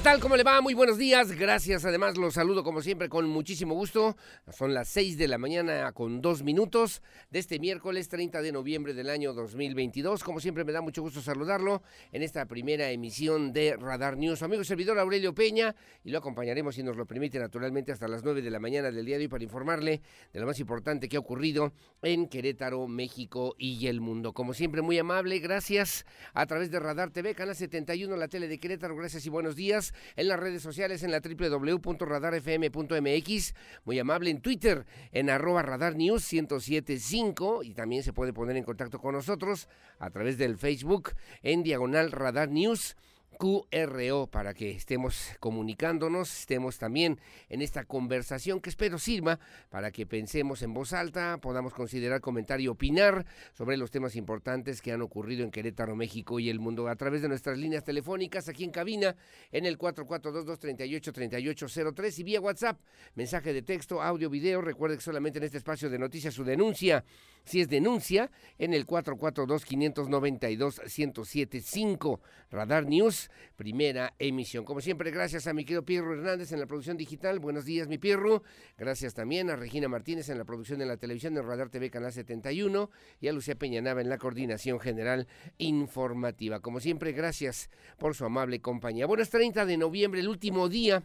¿Qué tal? ¿Cómo le va? Muy buenos días. Gracias. Además, los saludo como siempre con muchísimo gusto. Son las 6 de la mañana con dos minutos de este miércoles 30 de noviembre del año 2022. Como siempre, me da mucho gusto saludarlo en esta primera emisión de Radar News. amigo servidor Aurelio Peña y lo acompañaremos, si nos lo permite, naturalmente hasta las 9 de la mañana del día de hoy para informarle de lo más importante que ha ocurrido en Querétaro, México y el mundo. Como siempre, muy amable. Gracias a través de Radar TV, Canal 71, la tele de Querétaro. Gracias y buenos días en las redes sociales en la www.radarfm.mx, muy amable en Twitter en arroba radar news 1075 y también se puede poner en contacto con nosotros a través del Facebook en diagonal radar news QRO para que estemos comunicándonos, estemos también en esta conversación que espero sirva para que pensemos en voz alta, podamos considerar, comentar y opinar sobre los temas importantes que han ocurrido en Querétaro, México y el mundo a través de nuestras líneas telefónicas aquí en cabina en el 442-238-3803 y vía WhatsApp, mensaje de texto, audio, video. Recuerde que solamente en este espacio de noticias su denuncia, si es denuncia, en el 442-592-1075 Radar News primera emisión. Como siempre, gracias a mi querido Pierro Hernández en la producción digital. Buenos días, mi Pierro. Gracias también a Regina Martínez en la producción de la televisión de Radar TV Canal 71 y a Lucía Peñanaba en la coordinación general informativa. Como siempre, gracias por su amable compañía. Bueno, es 30 de noviembre, el último día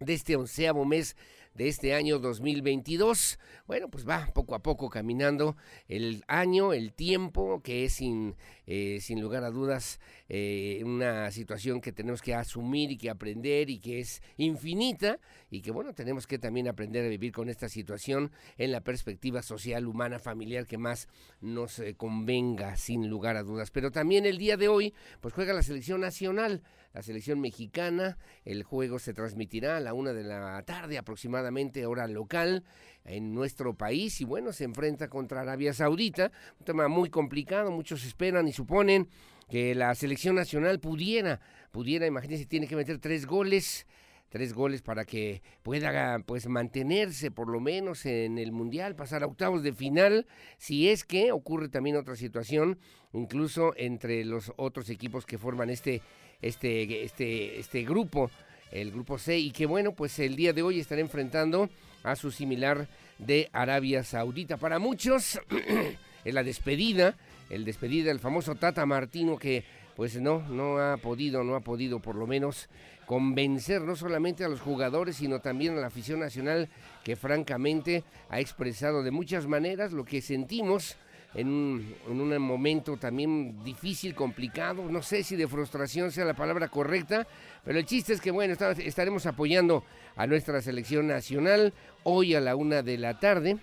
de este onceavo mes de este año 2022. Bueno, pues va poco a poco caminando el año, el tiempo, que es sin, eh, sin lugar a dudas eh, una situación que tenemos que asumir y que aprender y que es infinita y que bueno, tenemos que también aprender a vivir con esta situación en la perspectiva social, humana, familiar que más nos eh, convenga, sin lugar a dudas. Pero también el día de hoy, pues juega la selección nacional, la selección mexicana, el juego se transmitirá a la una de la tarde aproximadamente hora local en nuestro país. Y bueno, se enfrenta contra Arabia Saudita, un tema muy complicado, muchos esperan y suponen que la selección nacional pudiera, pudiera, imagínense, tiene que meter tres goles, tres goles para que pueda pues mantenerse por lo menos en el mundial, pasar a octavos de final, si es que ocurre también otra situación, incluso entre los otros equipos que forman este este este este grupo el grupo C, y que bueno, pues el día de hoy estará enfrentando a su similar de Arabia Saudita. Para muchos es la despedida, el despedida del famoso Tata Martino que pues no, no ha podido, no ha podido por lo menos convencer no solamente a los jugadores, sino también a la afición nacional que francamente ha expresado de muchas maneras lo que sentimos en un, momento también difícil, complicado. No sé si de frustración sea la palabra correcta, pero el chiste es que, bueno, estaremos apoyando a nuestra selección nacional hoy a la una de la tarde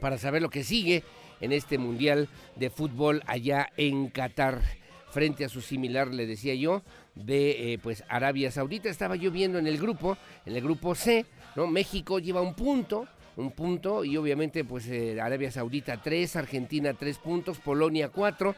para saber lo que sigue en este Mundial de Fútbol allá en Qatar. Frente a su similar, le decía yo, de eh, pues Arabia Saudita. Estaba yo viendo en el grupo, en el grupo C, ¿no? México lleva un punto, un punto y obviamente pues eh, Arabia Saudita tres, Argentina tres puntos, Polonia cuatro.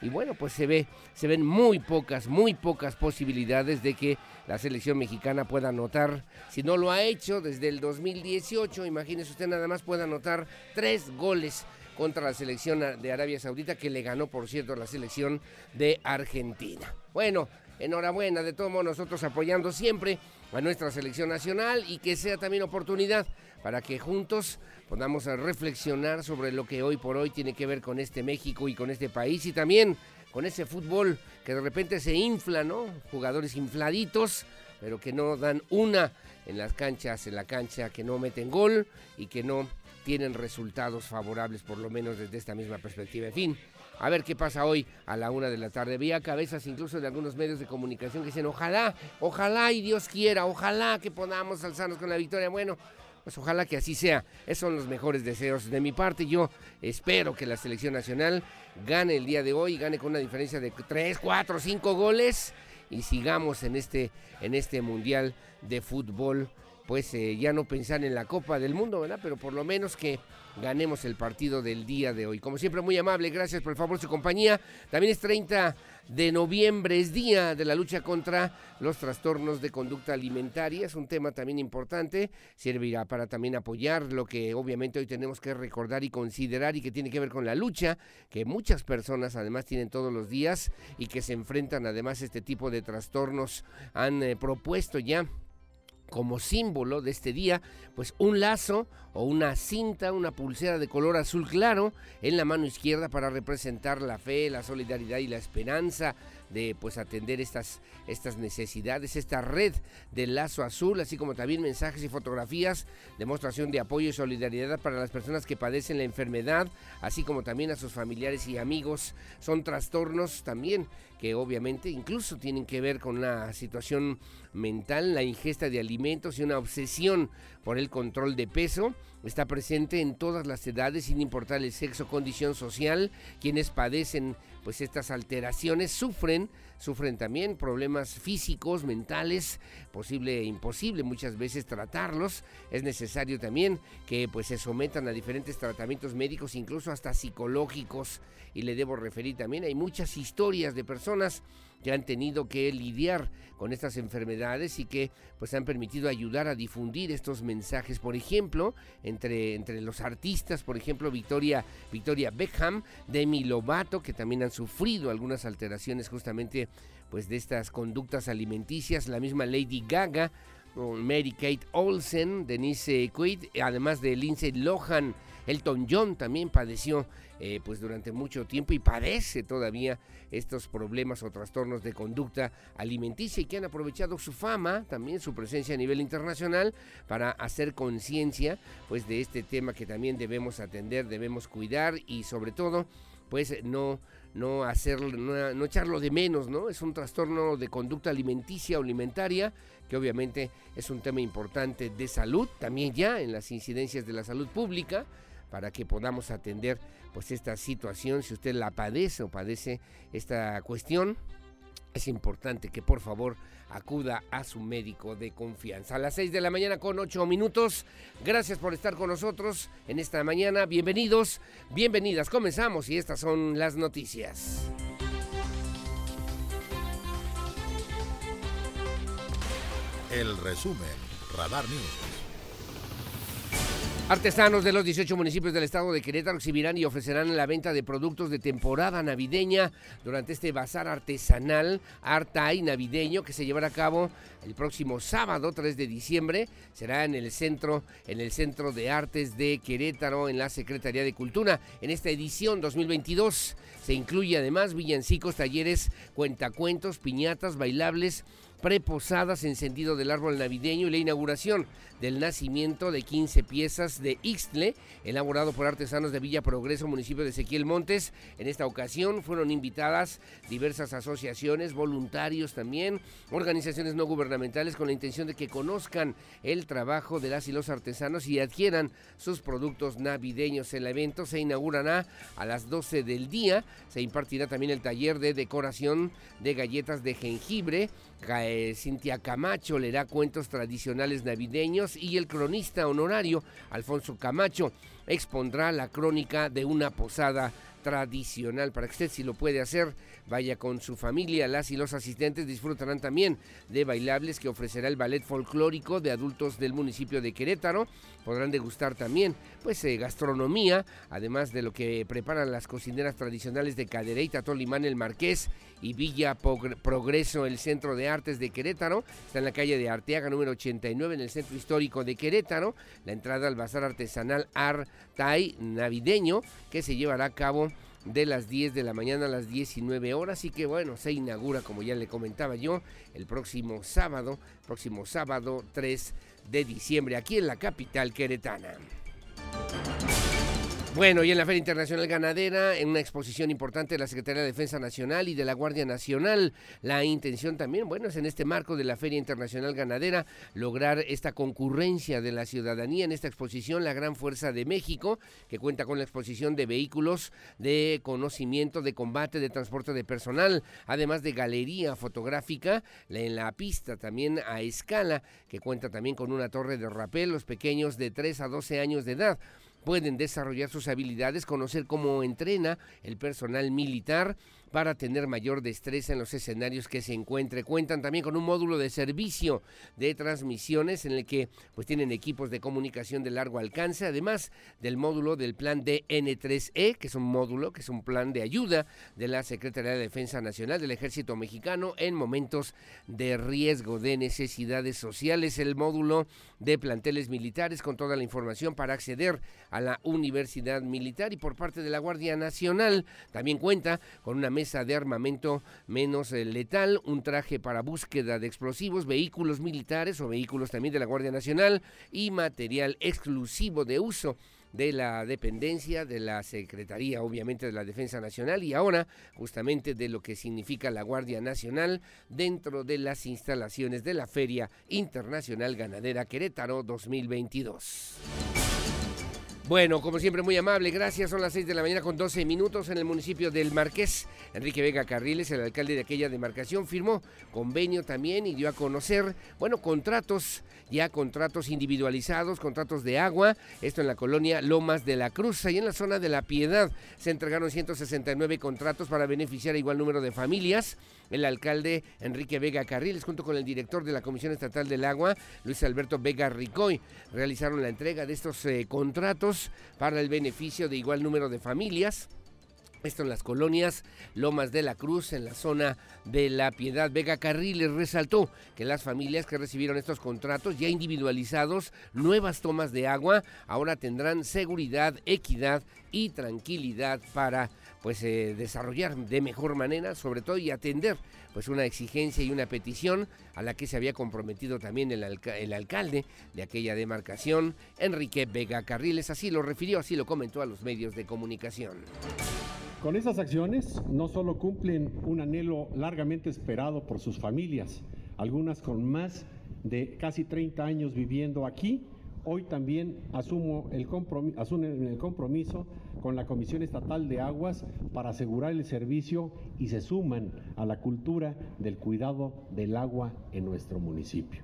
Y bueno pues se ve se ven muy pocas muy pocas posibilidades de que la selección mexicana pueda anotar. Si no lo ha hecho desde el 2018 imagínese usted nada más pueda anotar tres goles contra la selección de Arabia Saudita que le ganó por cierto la selección de Argentina. Bueno enhorabuena de todos nosotros apoyando siempre a nuestra selección nacional y que sea también oportunidad para que juntos podamos reflexionar sobre lo que hoy por hoy tiene que ver con este México y con este país y también con ese fútbol que de repente se infla, ¿no? Jugadores infladitos pero que no dan una en las canchas, en la cancha, que no meten gol y que no tienen resultados favorables, por lo menos desde esta misma perspectiva. En fin, a ver qué pasa hoy a la una de la tarde. Vía cabezas incluso de algunos medios de comunicación que dicen, ojalá, ojalá y Dios quiera, ojalá que podamos alzarnos con la victoria. Bueno, pues ojalá que así sea. Esos son los mejores deseos de mi parte. Yo espero que la selección nacional gane el día de hoy, gane con una diferencia de 3, 4, 5 goles y sigamos en este, en este mundial de fútbol. Pues eh, ya no pensar en la Copa del Mundo, ¿verdad? Pero por lo menos que ganemos el partido del día de hoy. Como siempre, muy amable, gracias por el favor de su compañía. También es 30 de noviembre, es día de la lucha contra los trastornos de conducta alimentaria. Es un tema también importante, servirá para también apoyar lo que obviamente hoy tenemos que recordar y considerar y que tiene que ver con la lucha que muchas personas además tienen todos los días y que se enfrentan además a este tipo de trastornos. Han eh, propuesto ya como símbolo de este día, pues un lazo o una cinta, una pulsera de color azul claro en la mano izquierda para representar la fe, la solidaridad y la esperanza de pues atender estas, estas necesidades, esta red del lazo azul, así como también mensajes y fotografías, demostración de apoyo y solidaridad para las personas que padecen la enfermedad, así como también a sus familiares y amigos. Son trastornos también que obviamente incluso tienen que ver con una situación mental, la ingesta de alimentos y una obsesión por el control de peso. Está presente en todas las edades sin importar el sexo, condición social. Quienes padecen pues estas alteraciones sufren, sufren también problemas físicos, mentales, posible e imposible muchas veces tratarlos. Es necesario también que pues se sometan a diferentes tratamientos médicos, incluso hasta psicológicos. Y le debo referir también, hay muchas historias de personas que han tenido que lidiar con estas enfermedades y que pues han permitido ayudar a difundir estos mensajes. Por ejemplo, entre, entre los artistas, por ejemplo, Victoria, Victoria Beckham, Demi Lovato, que también han sufrido algunas alteraciones justamente pues de estas conductas alimenticias, la misma Lady Gaga, Mary Kate Olsen, Denise Quaid, además de Lindsay Lohan, Elton John también padeció eh, pues durante mucho tiempo y padece todavía estos problemas o trastornos de conducta alimenticia y que han aprovechado su fama, también su presencia a nivel internacional para hacer conciencia pues de este tema que también debemos atender, debemos cuidar y sobre todo pues no no hacerlo, no, no, echarlo de menos, ¿no? Es un trastorno de conducta alimenticia o alimentaria, que obviamente es un tema importante de salud, también ya en las incidencias de la salud pública, para que podamos atender pues esta situación, si usted la padece o padece esta cuestión, es importante que por favor acuda a su médico de confianza. A las 6 de la mañana con 8 minutos. Gracias por estar con nosotros en esta mañana. Bienvenidos, bienvenidas. Comenzamos y estas son las noticias. El resumen, Radar News. Artesanos de los 18 municipios del estado de Querétaro exhibirán y ofrecerán la venta de productos de temporada navideña durante este bazar artesanal Artay navideño que se llevará a cabo el próximo sábado 3 de diciembre. Será en el centro, en el Centro de Artes de Querétaro, en la Secretaría de Cultura. En esta edición 2022 se incluye además villancicos, talleres, cuentacuentos, piñatas, bailables preposadas, encendido del árbol navideño y la inauguración del nacimiento de 15 piezas de Ixtle, elaborado por artesanos de Villa Progreso, municipio de Ezequiel Montes. En esta ocasión fueron invitadas diversas asociaciones, voluntarios también, organizaciones no gubernamentales con la intención de que conozcan el trabajo de las y los artesanos y adquieran sus productos navideños. El evento se inaugurará a las 12 del día. Se impartirá también el taller de decoración de galletas de jengibre Cintia Camacho leerá cuentos tradicionales navideños y el cronista honorario Alfonso Camacho expondrá la crónica de una posada tradicional para que usted si lo puede hacer vaya con su familia las y los asistentes disfrutarán también de bailables que ofrecerá el ballet folclórico de adultos del municipio de Querétaro podrán degustar también pues eh, gastronomía además de lo que preparan las cocineras tradicionales de Cadereyta, Tolimán, el Marqués y Villa Progreso, el Centro de Artes de Querétaro. Está en la calle de Arteaga, número 89, en el Centro Histórico de Querétaro. La entrada al Bazar Artesanal Artay Navideño, que se llevará a cabo de las 10 de la mañana a las 19 horas y que bueno, se inaugura como ya le comentaba yo el próximo sábado, próximo sábado 3 de diciembre aquí en la capital queretana. Bueno, y en la Feria Internacional Ganadera, en una exposición importante de la Secretaría de Defensa Nacional y de la Guardia Nacional, la intención también, bueno, es en este marco de la Feria Internacional Ganadera lograr esta concurrencia de la ciudadanía en esta exposición, la Gran Fuerza de México, que cuenta con la exposición de vehículos de conocimiento, de combate, de transporte de personal, además de galería fotográfica en la pista también a escala, que cuenta también con una torre de rapel, los pequeños de 3 a 12 años de edad pueden desarrollar sus habilidades, conocer cómo entrena el personal militar para tener mayor destreza en los escenarios que se encuentre. Cuentan también con un módulo de servicio de transmisiones en el que pues tienen equipos de comunicación de largo alcance, además del módulo del plan DN3E, que es un módulo, que es un plan de ayuda de la Secretaría de Defensa Nacional del Ejército Mexicano en momentos de riesgo, de necesidades sociales, el módulo de planteles militares con toda la información para acceder a la Universidad Militar y por parte de la Guardia Nacional también cuenta con una mesa de armamento menos eh, letal, un traje para búsqueda de explosivos, vehículos militares o vehículos también de la Guardia Nacional y material exclusivo de uso de la dependencia de la Secretaría, obviamente, de la Defensa Nacional y ahora justamente de lo que significa la Guardia Nacional dentro de las instalaciones de la Feria Internacional Ganadera Querétaro 2022. Bueno, como siempre, muy amable, gracias. Son las 6 de la mañana con 12 minutos en el municipio del Marqués. Enrique Vega Carriles, el alcalde de aquella demarcación, firmó convenio también y dio a conocer, bueno, contratos, ya contratos individualizados, contratos de agua, esto en la colonia Lomas de la Cruz, y en la zona de La Piedad. Se entregaron 169 contratos para beneficiar a igual número de familias el alcalde Enrique Vega Carriles, junto con el director de la Comisión Estatal del Agua, Luis Alberto Vega Ricoy, realizaron la entrega de estos eh, contratos para el beneficio de igual número de familias. Esto en las colonias Lomas de la Cruz, en la zona de La Piedad. Vega Carriles resaltó que las familias que recibieron estos contratos ya individualizados, nuevas tomas de agua, ahora tendrán seguridad, equidad y tranquilidad para pues eh, desarrollar de mejor manera, sobre todo y atender pues una exigencia y una petición a la que se había comprometido también el, el alcalde de aquella demarcación, Enrique Vega Carriles, así lo refirió, así lo comentó a los medios de comunicación. Con esas acciones no solo cumplen un anhelo largamente esperado por sus familias, algunas con más de casi 30 años viviendo aquí, hoy también asumo el asumen el compromiso con la Comisión Estatal de Aguas para asegurar el servicio y se suman a la cultura del cuidado del agua en nuestro municipio.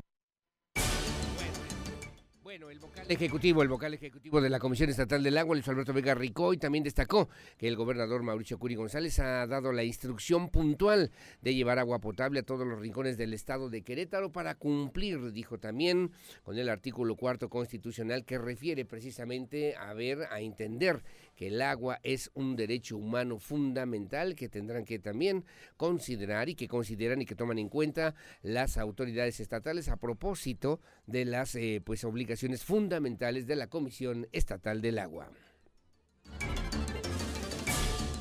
El vocal ejecutivo, el vocal ejecutivo de la Comisión Estatal del Agua, Luis Alberto Vega Ricoy, también destacó que el gobernador Mauricio Curi González ha dado la instrucción puntual de llevar agua potable a todos los rincones del estado de Querétaro para cumplir, dijo también, con el artículo cuarto constitucional que refiere precisamente a ver, a entender que el agua es un derecho humano fundamental que tendrán que también considerar y que consideran y que toman en cuenta las autoridades estatales a propósito de las eh, pues obligaciones fundamentales de la Comisión Estatal del Agua.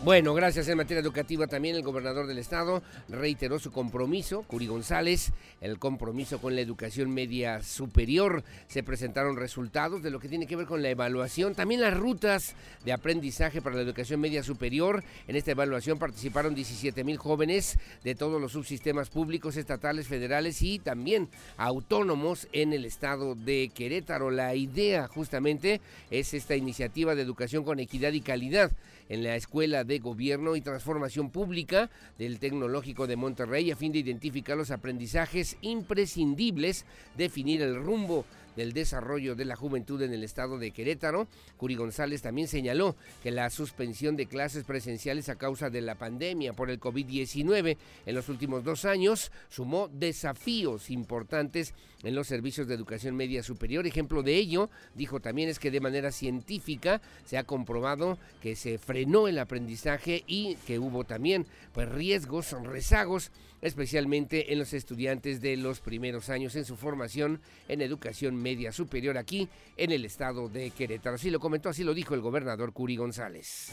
Bueno, gracias en materia educativa también el gobernador del estado reiteró su compromiso, Curi González, el compromiso con la educación media superior. Se presentaron resultados de lo que tiene que ver con la evaluación, también las rutas de aprendizaje para la educación media superior. En esta evaluación participaron 17 mil jóvenes de todos los subsistemas públicos, estatales, federales y también autónomos en el estado de Querétaro. La idea justamente es esta iniciativa de educación con equidad y calidad en la Escuela de Gobierno y Transformación Pública del Tecnológico de Monterrey a fin de identificar los aprendizajes imprescindibles, definir el rumbo del desarrollo de la juventud en el estado de Querétaro. Curi González también señaló que la suspensión de clases presenciales a causa de la pandemia por el COVID-19 en los últimos dos años sumó desafíos importantes en los servicios de educación media superior. Ejemplo de ello, dijo también, es que de manera científica se ha comprobado que se frenó el aprendizaje y que hubo también pues, riesgos, rezagos especialmente en los estudiantes de los primeros años en su formación en educación media superior aquí en el estado de Querétaro. Así lo comentó, así lo dijo el gobernador Curi González.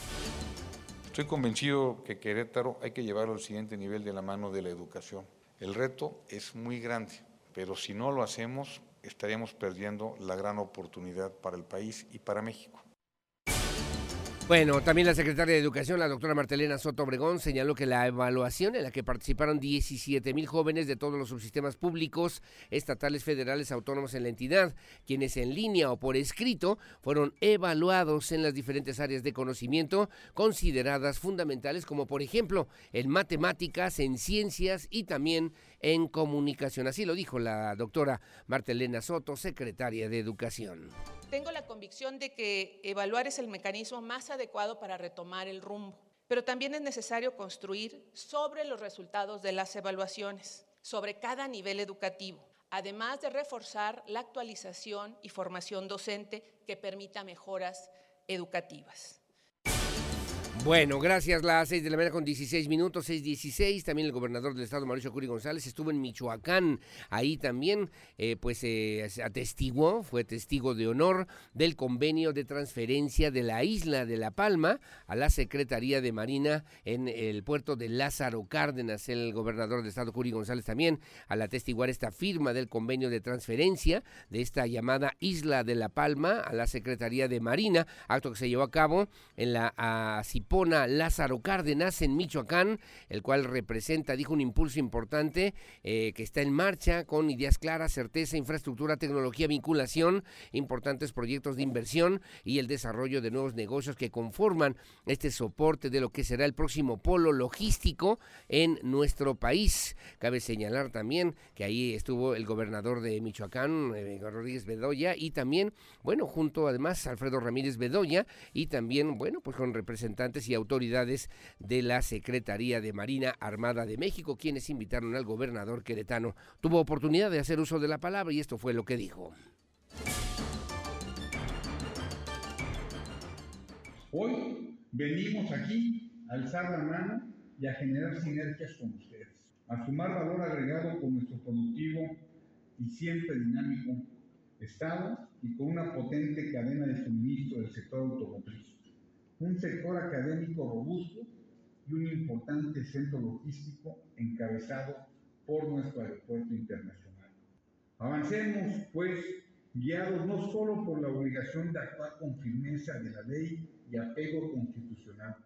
Estoy convencido que Querétaro hay que llevarlo al siguiente nivel de la mano de la educación. El reto es muy grande, pero si no lo hacemos, estaríamos perdiendo la gran oportunidad para el país y para México. Bueno, también la secretaria de Educación, la doctora Martelena Soto Obregón, señaló que la evaluación en la que participaron 17 mil jóvenes de todos los subsistemas públicos, estatales, federales, autónomos en la entidad, quienes en línea o por escrito fueron evaluados en las diferentes áreas de conocimiento consideradas fundamentales, como por ejemplo en matemáticas, en ciencias y también en comunicación. Así lo dijo la doctora Martelena Soto, secretaria de Educación. Tengo la convicción de que evaluar es el mecanismo más adecuado para retomar el rumbo, pero también es necesario construir sobre los resultados de las evaluaciones, sobre cada nivel educativo, además de reforzar la actualización y formación docente que permita mejoras educativas. Bueno, gracias. Las 6 de la mañana con 16 minutos, 6.16. También el gobernador del estado, Mauricio Curi González, estuvo en Michoacán. Ahí también, eh, pues, eh, atestiguó, fue testigo de honor del convenio de transferencia de la isla de La Palma a la Secretaría de Marina en el puerto de Lázaro Cárdenas. El gobernador del estado, Curi González, también, al atestiguar esta firma del convenio de transferencia de esta llamada Isla de La Palma a la Secretaría de Marina, acto que se llevó a cabo en la Lázaro Cárdenas en Michoacán, el cual representa, dijo, un impulso importante eh, que está en marcha con ideas claras, certeza, infraestructura, tecnología, vinculación, importantes proyectos de inversión y el desarrollo de nuevos negocios que conforman este soporte de lo que será el próximo polo logístico en nuestro país. Cabe señalar también que ahí estuvo el gobernador de Michoacán, eh, Rodríguez Bedoya, y también, bueno, junto además Alfredo Ramírez Bedoya, y también, bueno, pues con representantes y autoridades de la Secretaría de Marina Armada de México, quienes invitaron al gobernador queretano. Tuvo oportunidad de hacer uso de la palabra y esto fue lo que dijo. Hoy venimos aquí a alzar la mano y a generar sinergias con ustedes, a sumar valor agregado con nuestro productivo y siempre dinámico Estado y con una potente cadena de suministro del sector automotriz un sector académico robusto y un importante centro logístico encabezado por nuestro aeropuerto internacional. Avancemos, pues, guiados no solo por la obligación de actuar con firmeza de la ley y apego constitucional,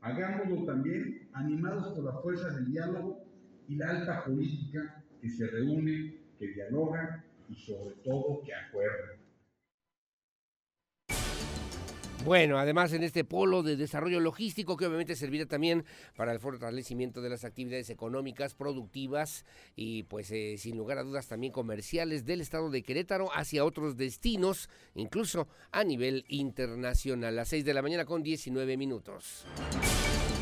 hagámoslo también animados por la fuerza del diálogo y la alta política que se reúne, que dialoga y sobre todo que acuerda. Bueno, además en este polo de desarrollo logístico que obviamente servirá también para el fortalecimiento de las actividades económicas, productivas y pues eh, sin lugar a dudas también comerciales del estado de Querétaro hacia otros destinos, incluso a nivel internacional. A las 6 de la mañana con 19 minutos.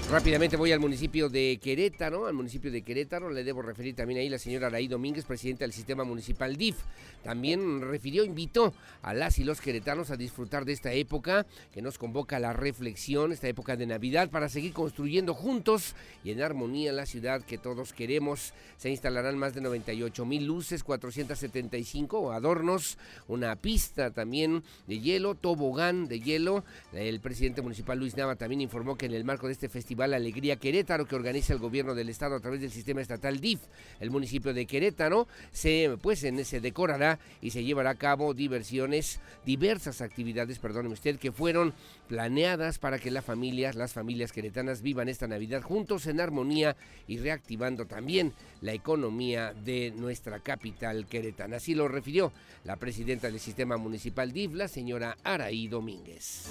Rápidamente voy al municipio de Querétaro, al municipio de Querétaro, le debo referir también ahí la señora Araí Domínguez, presidenta del sistema municipal DIF. También refirió, invitó a las y los queretanos a disfrutar de esta época que nos convoca a la reflexión, esta época de Navidad, para seguir construyendo juntos y en armonía la ciudad que todos queremos. Se instalarán más de 98 mil luces, 475 adornos, una pista también de hielo, tobogán de hielo. El presidente municipal Luis Nava también informó que en el marco de este festival la Alegría Querétaro que organiza el gobierno del estado a través del sistema estatal DIF. El municipio de Querétaro se pues en ese decorará y se llevará a cabo diversiones, diversas actividades, perdóneme usted, que fueron planeadas para que las familias, las familias queretanas vivan esta Navidad juntos en armonía y reactivando también la economía de nuestra capital queretana. Así lo refirió la presidenta del sistema municipal DIF, la señora Araí Domínguez.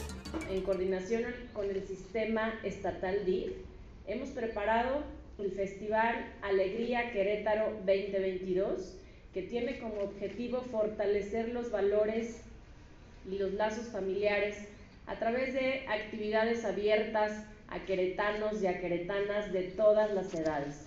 En coordinación con el sistema estatal DIF, hemos preparado el Festival Alegría Querétaro 2022, que tiene como objetivo fortalecer los valores y los lazos familiares a través de actividades abiertas a queretanos y a queretanas de todas las edades.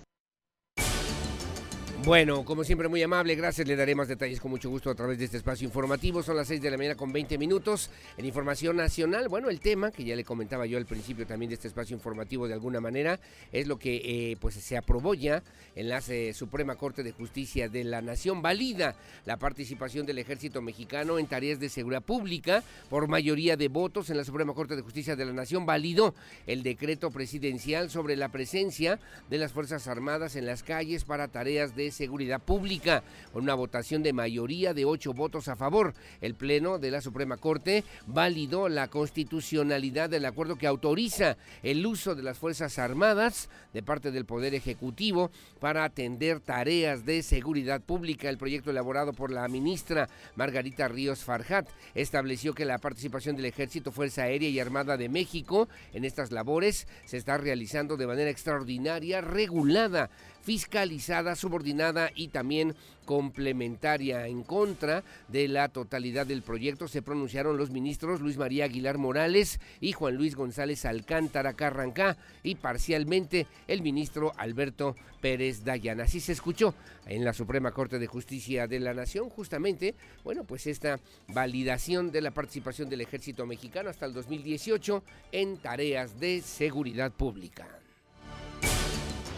Bueno, como siempre, muy amable, gracias. Le daré más detalles con mucho gusto a través de este espacio informativo. Son las 6 de la mañana con 20 minutos. En Información Nacional, bueno, el tema que ya le comentaba yo al principio también de este espacio informativo de alguna manera, es lo que eh, pues se aprobó ya en la eh, Suprema Corte de Justicia de la Nación. Valida la participación del Ejército Mexicano en tareas de seguridad pública por mayoría de votos en la Suprema Corte de Justicia de la Nación. Validó el decreto presidencial sobre la presencia de las Fuerzas Armadas en las calles para tareas de Seguridad Pública, con una votación de mayoría de ocho votos a favor. El Pleno de la Suprema Corte validó la constitucionalidad del acuerdo que autoriza el uso de las Fuerzas Armadas de parte del Poder Ejecutivo para atender tareas de seguridad pública. El proyecto elaborado por la ministra Margarita Ríos Farjat estableció que la participación del Ejército, Fuerza Aérea y Armada de México en estas labores se está realizando de manera extraordinaria, regulada fiscalizada, subordinada y también complementaria. En contra de la totalidad del proyecto se pronunciaron los ministros Luis María Aguilar Morales y Juan Luis González Alcántara Carrancá y parcialmente el ministro Alberto Pérez Dayan. Así se escuchó en la Suprema Corte de Justicia de la Nación justamente, bueno, pues esta validación de la participación del ejército mexicano hasta el 2018 en tareas de seguridad pública.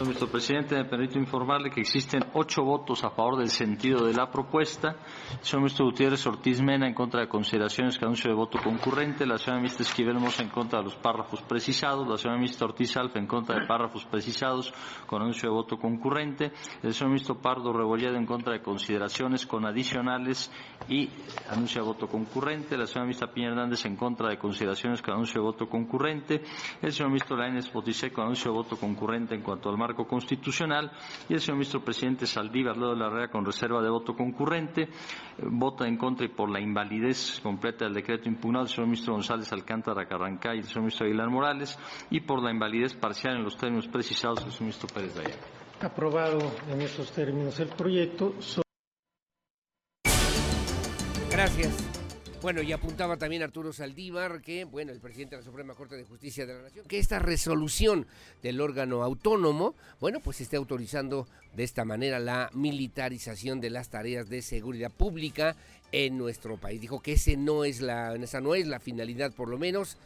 Nuestro presidente, me permito informarle que existen ocho votos a favor del sentido de la propuesta. El señor ministro Gutiérrez Ortiz Mena en contra de consideraciones que anuncio de voto concurrente. La señora ministra Esquivel Mosa en contra de los párrafos precisados. La señora ministra Ortiz Alfa en contra de párrafos precisados con anuncio de voto concurrente. El señor ministro Pardo Rebolledo en contra de consideraciones con adicionales y anuncio de voto concurrente. La señora ministra Piña Hernández en contra de consideraciones con anuncio de voto concurrente. El señor ministro Lainez Potisek con anuncio de voto concurrente en cuanto al marco constitucional y el señor ministro presidente Saldívar Lado de la Herrera con reserva de voto concurrente, eh, vota en contra y por la invalidez completa del decreto impugnado el señor ministro González Alcántara Carrancá y el señor ministro Aguilar Morales y por la invalidez parcial en los términos precisados el señor ministro Pérez Dayan. Aprobado en esos términos el proyecto. Gracias. Bueno, y apuntaba también Arturo Saldívar que, bueno, el presidente de la Suprema Corte de Justicia de la Nación, que esta resolución del órgano autónomo, bueno, pues esté autorizando de esta manera la militarización de las tareas de seguridad pública en nuestro país. Dijo que no es la, esa no es la finalidad, por lo menos,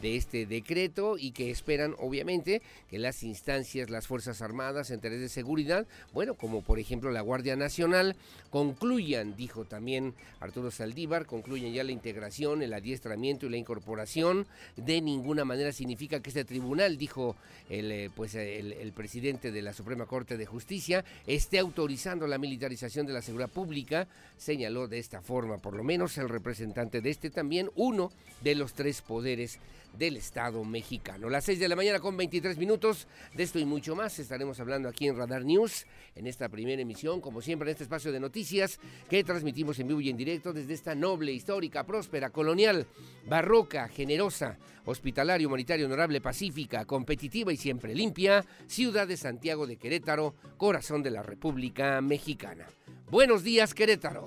de este decreto y que esperan obviamente que las instancias, las Fuerzas Armadas, en tareas de seguridad, bueno, como por ejemplo la Guardia Nacional, concluyan, dijo también Arturo Saldívar, concluyan ya la integración, el adiestramiento y la incorporación. De ninguna manera significa que este tribunal, dijo el, eh, pues, el, el presidente de la Suprema Corte de Justicia, esté autorizando la militarización de la seguridad pública, señaló de esta forma, por lo menos el representante de este también, uno de los tres poderes del Estado mexicano. Las 6 de la mañana con 23 minutos. De esto y mucho más estaremos hablando aquí en Radar News, en esta primera emisión, como siempre, en este espacio de noticias que transmitimos en vivo y en directo desde esta noble, histórica, próspera, colonial, barroca, generosa, hospitalaria, humanitaria, honorable, pacífica, competitiva y siempre limpia, ciudad de Santiago de Querétaro, corazón de la República Mexicana. Buenos días, Querétaro.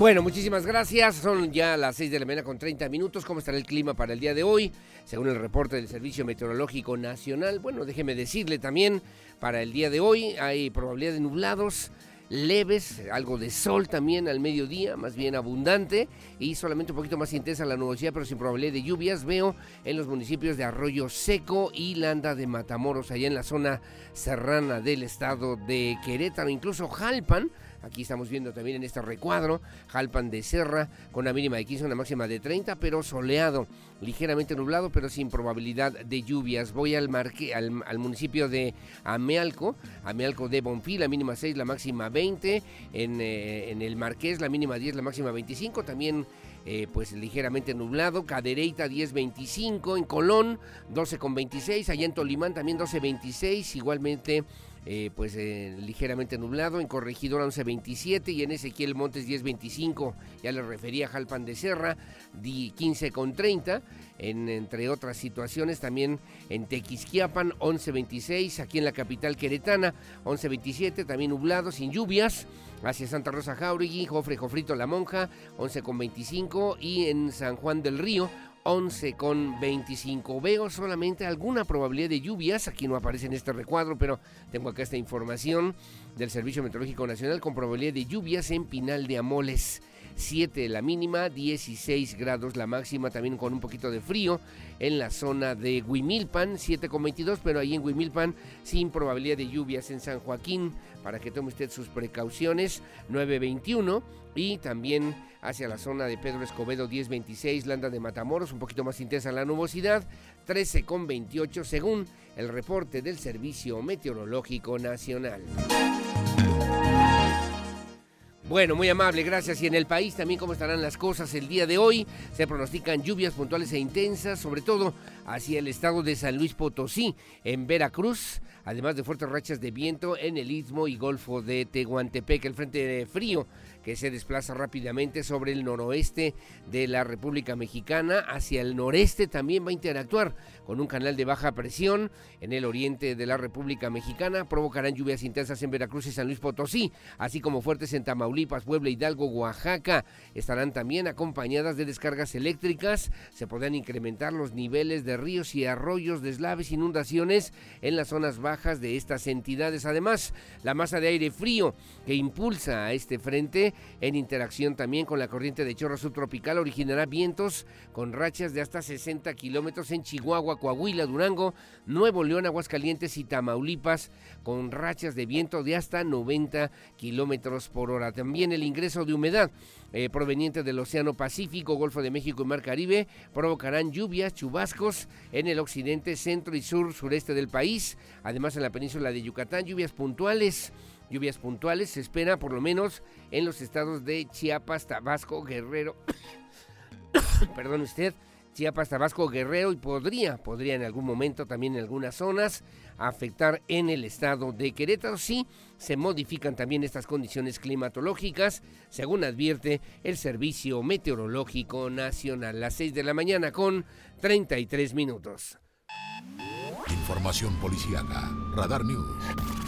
Bueno, muchísimas gracias. Son ya las 6 de la mañana con 30 minutos. ¿Cómo estará el clima para el día de hoy? Según el reporte del Servicio Meteorológico Nacional. Bueno, déjeme decirle también, para el día de hoy hay probabilidad de nublados leves, algo de sol también al mediodía, más bien abundante y solamente un poquito más intensa la nubosidad, pero sin probabilidad de lluvias. Veo en los municipios de Arroyo Seco y Landa de Matamoros, allá en la zona serrana del estado de Querétaro, incluso Jalpan Aquí estamos viendo también en este recuadro Jalpan de Serra con una mínima de 15, una máxima de 30, pero soleado, ligeramente nublado, pero sin probabilidad de lluvias. Voy al, marque, al, municipio de Amealco, Amealco de Bonfil, la mínima 6, la máxima 20. En, eh, en el Marqués, la mínima 10, la máxima 25. También eh, pues ligeramente nublado, Cadereyta 10.25, en Colón 12.26, allá en Tolimán también 12.26, igualmente eh, pues eh, ligeramente nublado, en Corregidora 11.27 y en Ezequiel Montes 10.25, ya le refería a Jalpan de Serra, 15.30, en, entre otras situaciones también en Tequisquiapan 11.26, aquí en la capital queretana 11.27, también nublado, sin lluvias, hacia Santa Rosa Jauregui, Jofre Jofrito La Monja 11.25 y en San Juan del Río 11 con 25. Veo solamente alguna probabilidad de lluvias, aquí no aparece en este recuadro, pero tengo acá esta información del Servicio Meteorológico Nacional con probabilidad de lluvias en Pinal de Amoles. 7 la mínima, 16 grados la máxima, también con un poquito de frío en la zona de Huimilpan, 7,22, pero ahí en Huimilpan sin probabilidad de lluvias en San Joaquín, para que tome usted sus precauciones, 9,21 y también hacia la zona de Pedro Escobedo 1026, Landa de Matamoros, un poquito más intensa la nubosidad, 13,28 según el reporte del Servicio Meteorológico Nacional. Bueno, muy amable, gracias. Y en el país también cómo estarán las cosas el día de hoy. Se pronostican lluvias puntuales e intensas, sobre todo hacia el estado de San Luis Potosí, en Veracruz, además de fuertes rachas de viento en el istmo y golfo de Tehuantepec. El frente frío que se desplaza rápidamente sobre el noroeste de la República Mexicana. Hacia el noreste también va a interactuar con un canal de baja presión en el oriente de la República Mexicana. Provocarán lluvias intensas en Veracruz y San Luis Potosí, así como fuertes en Tamaulipas, Puebla, Hidalgo, Oaxaca. Estarán también acompañadas de descargas eléctricas. Se podrán incrementar los niveles de ríos y arroyos, deslaves, inundaciones en las zonas bajas de estas entidades. Además, la masa de aire frío que impulsa a este frente en interacción también con la corriente de chorro subtropical, originará vientos con rachas de hasta 60 kilómetros en Chihuahua, Coahuila, Durango, Nuevo León, Aguascalientes y Tamaulipas, con rachas de viento de hasta 90 kilómetros por hora. También el ingreso de humedad eh, proveniente del Océano Pacífico, Golfo de México y Mar Caribe provocarán lluvias, chubascos en el occidente, centro y sur sureste del país. Además, en la península de Yucatán, lluvias puntuales Lluvias puntuales se espera por lo menos en los estados de Chiapas, Tabasco, Guerrero. Perdón usted, Chiapas, Tabasco, Guerrero y podría, podría en algún momento también en algunas zonas afectar en el estado de Querétaro. Sí, se modifican también estas condiciones climatológicas, según advierte el Servicio Meteorológico Nacional. Las 6 de la mañana con 33 minutos. Información policiaca, Radar News.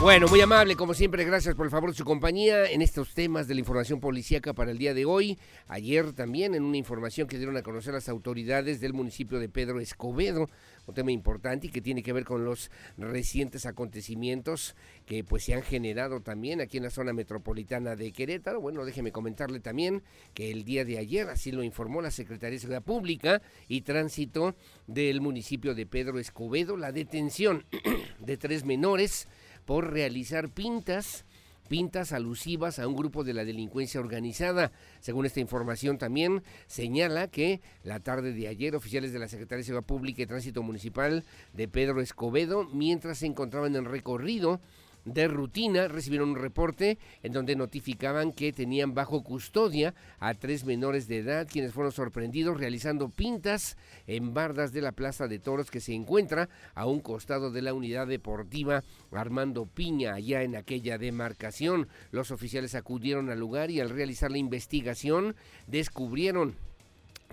Bueno, muy amable, como siempre, gracias por el favor de su compañía en estos temas de la información policíaca para el día de hoy. Ayer también en una información que dieron a conocer las autoridades del municipio de Pedro Escobedo, un tema importante y que tiene que ver con los recientes acontecimientos que pues se han generado también aquí en la zona metropolitana de Querétaro. Bueno, déjeme comentarle también que el día de ayer, así lo informó la Secretaría de Seguridad Pública y Tránsito del municipio de Pedro Escobedo, la detención de tres menores por realizar pintas pintas alusivas a un grupo de la delincuencia organizada. Según esta información también señala que la tarde de ayer oficiales de la Secretaría de Seguridad Pública y Tránsito Municipal de Pedro Escobedo, mientras se encontraban en recorrido de rutina recibieron un reporte en donde notificaban que tenían bajo custodia a tres menores de edad quienes fueron sorprendidos realizando pintas en bardas de la Plaza de Toros que se encuentra a un costado de la unidad deportiva Armando Piña allá en aquella demarcación. Los oficiales acudieron al lugar y al realizar la investigación descubrieron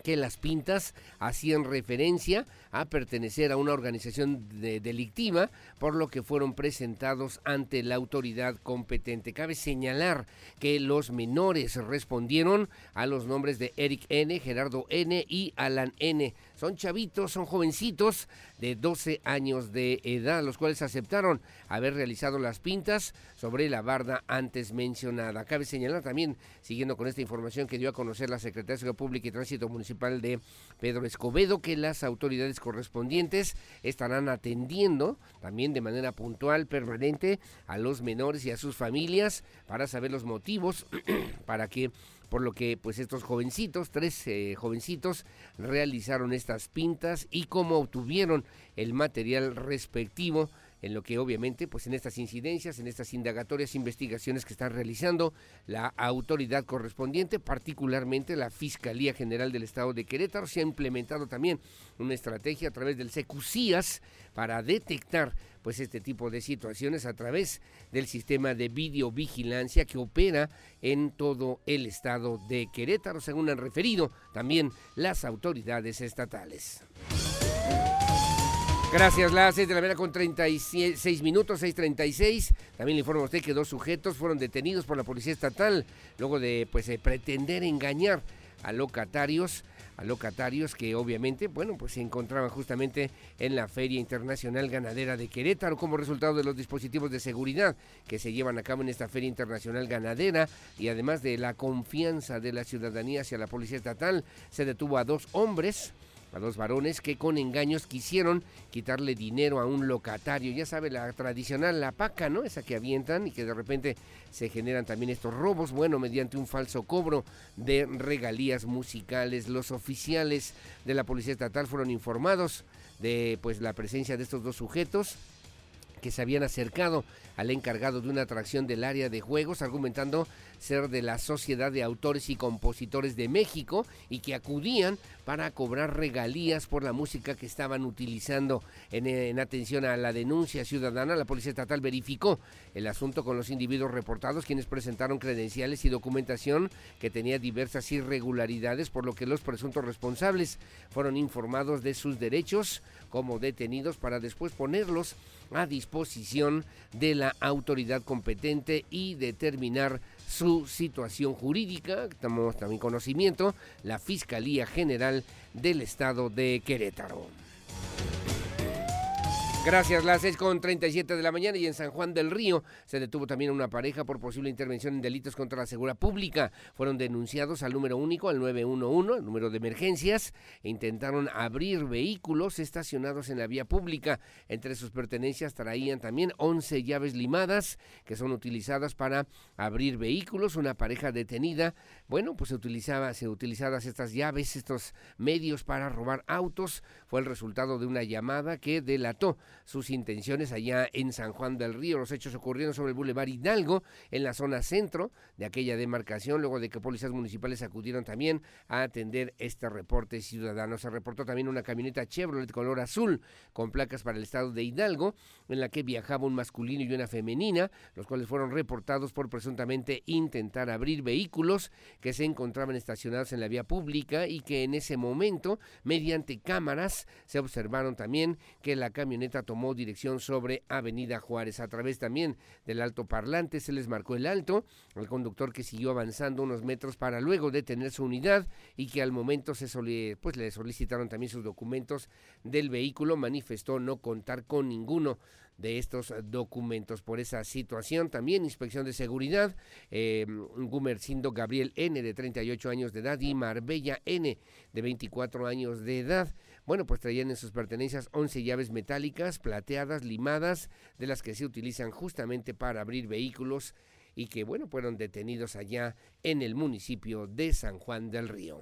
que las pintas hacían referencia a pertenecer a una organización delictiva, por lo que fueron presentados ante la autoridad competente. Cabe señalar que los menores respondieron a los nombres de Eric N., Gerardo N. y Alan N. Son chavitos, son jovencitos de 12 años de edad, los cuales aceptaron haber realizado las pintas sobre la barda antes mencionada. Cabe señalar también, siguiendo con esta información que dio a conocer la Secretaría de Seguridad Pública y Tránsito Municipal de Pedro Escobedo, que las autoridades correspondientes estarán atendiendo también de manera puntual, permanente, a los menores y a sus familias para saber los motivos para que por lo que pues estos jovencitos, tres eh, jovencitos, realizaron estas pintas y cómo obtuvieron el material respectivo en lo que obviamente, pues en estas incidencias, en estas indagatorias, investigaciones que están realizando la autoridad correspondiente, particularmente la Fiscalía General del Estado de Querétaro, se ha implementado también una estrategia a través del SECUCIAS para detectar pues este tipo de situaciones a través del sistema de videovigilancia que opera en todo el estado de Querétaro, según han referido también las autoridades estatales. Gracias, las 6 de la mañana con 36 minutos, 6.36. También le informo a usted que dos sujetos fueron detenidos por la Policía Estatal luego de pues, eh, pretender engañar a locatarios a locatarios que obviamente, bueno, pues se encontraban justamente en la Feria Internacional Ganadera de Querétaro como resultado de los dispositivos de seguridad que se llevan a cabo en esta Feria Internacional Ganadera y además de la confianza de la ciudadanía hacia la Policía Estatal, se detuvo a dos hombres a dos varones que con engaños quisieron quitarle dinero a un locatario. Ya sabe, la tradicional, la paca, ¿no? Esa que avientan y que de repente se generan también estos robos, bueno, mediante un falso cobro de regalías musicales. Los oficiales de la Policía Estatal fueron informados de pues la presencia de estos dos sujetos que se habían acercado al encargado de una atracción del área de juegos, argumentando ser de la Sociedad de Autores y Compositores de México y que acudían para cobrar regalías por la música que estaban utilizando. En, atención a la denuncia ciudadana, la Policía Estatal verificó el asunto con los individuos reportados, quienes presentaron credenciales y documentación que tenía diversas irregularidades, por lo que los presuntos responsables fueron informados de sus derechos como detenidos para después ponerlos a disposición de la autoridad competente y determinar su situación jurídica, tenemos también conocimiento, la Fiscalía General del Estado de Querétaro. Gracias, las 6 con 37 de la mañana y en San Juan del Río se detuvo también una pareja por posible intervención en delitos contra la seguridad pública. Fueron denunciados al número único, al 911, el número de emergencias, e intentaron abrir vehículos estacionados en la vía pública. Entre sus pertenencias traían también 11 llaves limadas que son utilizadas para abrir vehículos. Una pareja detenida, bueno, pues se utilizaba, se utilizadas estas llaves, estos medios para robar autos. Fue el resultado de una llamada que delató sus intenciones allá en San Juan del Río. Los hechos ocurrieron sobre el Boulevard Hidalgo, en la zona centro de aquella demarcación, luego de que policías municipales acudieron también a atender este reporte ciudadano. Se reportó también una camioneta Chevrolet color azul con placas para el estado de Hidalgo, en la que viajaba un masculino y una femenina, los cuales fueron reportados por presuntamente intentar abrir vehículos que se encontraban estacionados en la vía pública y que en ese momento, mediante cámaras, se observaron también que la camioneta tomó dirección sobre Avenida Juárez. A través también del alto parlante se les marcó el alto al conductor que siguió avanzando unos metros para luego detener su unidad y que al momento se pues le solicitaron también sus documentos del vehículo. Manifestó no contar con ninguno de estos documentos por esa situación. También inspección de seguridad, eh, Gumercindo Gabriel N de 38 años de edad y Marbella N de 24 años de edad. Bueno, pues traían en sus pertenencias 11 llaves metálicas, plateadas, limadas, de las que se utilizan justamente para abrir vehículos y que, bueno, fueron detenidos allá en el municipio de San Juan del Río.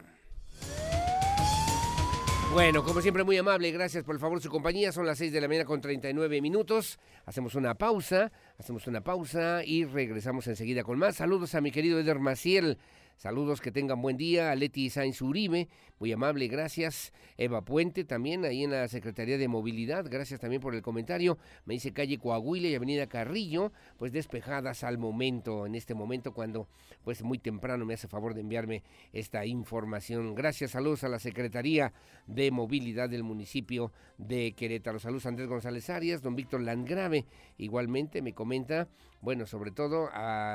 Bueno, como siempre, muy amable, gracias por el favor su compañía. Son las 6 de la mañana con 39 minutos. Hacemos una pausa, hacemos una pausa y regresamos enseguida con más. Saludos a mi querido Eder Maciel Saludos, que tengan buen día. A Leti Sainz Uribe, muy amable, gracias. Eva Puente, también ahí en la Secretaría de Movilidad, gracias también por el comentario. Me dice calle Coahuila y Avenida Carrillo, pues despejadas al momento, en este momento cuando pues muy temprano me hace favor de enviarme esta información. Gracias, saludos a la Secretaría de Movilidad del municipio de Querétaro. Saludos Andrés González Arias, don Víctor Landgrave, igualmente me comenta, bueno, sobre todo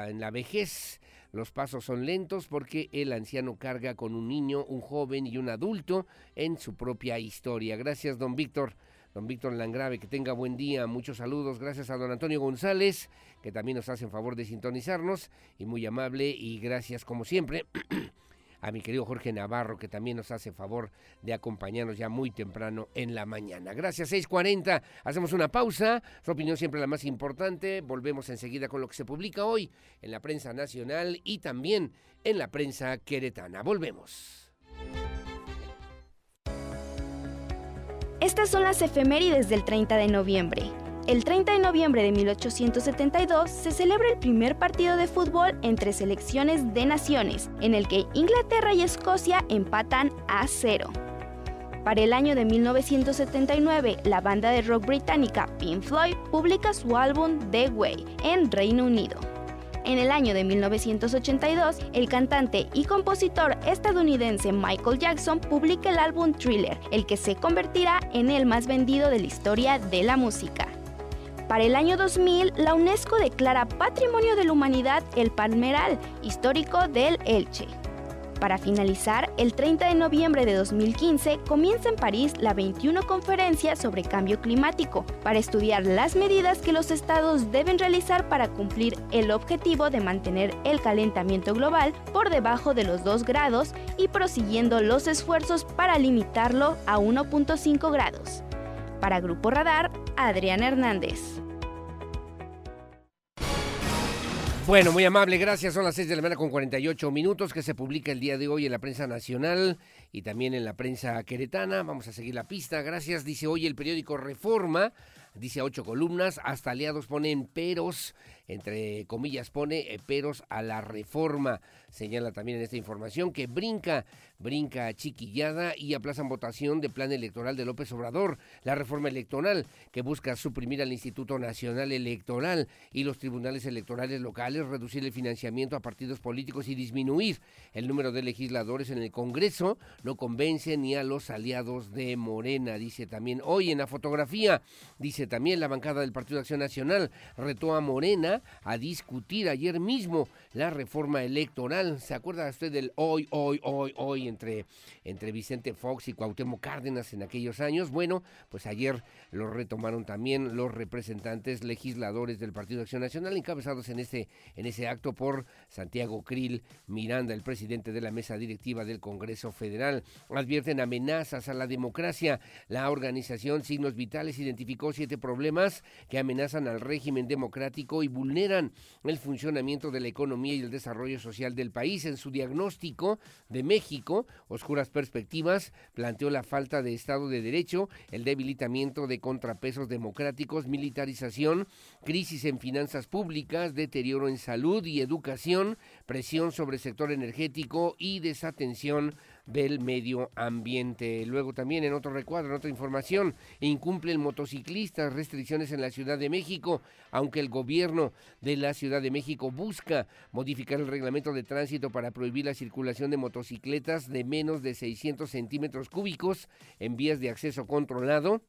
en la vejez los pasos son lentos porque el anciano carga con un niño, un joven y un adulto en su propia historia. Gracias, don Víctor. Don Víctor Langrave, que tenga buen día, muchos saludos, gracias a don Antonio González, que también nos hace favor de sintonizarnos, y muy amable, y gracias como siempre a mi querido Jorge Navarro, que también nos hace favor de acompañarnos ya muy temprano en la mañana. Gracias, 6.40. Hacemos una pausa. Su opinión siempre la más importante. Volvemos enseguida con lo que se publica hoy en la prensa nacional y también en la prensa queretana. Volvemos. Estas son las efemérides del 30 de noviembre. El 30 de noviembre de 1872 se celebra el primer partido de fútbol entre selecciones de naciones, en el que Inglaterra y Escocia empatan a cero. Para el año de 1979, la banda de rock británica Pink Floyd publica su álbum The Way en Reino Unido. En el año de 1982, el cantante y compositor estadounidense Michael Jackson publica el álbum Thriller, el que se convertirá en el más vendido de la historia de la música. Para el año 2000, la UNESCO declara Patrimonio de la Humanidad el Palmeral, histórico del Elche. Para finalizar, el 30 de noviembre de 2015 comienza en París la 21 conferencia sobre cambio climático para estudiar las medidas que los estados deben realizar para cumplir el objetivo de mantener el calentamiento global por debajo de los 2 grados y prosiguiendo los esfuerzos para limitarlo a 1.5 grados. Para Grupo Radar, Adrián Hernández. Bueno, muy amable, gracias. Son las 6 de la mañana con 48 minutos que se publica el día de hoy en la prensa nacional y también en la prensa queretana. Vamos a seguir la pista. Gracias, dice hoy el periódico Reforma. Dice ocho columnas, hasta aliados ponen peros, entre comillas pone eh, peros a la reforma. Señala también en esta información que brinca brinca chiquillada y aplazan votación de plan electoral de López Obrador, la reforma electoral que busca suprimir al Instituto Nacional Electoral y los tribunales electorales locales, reducir el financiamiento a partidos políticos y disminuir el número de legisladores en el Congreso, no convence ni a los aliados de Morena, dice también hoy en la fotografía, dice también la bancada del Partido de Acción Nacional retó a Morena a discutir ayer mismo la reforma electoral. ¿Se acuerda usted del hoy, hoy, hoy, hoy entre, entre Vicente Fox y Cuauhtémoc Cárdenas en aquellos años? Bueno, pues ayer lo retomaron también los representantes legisladores del Partido Acción Nacional, encabezados en ese, en ese acto por Santiago Krill Miranda, el presidente de la mesa directiva del Congreso Federal. Advierten amenazas a la democracia. La organización Signos Vitales identificó siete problemas que amenazan al régimen democrático y vulneran el funcionamiento de la economía y el desarrollo social del país. En su diagnóstico de México, Oscuras Perspectivas planteó la falta de Estado de Derecho, el debilitamiento de contrapesos democráticos, militarización, crisis en finanzas públicas, deterioro en salud y educación, presión sobre el sector energético y desatención del medio ambiente. Luego también en otro recuadro, en otra información, incumplen motociclistas restricciones en la Ciudad de México, aunque el gobierno de la Ciudad de México busca modificar el reglamento de tránsito para prohibir la circulación de motocicletas de menos de 600 centímetros cúbicos en vías de acceso controlado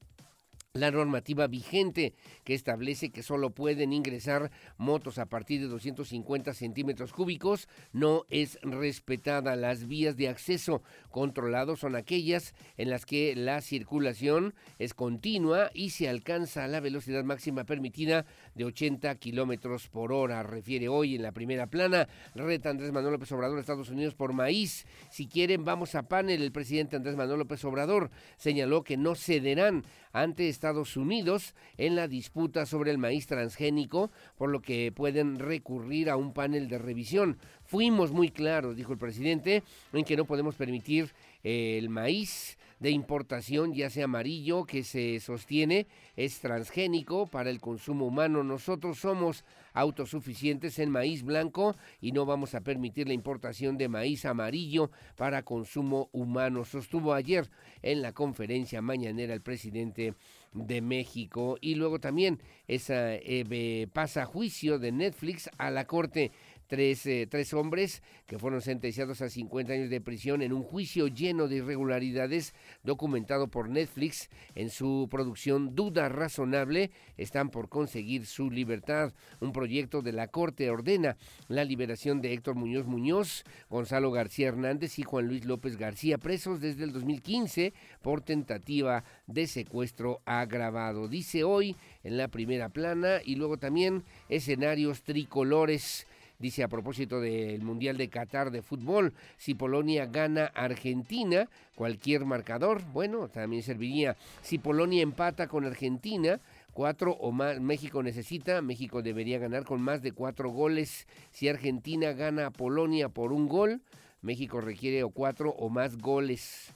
la normativa vigente que establece que solo pueden ingresar motos a partir de 250 centímetros cúbicos no es respetada. Las vías de acceso controlado son aquellas en las que la circulación es continua y se alcanza la velocidad máxima permitida de 80 kilómetros por hora. Refiere hoy en la primera plana, reta Andrés Manuel López Obrador, Estados Unidos por maíz. Si quieren, vamos a panel. El presidente Andrés Manuel López Obrador señaló que no cederán ante Estados Unidos en la disputa sobre el maíz transgénico, por lo que pueden recurrir a un panel de revisión. Fuimos muy claros, dijo el presidente, en que no podemos permitir eh, el maíz de importación, ya sea amarillo, que se sostiene, es transgénico para el consumo humano. Nosotros somos autosuficientes en maíz blanco y no vamos a permitir la importación de maíz amarillo para consumo humano. Sostuvo ayer en la conferencia mañanera el presidente de México y luego también esa eh, pasa juicio de Netflix a la Corte tres, eh, tres hombres que fueron sentenciados a 50 años de prisión en un juicio lleno de irregularidades documentado por Netflix en su producción Duda Razonable, están por conseguir su libertad. Un proyecto de la Corte ordena la liberación de Héctor Muñoz Muñoz, Gonzalo García Hernández y Juan Luis López García, presos desde el 2015 por tentativa de secuestro agravado. Dice hoy en la primera plana y luego también escenarios tricolores. Dice a propósito del Mundial de Qatar de fútbol, si Polonia gana Argentina, cualquier marcador, bueno, también serviría. Si Polonia empata con Argentina, cuatro o más México necesita, México debería ganar con más de cuatro goles. Si Argentina gana a Polonia por un gol, México requiere o cuatro o más goles.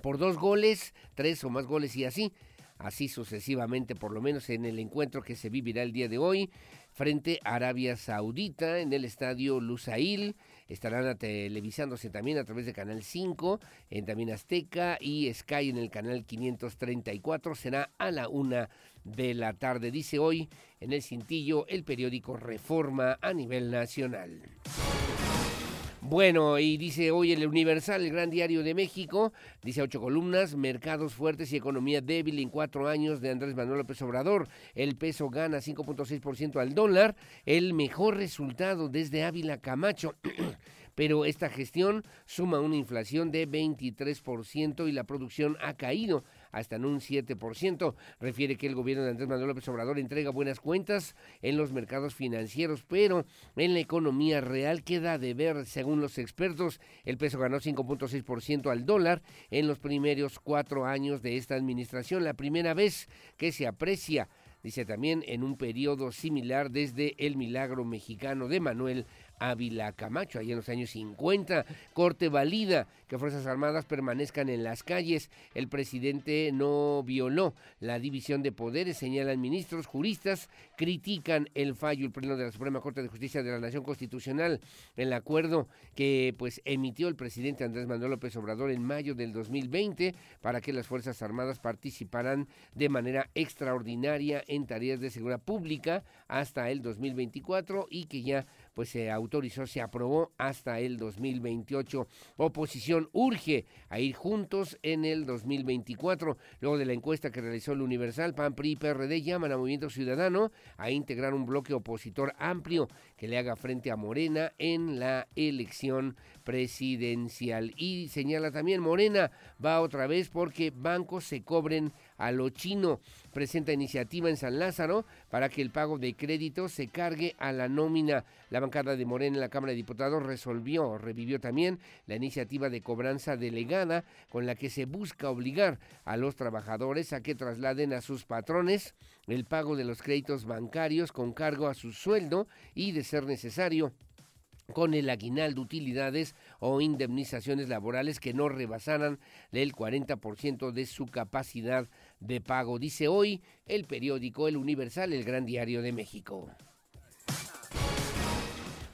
Por dos goles, tres o más goles y así así sucesivamente, por lo menos en el encuentro que se vivirá el día de hoy frente a Arabia Saudita en el estadio Lusail. Estarán televisándose también a través de Canal 5, en también Azteca y Sky en el canal 534. Será a la una de la tarde, dice hoy en el cintillo el periódico Reforma a nivel nacional. Bueno, y dice hoy el Universal, el gran diario de México, dice ocho columnas, mercados fuertes y economía débil en cuatro años de Andrés Manuel López Obrador. El peso gana 5.6% al dólar, el mejor resultado desde Ávila Camacho. pero esta gestión suma una inflación de 23% y la producción ha caído hasta en un 7%. Refiere que el gobierno de Andrés Manuel López Obrador entrega buenas cuentas en los mercados financieros, pero en la economía real queda de ver, según los expertos, el peso ganó 5.6% al dólar en los primeros cuatro años de esta administración, la primera vez que se aprecia dice también en un periodo similar desde el milagro mexicano de Manuel Ávila Camacho, ahí en los años 50. Corte valida que Fuerzas Armadas permanezcan en las calles. El presidente no violó la división de poderes, señalan ministros, juristas, critican el fallo, el pleno de la Suprema Corte de Justicia de la Nación Constitucional, el acuerdo que pues emitió el presidente Andrés Manuel López Obrador en mayo del 2020 para que las Fuerzas Armadas participaran de manera extraordinaria en tareas de seguridad pública hasta el 2024 y que ya pues se autorizó, se aprobó hasta el 2028. Oposición urge a ir juntos en el 2024. Luego de la encuesta que realizó el Universal, PAN, PRI y PRD llaman a Movimiento Ciudadano a integrar un bloque opositor amplio que le haga frente a Morena en la elección presidencial. Y señala también Morena va otra vez porque bancos se cobren a lo chino. Presenta iniciativa en San Lázaro para que el pago de crédito se cargue a la nómina. La bancada de Morena en la Cámara de Diputados resolvió, revivió también la iniciativa de cobranza delegada con la que se busca obligar a los trabajadores a que trasladen a sus patrones el pago de los créditos bancarios con cargo a su sueldo y, de ser necesario, con el aguinaldo utilidades o indemnizaciones laborales que no rebasaran el 40% de su capacidad de pago, dice hoy el periódico El Universal, el gran diario de México.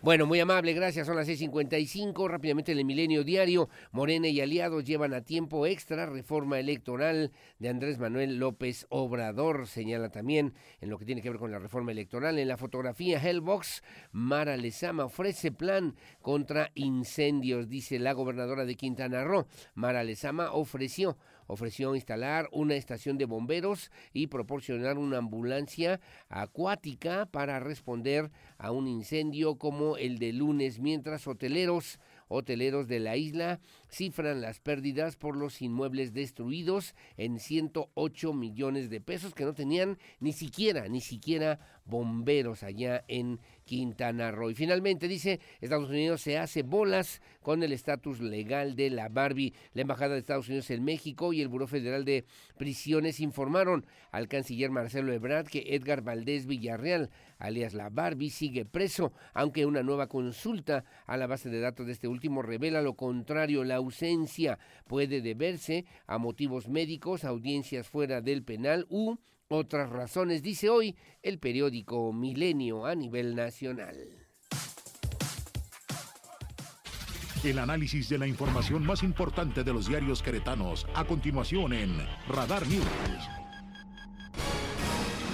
Bueno, muy amable, gracias. Son las 6:55. Rápidamente en el Milenio Diario. Morena y aliados llevan a tiempo extra reforma electoral de Andrés Manuel López Obrador. Señala también en lo que tiene que ver con la reforma electoral. En la fotografía Hellbox, Mara Lezama ofrece plan contra incendios, dice la gobernadora de Quintana Roo. Mara Lezama ofreció ofreció instalar una estación de bomberos y proporcionar una ambulancia acuática para responder a un incendio como el de lunes, mientras hoteleros hoteleros de la isla cifran las pérdidas por los inmuebles destruidos en 108 millones de pesos que no tenían ni siquiera, ni siquiera bomberos allá en Quintana Roo. Y finalmente dice, Estados Unidos se hace bolas con el estatus legal de la Barbie. La Embajada de Estados Unidos en México y el Buró Federal de Prisiones informaron al canciller Marcelo Ebrard que Edgar Valdés Villarreal, alias la Barbie, sigue preso, aunque una nueva consulta a la base de datos de este último revela lo contrario. La ausencia puede deberse a motivos médicos, audiencias fuera del penal u otras razones, dice hoy el periódico Milenio a nivel nacional. El análisis de la información más importante de los diarios queretanos, a continuación en Radar News.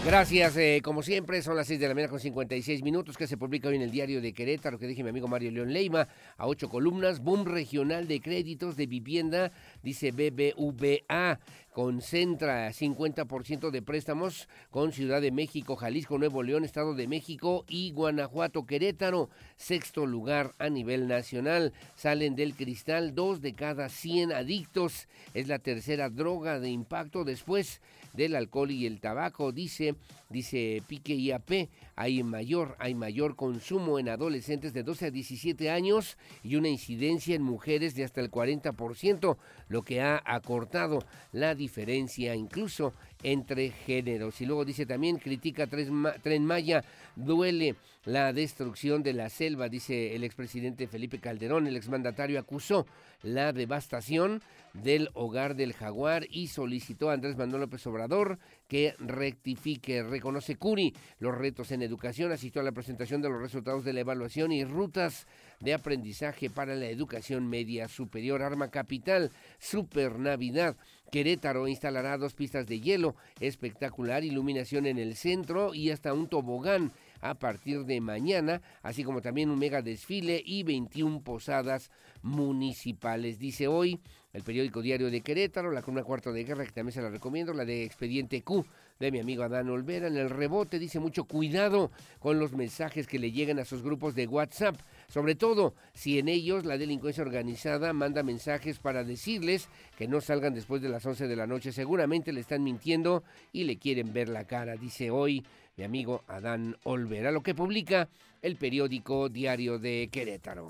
Gracias, eh, como siempre, son las 6 de la mañana con 56 minutos que se publica hoy en el diario de Querétaro, que dije mi amigo Mario León Leima, a ocho columnas, boom regional de créditos de vivienda, dice BBVA, concentra 50% de préstamos con Ciudad de México, Jalisco, Nuevo León, Estado de México y Guanajuato, Querétaro, sexto lugar a nivel nacional, salen del cristal dos de cada 100 adictos, es la tercera droga de impacto. Después del alcohol y el tabaco, dice, dice Pique IAP, hay mayor, hay mayor consumo en adolescentes de 12 a 17 años y una incidencia en mujeres de hasta el 40%, lo que ha acortado la diferencia incluso entre géneros. Y luego dice también, critica Tren Maya, duele la destrucción de la selva, dice el expresidente Felipe Calderón, el exmandatario acusó la devastación del hogar del jaguar y solicitó a Andrés Manuel López Obrador que rectifique. Reconoce Curi los retos en educación, asistió a la presentación de los resultados de la evaluación y rutas de aprendizaje para la educación media superior. Arma Capital, Super Navidad. Querétaro instalará dos pistas de hielo, espectacular iluminación en el centro y hasta un tobogán a partir de mañana, así como también un mega desfile y 21 posadas municipales. Dice hoy el periódico Diario de Querétaro, la columna cuarto de guerra, que también se la recomiendo, la de Expediente Q de mi amigo Adán Olvera. En el rebote dice mucho cuidado con los mensajes que le llegan a sus grupos de WhatsApp, sobre todo si en ellos la delincuencia organizada manda mensajes para decirles que no salgan después de las 11 de la noche. Seguramente le están mintiendo y le quieren ver la cara, dice hoy mi amigo Adán Olvera, lo que publica el periódico Diario de Querétaro.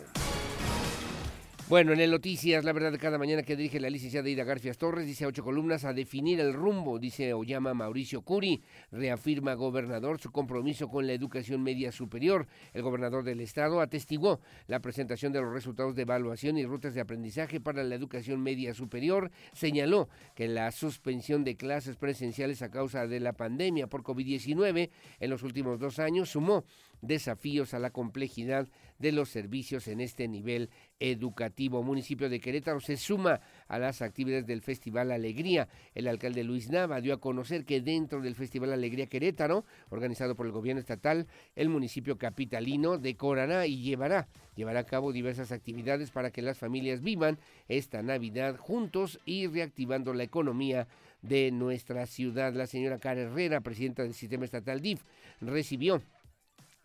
Bueno, en el Noticias, la verdad de cada mañana que dirige la licenciada Ida Garfias Torres, dice ocho columnas a definir el rumbo, dice Oyama Mauricio Curi, reafirma gobernador su compromiso con la educación media superior. El gobernador del estado atestiguó la presentación de los resultados de evaluación y rutas de aprendizaje para la educación media superior. Señaló que la suspensión de clases presenciales a causa de la pandemia por COVID-19 en los últimos dos años sumó desafíos a la complejidad de los servicios en este nivel educativo. Municipio de Querétaro se suma a las actividades del Festival Alegría. El alcalde Luis Nava dio a conocer que dentro del Festival Alegría Querétaro, organizado por el gobierno estatal, el municipio capitalino decorará y llevará, llevará a cabo diversas actividades para que las familias vivan esta Navidad juntos y reactivando la economía de nuestra ciudad. La señora Cara Herrera, presidenta del sistema estatal DIF, recibió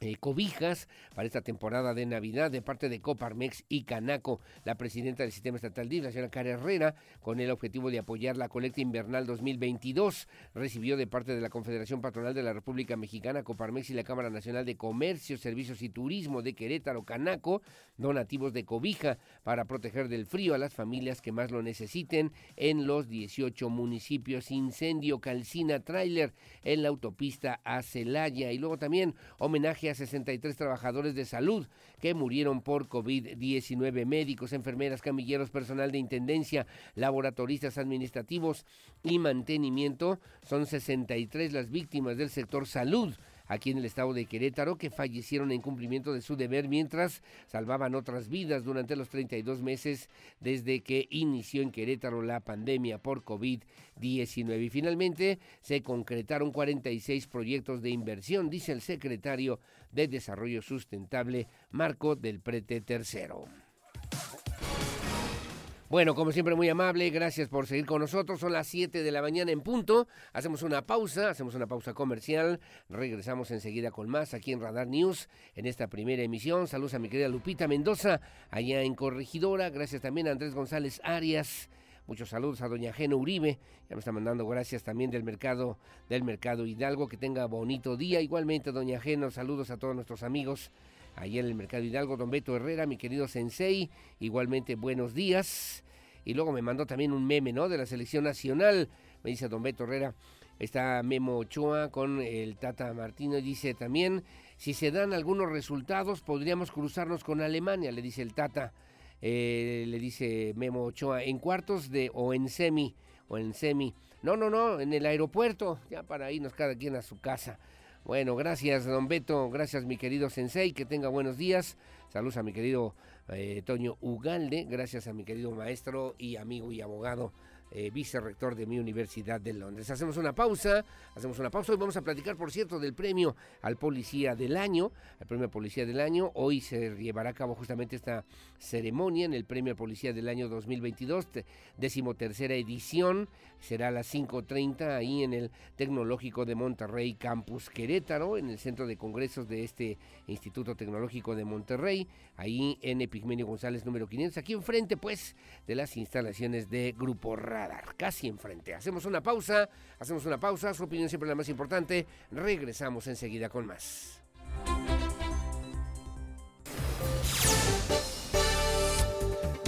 eh, cobijas para esta temporada de Navidad de parte de Coparmex y Canaco. La presidenta del Sistema Estatal DIF, la señora Cara Herrera, con el objetivo de apoyar la colecta invernal 2022, recibió de parte de la Confederación Patronal de la República Mexicana, Coparmex y la Cámara Nacional de Comercio, Servicios y Turismo de Querétaro, Canaco, donativos de cobija para proteger del frío a las familias que más lo necesiten en los 18 municipios. Incendio Calcina Trailer en la autopista a Celaya y luego también homenaje a 63 trabajadores de salud que murieron por COVID-19, médicos, enfermeras, camilleros, personal de intendencia, laboratoristas administrativos y mantenimiento. Son 63 las víctimas del sector salud aquí en el estado de Querétaro que fallecieron en cumplimiento de su deber mientras salvaban otras vidas durante los 32 meses desde que inició en Querétaro la pandemia por COVID-19. Y finalmente se concretaron 46 proyectos de inversión, dice el secretario de Desarrollo Sustentable Marco del Prete Tercero. Bueno, como siempre, muy amable, gracias por seguir con nosotros. Son las 7 de la mañana en punto. Hacemos una pausa, hacemos una pausa comercial. Regresamos enseguida con más aquí en Radar News en esta primera emisión. Saludos a mi querida Lupita Mendoza, allá en Corregidora. Gracias también a Andrés González Arias. Muchos saludos a doña Geno Uribe, ya me está mandando gracias también del mercado del mercado Hidalgo, que tenga bonito día. Igualmente, doña Geno, saludos a todos nuestros amigos ahí en el Mercado Hidalgo, don Beto Herrera, mi querido Sensei, igualmente buenos días. Y luego me mandó también un meme, ¿no? De la selección nacional, me dice don Beto Herrera, está Memo Ochoa con el Tata Martino y dice también, si se dan algunos resultados podríamos cruzarnos con Alemania, le dice el Tata, eh, le dice Memo Ochoa, en cuartos de o en semi, o en semi. No, no, no, en el aeropuerto, ya para irnos cada quien a su casa. Bueno, gracias, don Beto. Gracias, mi querido Sensei. Que tenga buenos días. Saludos a mi querido eh, Toño Ugalde. Gracias a mi querido maestro y amigo y abogado eh, vicerrector de mi Universidad de Londres. Hacemos una pausa, hacemos una pausa. Hoy vamos a platicar, por cierto, del premio al Policía del Año, al premio Policía del Año. Hoy se llevará a cabo justamente esta ceremonia en el premio al Policía del Año 2022, decimotercera edición. Será a las 5.30 ahí en el Tecnológico de Monterrey, Campus Querétaro, en el centro de congresos de este Instituto Tecnológico de Monterrey, ahí en Epigmenio González número 500, aquí enfrente pues de las instalaciones de Grupo Radio casi enfrente. Hacemos una pausa, hacemos una pausa, su opinión siempre la más importante. Regresamos enseguida con más.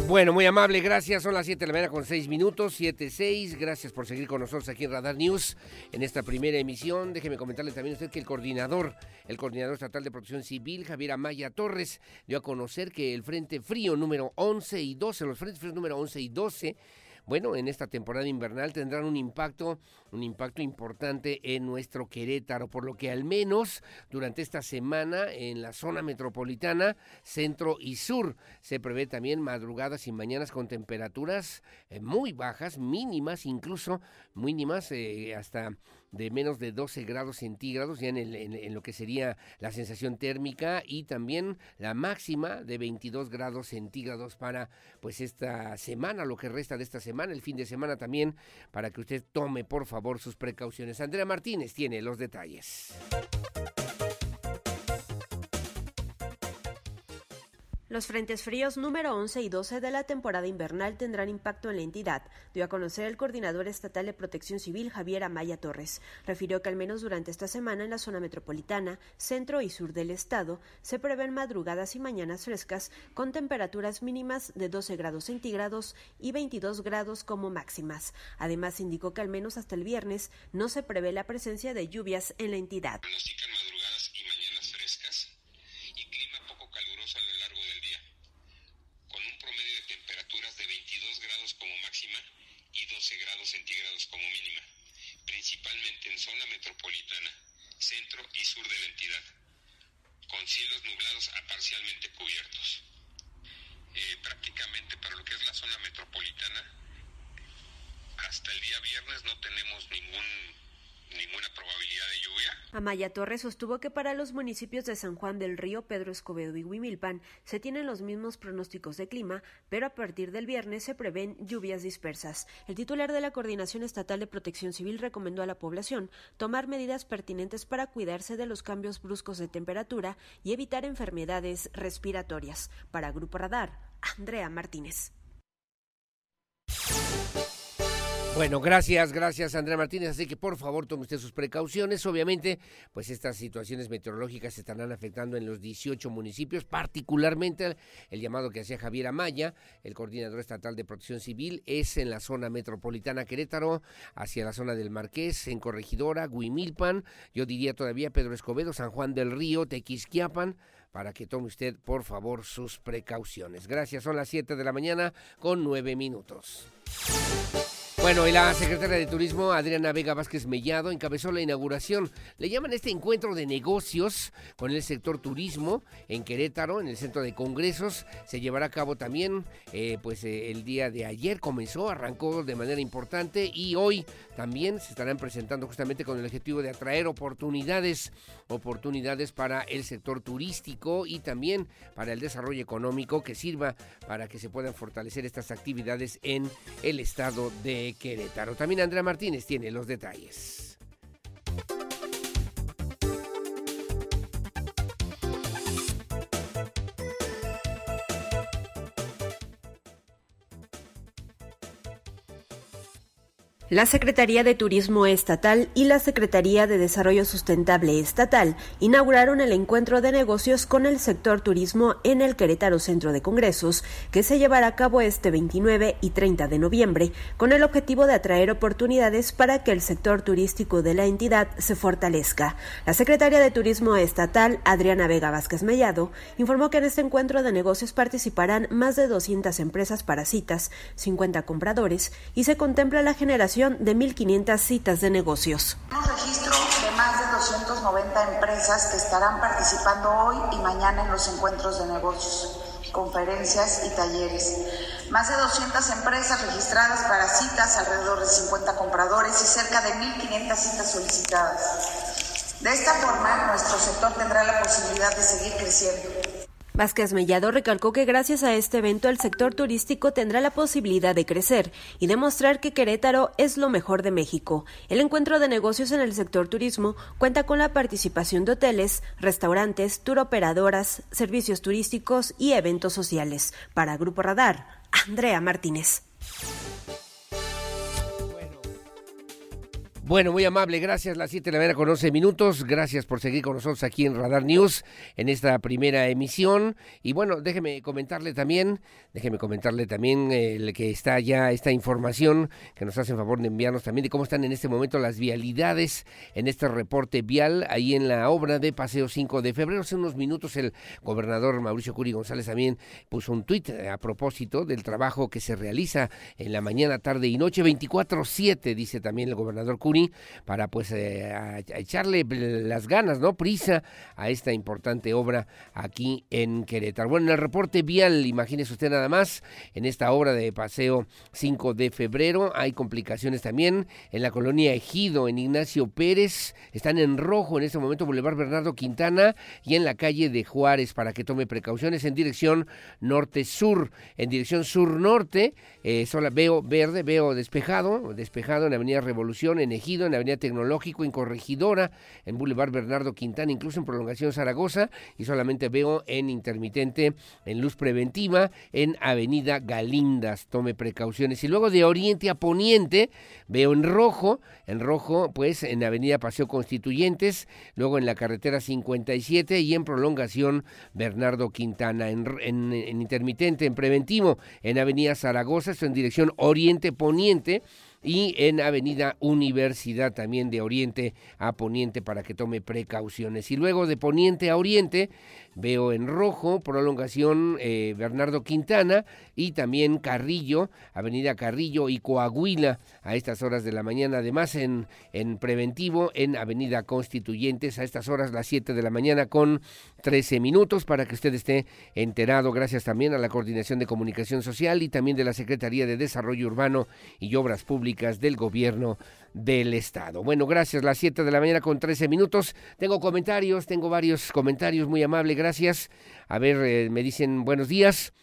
Bueno, muy amable, gracias. Son las 7 de la mañana con 6 minutos, 7, 6. Gracias por seguir con nosotros aquí en Radar News en esta primera emisión. Déjeme comentarle también a usted que el coordinador, el coordinador estatal de protección civil, Javier Amaya Torres, dio a conocer que el Frente Frío número 11 y 12, los Frentes Fríos número 11 y 12, bueno, en esta temporada invernal tendrán un impacto, un impacto importante en nuestro Querétaro, por lo que al menos durante esta semana en la zona metropolitana, centro y sur, se prevé también madrugadas y mañanas con temperaturas eh, muy bajas, mínimas, incluso mínimas, eh, hasta de menos de 12 grados centígrados, ya en, en, lo que sería la sensación térmica y también la máxima de 22 grados centígrados para pues esta semana, lo que resta de esta semana, el fin de semana también, para que usted tome por favor sus precauciones. Andrea Martínez tiene los detalles. Los frentes fríos número 11 y 12 de la temporada invernal tendrán impacto en la entidad, dio a conocer el coordinador estatal de protección civil Javier Amaya Torres. Refirió que al menos durante esta semana en la zona metropolitana, centro y sur del estado, se prevén madrugadas y mañanas frescas con temperaturas mínimas de 12 grados centígrados y 22 grados como máximas. Además, indicó que al menos hasta el viernes no se prevé la presencia de lluvias en la entidad. centro y sur de la entidad, con cielos nublados a parcialmente cubiertos. Eh, prácticamente para lo que es la zona metropolitana, hasta el día viernes no tenemos ningún Amaya Torres sostuvo que para los municipios de San Juan del Río, Pedro Escobedo y Huimilpan se tienen los mismos pronósticos de clima, pero a partir del viernes se prevén lluvias dispersas. El titular de la Coordinación Estatal de Protección Civil recomendó a la población tomar medidas pertinentes para cuidarse de los cambios bruscos de temperatura y evitar enfermedades respiratorias. Para Grupo Radar, Andrea Martínez. Bueno, gracias, gracias Andrea Martínez. Así que por favor tome usted sus precauciones. Obviamente, pues estas situaciones meteorológicas se estarán afectando en los 18 municipios, particularmente el llamado que hacía Javier Amaya, el coordinador estatal de protección civil, es en la zona metropolitana Querétaro, hacia la zona del Marqués, en Corregidora, Guimilpan, yo diría todavía Pedro Escobedo, San Juan del Río, Tequisquiapan, para que tome usted por favor sus precauciones. Gracias, son las 7 de la mañana con 9 minutos. Bueno, y la secretaria de Turismo, Adriana Vega Vázquez Mellado, encabezó la inauguración. Le llaman este encuentro de negocios con el sector turismo en Querétaro, en el centro de congresos. Se llevará a cabo también, eh, pues eh, el día de ayer comenzó, arrancó de manera importante y hoy también se estarán presentando justamente con el objetivo de atraer oportunidades, oportunidades para el sector turístico y también para el desarrollo económico que sirva para que se puedan fortalecer estas actividades en el estado de Querétaro. También Andrea Martínez tiene los detalles. La Secretaría de Turismo Estatal y la Secretaría de Desarrollo Sustentable Estatal inauguraron el encuentro de negocios con el sector turismo en el Querétaro Centro de Congresos, que se llevará a cabo este 29 y 30 de noviembre, con el objetivo de atraer oportunidades para que el sector turístico de la entidad se fortalezca. La Secretaría de Turismo Estatal, Adriana Vega Vázquez Mellado, informó que en este encuentro de negocios participarán más de 200 empresas para citas, 50 compradores y se contempla la generación de 1.500 citas de negocios. Tenemos registro de más de 290 empresas que estarán participando hoy y mañana en los encuentros de negocios, conferencias y talleres. Más de 200 empresas registradas para citas, alrededor de 50 compradores y cerca de 1.500 citas solicitadas. De esta forma, nuestro sector tendrá la posibilidad de seguir creciendo. Vázquez Mellado recalcó que gracias a este evento el sector turístico tendrá la posibilidad de crecer y demostrar que Querétaro es lo mejor de México. El encuentro de negocios en el sector turismo cuenta con la participación de hoteles, restaurantes, turoperadoras, servicios turísticos y eventos sociales. Para Grupo Radar, Andrea Martínez. Bueno, muy amable, gracias. Las 7 de la mañana con 11 minutos. Gracias por seguir con nosotros aquí en Radar News en esta primera emisión. Y bueno, déjeme comentarle también, déjeme comentarle también el que está ya esta información que nos hacen favor de enviarnos también de cómo están en este momento las vialidades en este reporte vial ahí en la obra de Paseo 5 de febrero. Hace unos minutos el gobernador Mauricio Curi González también puso un tuit a propósito del trabajo que se realiza en la mañana, tarde y noche 24/7, dice también el gobernador Curi para pues eh, echarle las ganas, ¿no? Prisa a esta importante obra aquí en Querétaro. Bueno, en el reporte vial, imagínese usted nada más, en esta obra de paseo 5 de febrero hay complicaciones también en la colonia Ejido, en Ignacio Pérez, están en rojo en este momento Boulevard Bernardo Quintana y en la calle de Juárez para que tome precauciones en dirección norte-sur, en dirección sur-norte, eh, veo verde, veo despejado, despejado en Avenida Revolución, en Ejido en la Avenida Tecnológico, en Corregidora, en Boulevard Bernardo Quintana, incluso en Prolongación Zaragoza, y solamente veo en intermitente, en luz preventiva, en Avenida Galindas. Tome precauciones. Y luego de oriente a poniente, veo en rojo, en rojo, pues en Avenida Paseo Constituyentes, luego en la carretera 57 y en Prolongación Bernardo Quintana, en, en intermitente, en preventivo, en Avenida Zaragoza, en dirección oriente poniente y en Avenida Universidad también de Oriente a Poniente para que tome precauciones. Y luego de Poniente a Oriente veo en rojo prolongación eh, Bernardo Quintana y también Carrillo, Avenida Carrillo y Coahuila a estas horas de la mañana. Además en, en preventivo en Avenida Constituyentes a estas horas las 7 de la mañana con 13 minutos para que usted esté enterado. Gracias también a la Coordinación de Comunicación Social y también de la Secretaría de Desarrollo Urbano y Obras Públicas del gobierno del estado. Bueno, gracias, las 7 de la mañana con 13 minutos. Tengo comentarios, tengo varios comentarios, muy amable, gracias. A ver, eh, me dicen buenos días.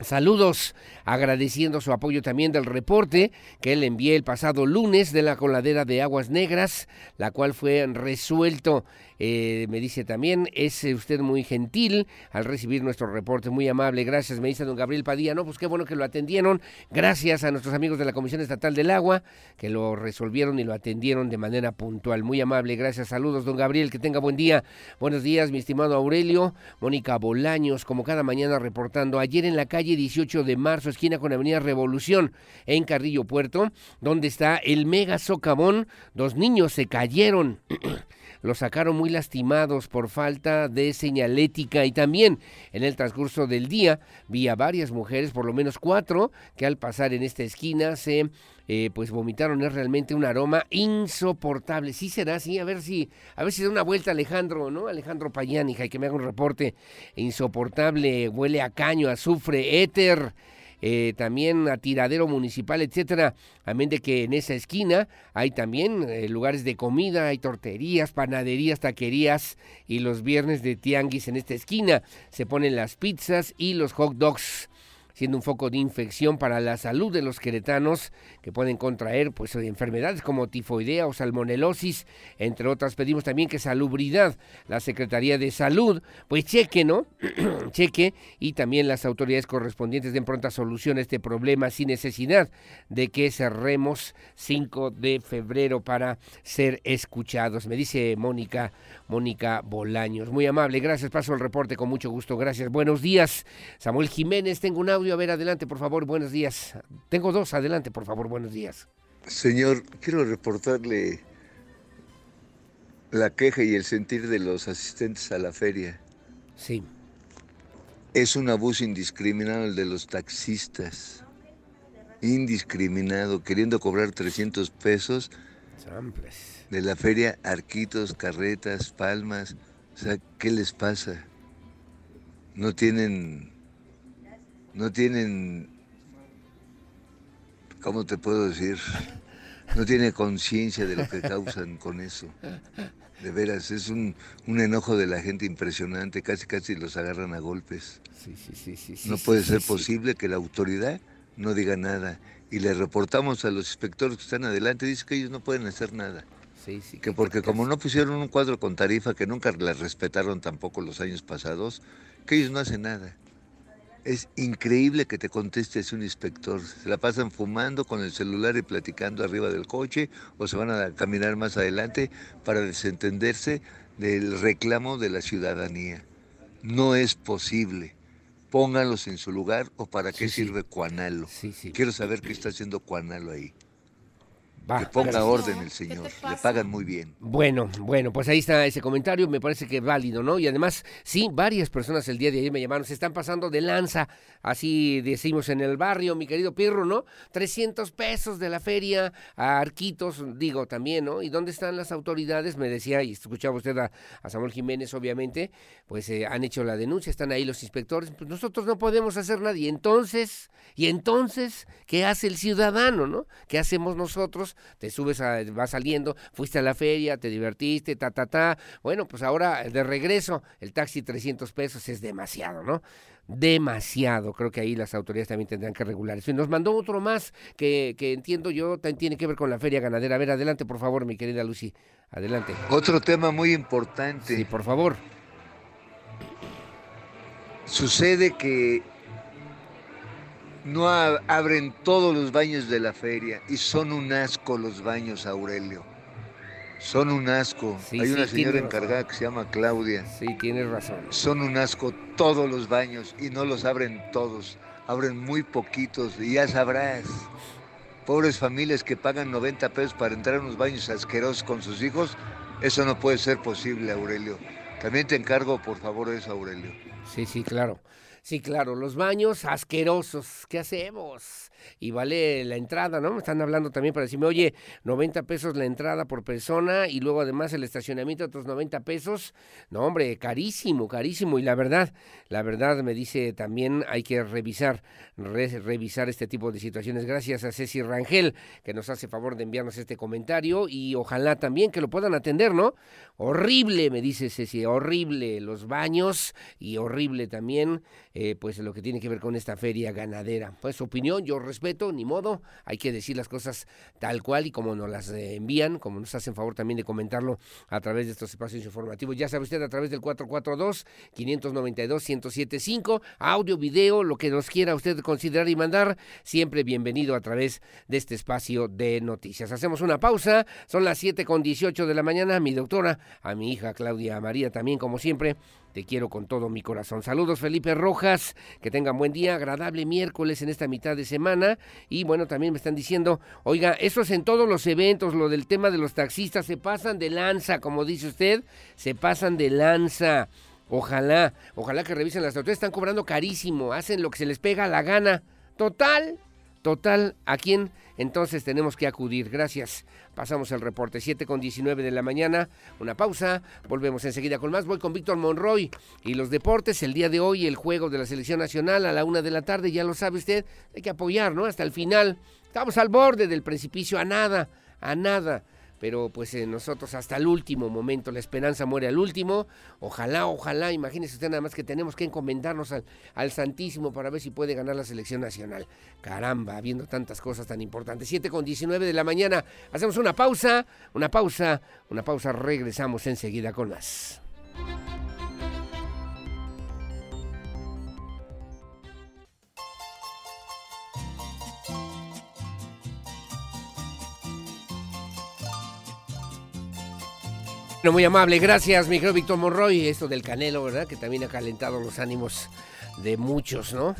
Saludos, agradeciendo su apoyo también del reporte que él envié el pasado lunes de la coladera de Aguas Negras, la cual fue resuelto eh, me dice también, es usted muy gentil al recibir nuestro reporte, muy amable, gracias, me dice don Gabriel Padilla, no, pues qué bueno que lo atendieron, gracias a nuestros amigos de la Comisión Estatal del Agua, que lo resolvieron y lo atendieron de manera puntual, muy amable, gracias, saludos don Gabriel, que tenga buen día, buenos días mi estimado Aurelio, Mónica Bolaños, como cada mañana reportando, ayer en la calle 18 de marzo, esquina con Avenida Revolución, en Carrillo Puerto, donde está el mega socavón, dos niños se cayeron. los sacaron muy lastimados por falta de señalética y también en el transcurso del día vi a varias mujeres, por lo menos cuatro, que al pasar en esta esquina se eh, pues vomitaron es realmente un aroma insoportable. Sí será así, a ver si, a ver si da una vuelta Alejandro, ¿no? Alejandro Payán, y que me haga un reporte insoportable, huele a caño, azufre, éter. Eh, también a tiradero municipal, etcétera. Amén de que en esa esquina hay también eh, lugares de comida, hay torterías, panaderías, taquerías y los viernes de tianguis en esta esquina se ponen las pizzas y los hot dogs siendo un foco de infección para la salud de los queretanos que pueden contraer pues enfermedades como tifoidea o salmonelosis, entre otras. Pedimos también que salubridad, la Secretaría de Salud, pues cheque, ¿no? cheque y también las autoridades correspondientes den pronta solución a este problema sin necesidad de que cerremos 5 de febrero para ser escuchados. Me dice Mónica, Mónica Bolaños. Muy amable, gracias. Paso el reporte con mucho gusto. Gracias. Buenos días. Samuel Jiménez, tengo un audio a ver, adelante, por favor, buenos días. Tengo dos, adelante, por favor, buenos días. Señor, quiero reportarle la queja y el sentir de los asistentes a la feria. Sí. Es un abuso indiscriminado el de los taxistas. Indiscriminado, queriendo cobrar 300 pesos de la feria, arquitos, carretas, palmas. O sea, ¿qué les pasa? No tienen no tienen, ¿cómo te puedo decir? No tiene conciencia de lo que causan con eso. De veras, es un, enojo de la gente impresionante, casi casi los agarran a golpes. Sí, sí, sí, no puede ser posible que la autoridad no diga nada. Y le reportamos a los inspectores que están adelante, dice que ellos no pueden hacer nada. que porque como no pusieron un cuadro con tarifa, que nunca la respetaron tampoco los años pasados, que ellos no hacen nada Es increíble que te conteste un inspector. Se la pasan fumando con el celular y platicando arriba del coche o se van a caminar más adelante para desentenderse del reclamo de la ciudadanía. No es posible. Pónganlos en su lugar o para qué sirve Cuanalo. Quiero saber qué está haciendo Cuanalo ahí que ponga orden el señor, le pagan muy bien. Bueno, bueno, pues ahí está ese comentario, me parece que es válido, ¿no? Y además, sí, varias personas el día de ayer me llamaron, se están pasando de lanza, así decimos en el barrio, mi querido Pirro, ¿no? 300 pesos de la feria a Arquitos, digo también, ¿no? ¿Y dónde están las autoridades? Me decía, y escuchaba usted a, Samuel Jiménez, obviamente, pues eh, han hecho la denuncia, están ahí los inspectores, pues nosotros no podemos hacer nada. Y entonces, y entonces, ¿qué hace el ciudadano, no? ¿Qué hacemos nosotros? Te subes, a, vas saliendo, fuiste a la feria, te divertiste, ta, ta, ta. Bueno, pues ahora de regreso, el taxi 300 pesos es demasiado, ¿no? demasiado. Creo que ahí las autoridades también tendrán que regular eso. Y nos mandó otro más que, que, entiendo yo también tiene que ver con la feria ganadera. A ver, adelante, por favor, mi querida Lucy. Adelante. Otro tema muy importante. Sí, por favor. Sucede que no abren todos los baños de la feria y son un asco los baños, Aurelio. Son un asco. Hay una señora encargada que se llama Claudia. Sí, tienes razón. Son un asco todos los baños y no los abren todos. Abren muy poquitos y ya sabrás. Pobres familias que pagan 90 pesos para entrar a unos baños asquerosos con sus hijos. Eso no puede ser posible, Aurelio. También te encargo, por favor, eso, Aurelio. Sí, sí, claro. Sí, claro, los baños asquerosos. ¿Qué hacemos? Y vale la entrada, ¿no? Me están hablando también para decirme, oye, 90 pesos la entrada por persona y luego además el estacionamiento otros 90 pesos. No, hombre, carísimo, carísimo. Y la verdad, la verdad me dice también hay que revisar, revisar este tipo de situaciones. Gracias a Ceci Rangel que nos hace favor de enviarnos este comentario y ojalá también que lo puedan atender, ¿no? Horrible, me dice Ceci, horrible los baños y horrible también, eh, pues lo que tiene que ver con esta feria ganadera. Pues opinión, yo respeto, ni modo, hay que decir las cosas tal cual y como nos las eh, envían, como nos hacen favor también de comentarlo a través de estos espacios informativos. Ya sabe usted a través del 442-592-1075, audio, video, lo que nos quiera usted considerar y mandar, siempre bienvenido a través de este espacio de noticias. Hacemos una pausa, son las 7 con 18 de la mañana, mi doctora, a mi hija Claudia María también como siempre te quiero con todo mi corazón. Saludos Felipe Rojas, que tengan buen día, agradable miércoles en esta mitad de semana. Y bueno, también me están diciendo, oiga, eso es en todos los eventos, lo del tema de los taxistas, se pasan de lanza, como dice usted, se pasan de lanza. Ojalá, ojalá que revisen las autoridades, están cobrando carísimo, hacen lo que se les pega la gana. Total, total, ¿a quién entonces tenemos que acudir? Gracias. Pasamos el reporte, 7 con 19 de la mañana, una pausa, volvemos enseguida con más. Voy con Víctor Monroy y los deportes. El día de hoy, el juego de la selección nacional a la una de la tarde, ya lo sabe usted, hay que apoyar, ¿no? Hasta el final. Estamos al borde del precipicio, a nada, a nada pero pues en nosotros hasta el último momento, la esperanza muere al último, ojalá, ojalá, imagínese usted nada más que tenemos que encomendarnos al, al Santísimo para ver si puede ganar la selección nacional. Caramba, viendo tantas cosas tan importantes. 7 con 19 de la mañana, hacemos una pausa, una pausa, una pausa, regresamos enseguida con más. Muy amable, gracias, mi querido Víctor Monroy. Esto del Canelo, ¿verdad? Que también ha calentado los ánimos de muchos, ¿no?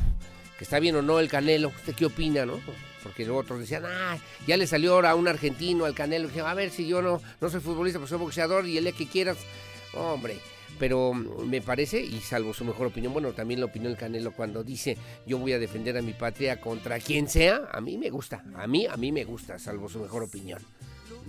Que está bien o no el Canelo. ¿Usted qué opina, no? Porque luego otros decían, ah, ya le salió ahora a un argentino al Canelo. Dije, a ver si yo no, no soy futbolista, pero soy boxeador y el que quieras. Hombre, pero me parece, y salvo su mejor opinión, bueno, también la opinión del Canelo cuando dice yo voy a defender a mi patria contra quien sea, a mí me gusta, a mí, a mí me gusta, salvo su mejor opinión.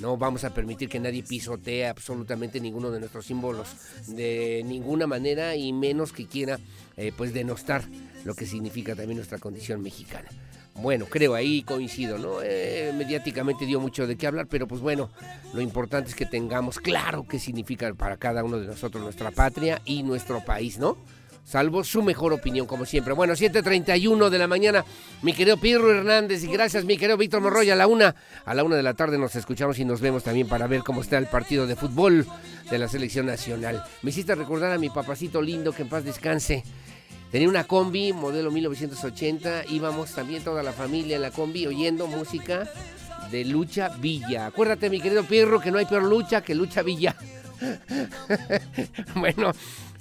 No vamos a permitir que nadie pisotee absolutamente ninguno de nuestros símbolos de ninguna manera y menos que quiera eh, pues denostar lo que significa también nuestra condición mexicana. Bueno, creo ahí coincido, ¿no? Eh, mediáticamente dio mucho de qué hablar, pero pues bueno, lo importante es que tengamos claro qué significa para cada uno de nosotros nuestra patria y nuestro país, ¿no? Salvo su mejor opinión, como siempre. Bueno, 7.31 de la mañana, mi querido Pirro Hernández, y gracias, mi querido Víctor Morroy, a la una, a la una de la tarde nos escuchamos y nos vemos también para ver cómo está el partido de fútbol de la selección nacional. Me hiciste recordar a mi papacito lindo, que en paz descanse, Tenía una combi, modelo 1980. Íbamos también toda la familia en la combi oyendo música de Lucha Villa. Acuérdate, mi querido Pierro, que no hay peor lucha que Lucha Villa. bueno,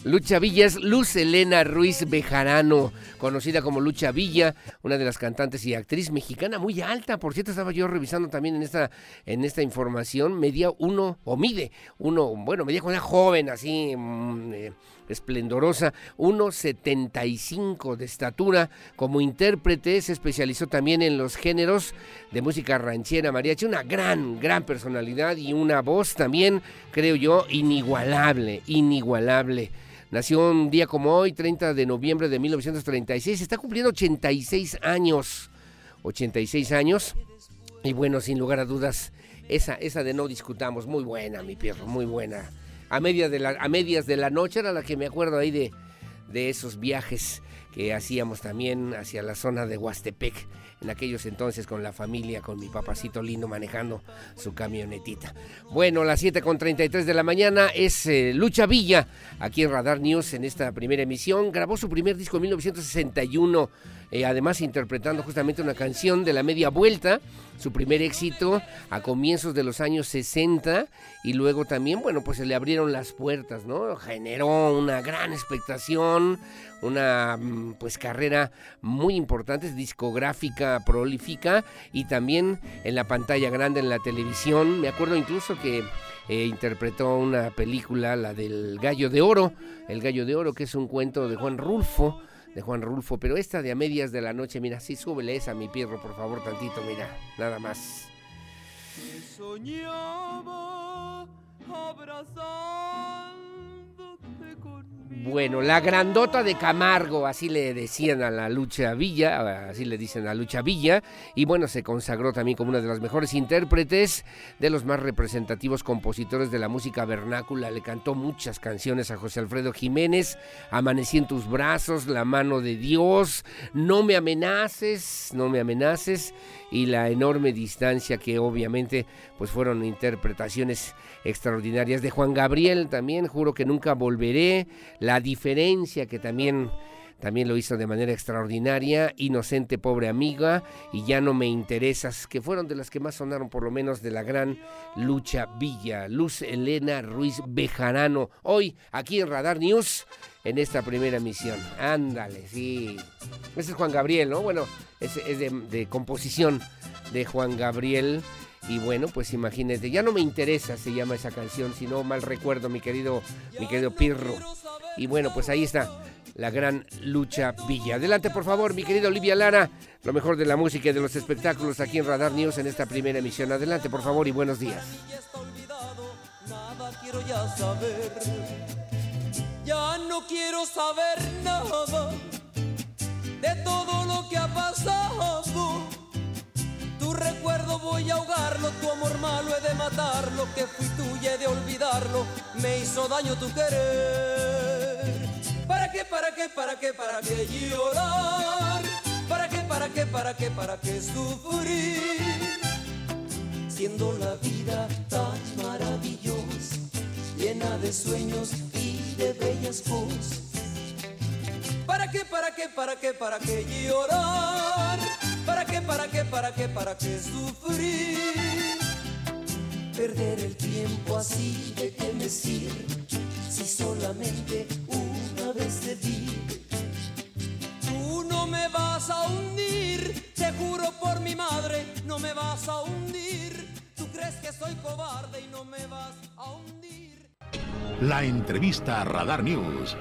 Lucha Villa es Luz Elena Ruiz Bejarano, conocida como Lucha Villa, una de las cantantes y actriz mexicana muy alta. Por cierto, estaba yo revisando también en esta, en esta información, medía uno, o mide uno, bueno, medía con una joven así, mm, eh, esplendorosa, 1,75 de estatura. Como intérprete se especializó también en los géneros de música ranchera mariachi, una gran, gran personalidad y una voz también, creo yo, inigualable, inigualable. Nació un día como hoy, 30 de noviembre de 1936, está cumpliendo 86 años, 86 años, y bueno, sin lugar a dudas, esa, esa de no discutamos, muy buena, mi perro, muy buena. A medias de la, a medias de la noche, era la que me acuerdo ahí de, de esos viajes que hacíamos también hacia la zona de Huastepec, en aquellos entonces con la familia, con mi papacito lindo manejando su camionetita. Bueno, las 7 con 33 de la mañana es eh, Lucha Villa, aquí en Radar News en esta primera emisión. Grabó su primer disco en 1961 eh, además interpretando justamente una canción de la media vuelta, su primer éxito a comienzos de los años 60 y luego también, bueno, pues se le abrieron las puertas, ¿no? Generó una gran expectación, una mm, pues carrera muy importante, discográfica, prolífica y también en la pantalla grande en la televisión. Me acuerdo incluso que eh, interpretó una película, la del Gallo de Oro, El Gallo de Oro, que es un cuento de Juan Rulfo de Juan Rulfo, pero esta de a medias de la noche, mira, sí, súbele esa, mi pierro, por favor, tantito, mira, nada más. Soñaba bueno, la grandota de Camargo, así le decían a la lucha Villa, así le dicen a lucha Villa, y bueno, se consagró también como una de las mejores intérpretes, de los más representativos compositores de la música vernácula. Le cantó muchas canciones a José Alfredo Jiménez, Amanecí en tus brazos, La mano de Dios, No me amenaces, no me amenaces, y la enorme distancia que obviamente pues fueron interpretaciones extraordinarias de Juan Gabriel también, juro que nunca volveré, la diferencia que también también lo hizo de manera extraordinaria, Inocente Pobre Amiga y Ya no me interesas, que fueron de las que más sonaron por lo menos de la gran Lucha Villa, Luz Elena Ruiz Bejarano, hoy aquí en Radar News en esta primera emisión. Ándale, sí. Ese es Juan Gabriel, ¿no? Bueno, es, de, de composición de Juan Gabriel. Y bueno, pues imagínate, ya no me interesa, se llama esa canción, si no mal recuerdo, mi querido, mi querido Pirro. Y bueno, pues ahí está la gran lucha Villa. Adelante, por favor, mi querido Olivia Lara, lo mejor de la música y de los espectáculos aquí en Radar News en esta primera emisión. Adelante, por favor, y buenos días. Ya no quiero saber nada de todo lo que ha pasado tu recuerdo voy a ahogarlo, tu amor malo he de matarlo, que fui tuya he de olvidarlo, me hizo daño tu querer. ¿Para qué, para qué, para qué, para qué llorar? ¿Para qué, para qué, para qué, para qué sufrir? Siendo la vida tan maravillosa, llena de sueños y de bellas cosas. ¿Para qué, para qué, para qué, para qué llorar? ¿Para qué, para qué, para qué, sufrir? Perder el tiempo así de qué me sirve si solamente una vez te di. Tú no me vas a hundir, te juro por mi madre, no me vas a hundir. Tú crees que soy cobarde y no me vas a hundir. La entrevista a Radar News.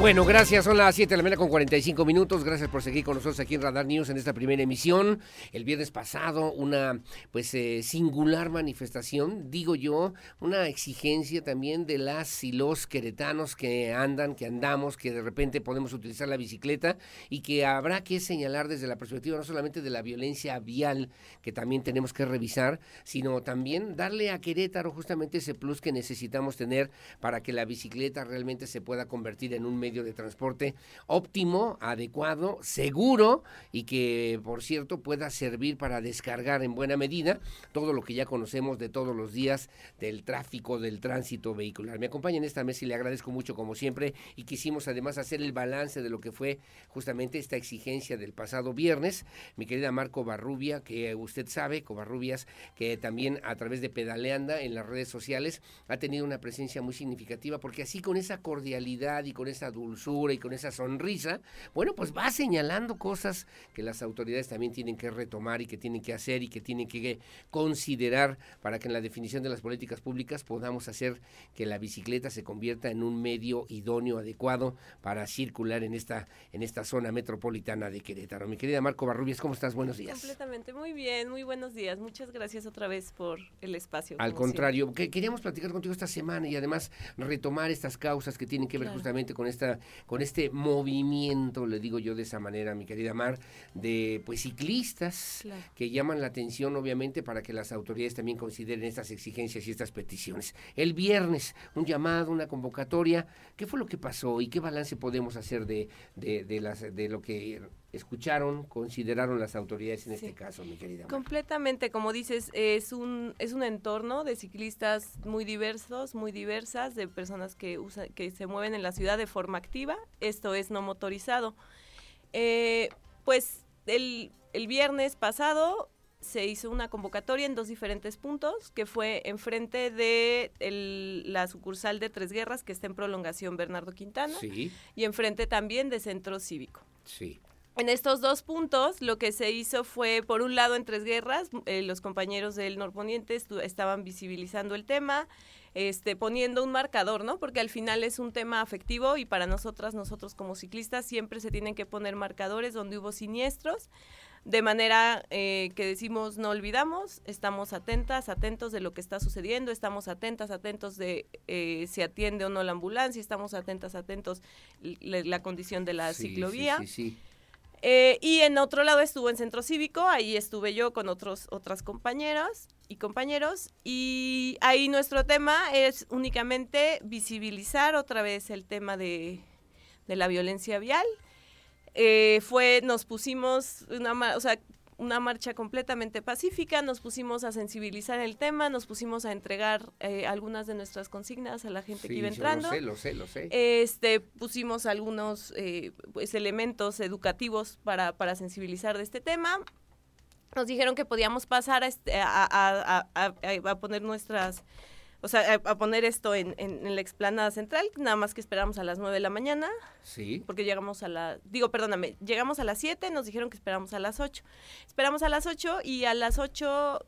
Bueno, gracias. Son las 7 de la mañana con 45 minutos. Gracias por seguir con nosotros aquí en Radar News en esta primera emisión. El viernes pasado, una pues eh, singular manifestación, digo yo, una exigencia también de las y los queretanos que andan, que andamos, que de repente podemos utilizar la bicicleta y que habrá que señalar desde la perspectiva no solamente de la violencia vial, que también tenemos que revisar, sino también darle a Querétaro justamente ese plus que necesitamos tener para que la bicicleta realmente se pueda convertir en un medio medio de transporte óptimo, adecuado, seguro y que, por cierto, pueda servir para descargar en buena medida todo lo que ya conocemos de todos los días del tráfico, del tránsito vehicular. Me acompaña en esta mesa y le agradezco mucho como siempre y quisimos además hacer el balance de lo que fue justamente esta exigencia del pasado viernes. Mi querida Marco Barrubia, que usted sabe, Covarrubias, que también a través de Pedaleanda en las redes sociales ha tenido una presencia muy significativa porque así con esa cordialidad y con esa dulzura y con esa sonrisa, bueno, pues va señalando cosas que las autoridades también tienen que retomar y que tienen que hacer y que tienen que considerar para que en la definición de las políticas públicas podamos hacer que la bicicleta se convierta en un medio idóneo, adecuado para circular en esta, en esta zona metropolitana de Querétaro. Mi querida Marco Barrubias, ¿cómo estás? Buenos días. Completamente, muy bien, muy buenos días. Muchas gracias otra vez por el espacio. Al contrario, que queríamos platicar contigo esta semana y además retomar estas causas que tienen que ver justamente con esta con este movimiento, le digo yo de esa manera, mi querida Mar, de pues ciclistas que llaman la atención obviamente para que las autoridades también consideren estas exigencias y estas peticiones. El viernes, un llamado, una convocatoria, ¿qué fue lo que pasó y qué balance podemos hacer de, de, de las, de lo que escucharon, consideraron las autoridades en este caso, mi querida. Completamente, como dices, es un es un entorno de ciclistas muy diversos, muy diversas, de personas que usan, que se mueven en la ciudad de forma activa. Esto es no motorizado. Eh, pues el, el viernes pasado se hizo una convocatoria en dos diferentes puntos, que fue enfrente de la sucursal de Tres Guerras, que está en prolongación Bernardo Quintana, y enfrente también de Centro Cívico. Sí. En estos dos puntos, lo que se hizo fue, por un lado, en Tres Guerras, eh, los compañeros del Norponiente estaban visibilizando el tema, este, poniendo un marcador, ¿no? Porque al final es un tema afectivo y para nosotras, nosotros como ciclistas, siempre se tienen que poner marcadores donde hubo siniestros, de manera eh, que decimos, no olvidamos, estamos atentas, atentos de lo que está sucediendo, estamos atentas, atentos de eh, si atiende o no la ambulancia, estamos atentas, atentos la, la condición de la ciclovía. Sí, sí, eh, y en otro lado estuvo en Centro Cívico, ahí estuve yo con otros otras compañeras y compañeros y ahí nuestro tema es únicamente visibilizar otra vez el tema de, de la violencia vial. Eh, fue, nos pusimos una, o sea, una marcha completamente pacífica, nos pusimos a sensibilizar el tema, nos pusimos a entregar eh, algunas de nuestras consignas a la gente que iba entrando. Lo sé, lo sé, lo sé. Este, pusimos algunos eh, pues, elementos educativos para, para sensibilizar de este tema. Nos dijeron que podíamos pasar a, este, a, a, a poner nuestras o sea, a, poner esto en, en, la explanada central, nada más que esperamos a las 9 de la mañana. Sí. Porque llegamos a la, digo, perdóname, llegamos a las 7, nos dijeron que esperamos a las 8. Esperamos a las 8 y a las 8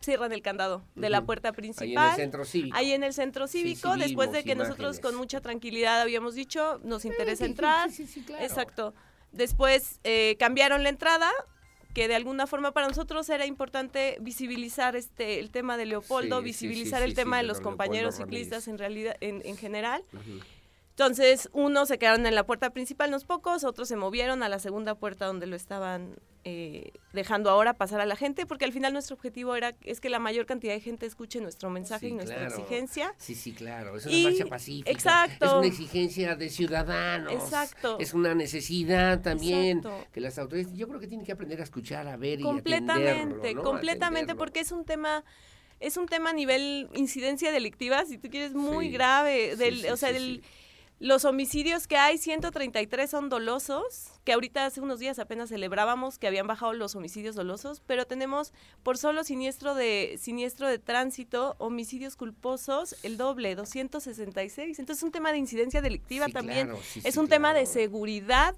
cierran el candado de la puerta principal. Ahí en el centro cívico. Ahí en el centro cívico, después de que nosotros con mucha tranquilidad habíamos dicho, nos interesa entrar. Sí, sí, claro. Exacto. Después eh, cambiaron la entrada, que de alguna forma para nosotros era importante visibilizar este el tema de Leopoldo, visibilizar el tema de los compañeros ciclistas en realidad en, en general. Entonces, unos se quedaron en la puerta principal, unos pocos, otros se movieron a la segunda puerta donde lo estaban eh, dejando ahora pasar a la gente, porque al final nuestro objetivo era es que la mayor cantidad de gente escuche nuestro mensaje y nuestra exigencia. Sí, sí, claro. Es una marcha pacífica. Exacto. Es una exigencia de ciudadanos. Exacto. Es una necesidad también que las autoridades, yo creo que tienen que aprender a escuchar, a ver y Completamente, ¿no? completamente, porque es un tema es un tema a nivel incidencia delictiva, si tú quieres, muy grave, del, o sea, del los homicidios que hay, 133 son dolosos, que ahorita hace unos días apenas celebrábamos que habían bajado los homicidios dolosos, pero tenemos por solo siniestro de siniestro de tránsito, homicidios culposos, el doble, 266. Entonces es un tema de incidencia delictiva también, es un tema de seguridad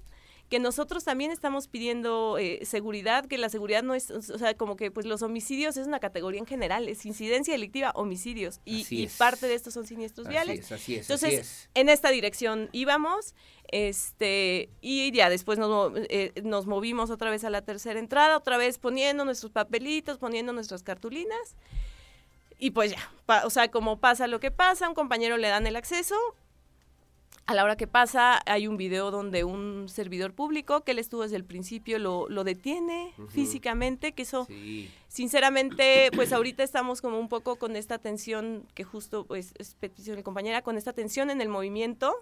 que nosotros también estamos pidiendo eh, seguridad, que la seguridad no es, o sea, como que pues los homicidios es una categoría en general, es incidencia delictiva, homicidios, y, parte de estos son siniestros viales. así es, Entonces, en esta dirección íbamos, este, y ya después nos, eh, nos movimos otra vez a la tercera entrada, otra vez poniendo nuestros papelitos, poniendo nuestras cartulinas, y pues ya, o sea, como pasa lo que pasa, un compañero le dan el acceso, a la hora que pasa, hay un video donde un servidor público que él estuvo desde el principio lo, lo detiene físicamente, que eso, sinceramente, pues ahorita estamos como un poco con esta tensión, que justo pues es petición de compañera, con esta tensión en el movimiento,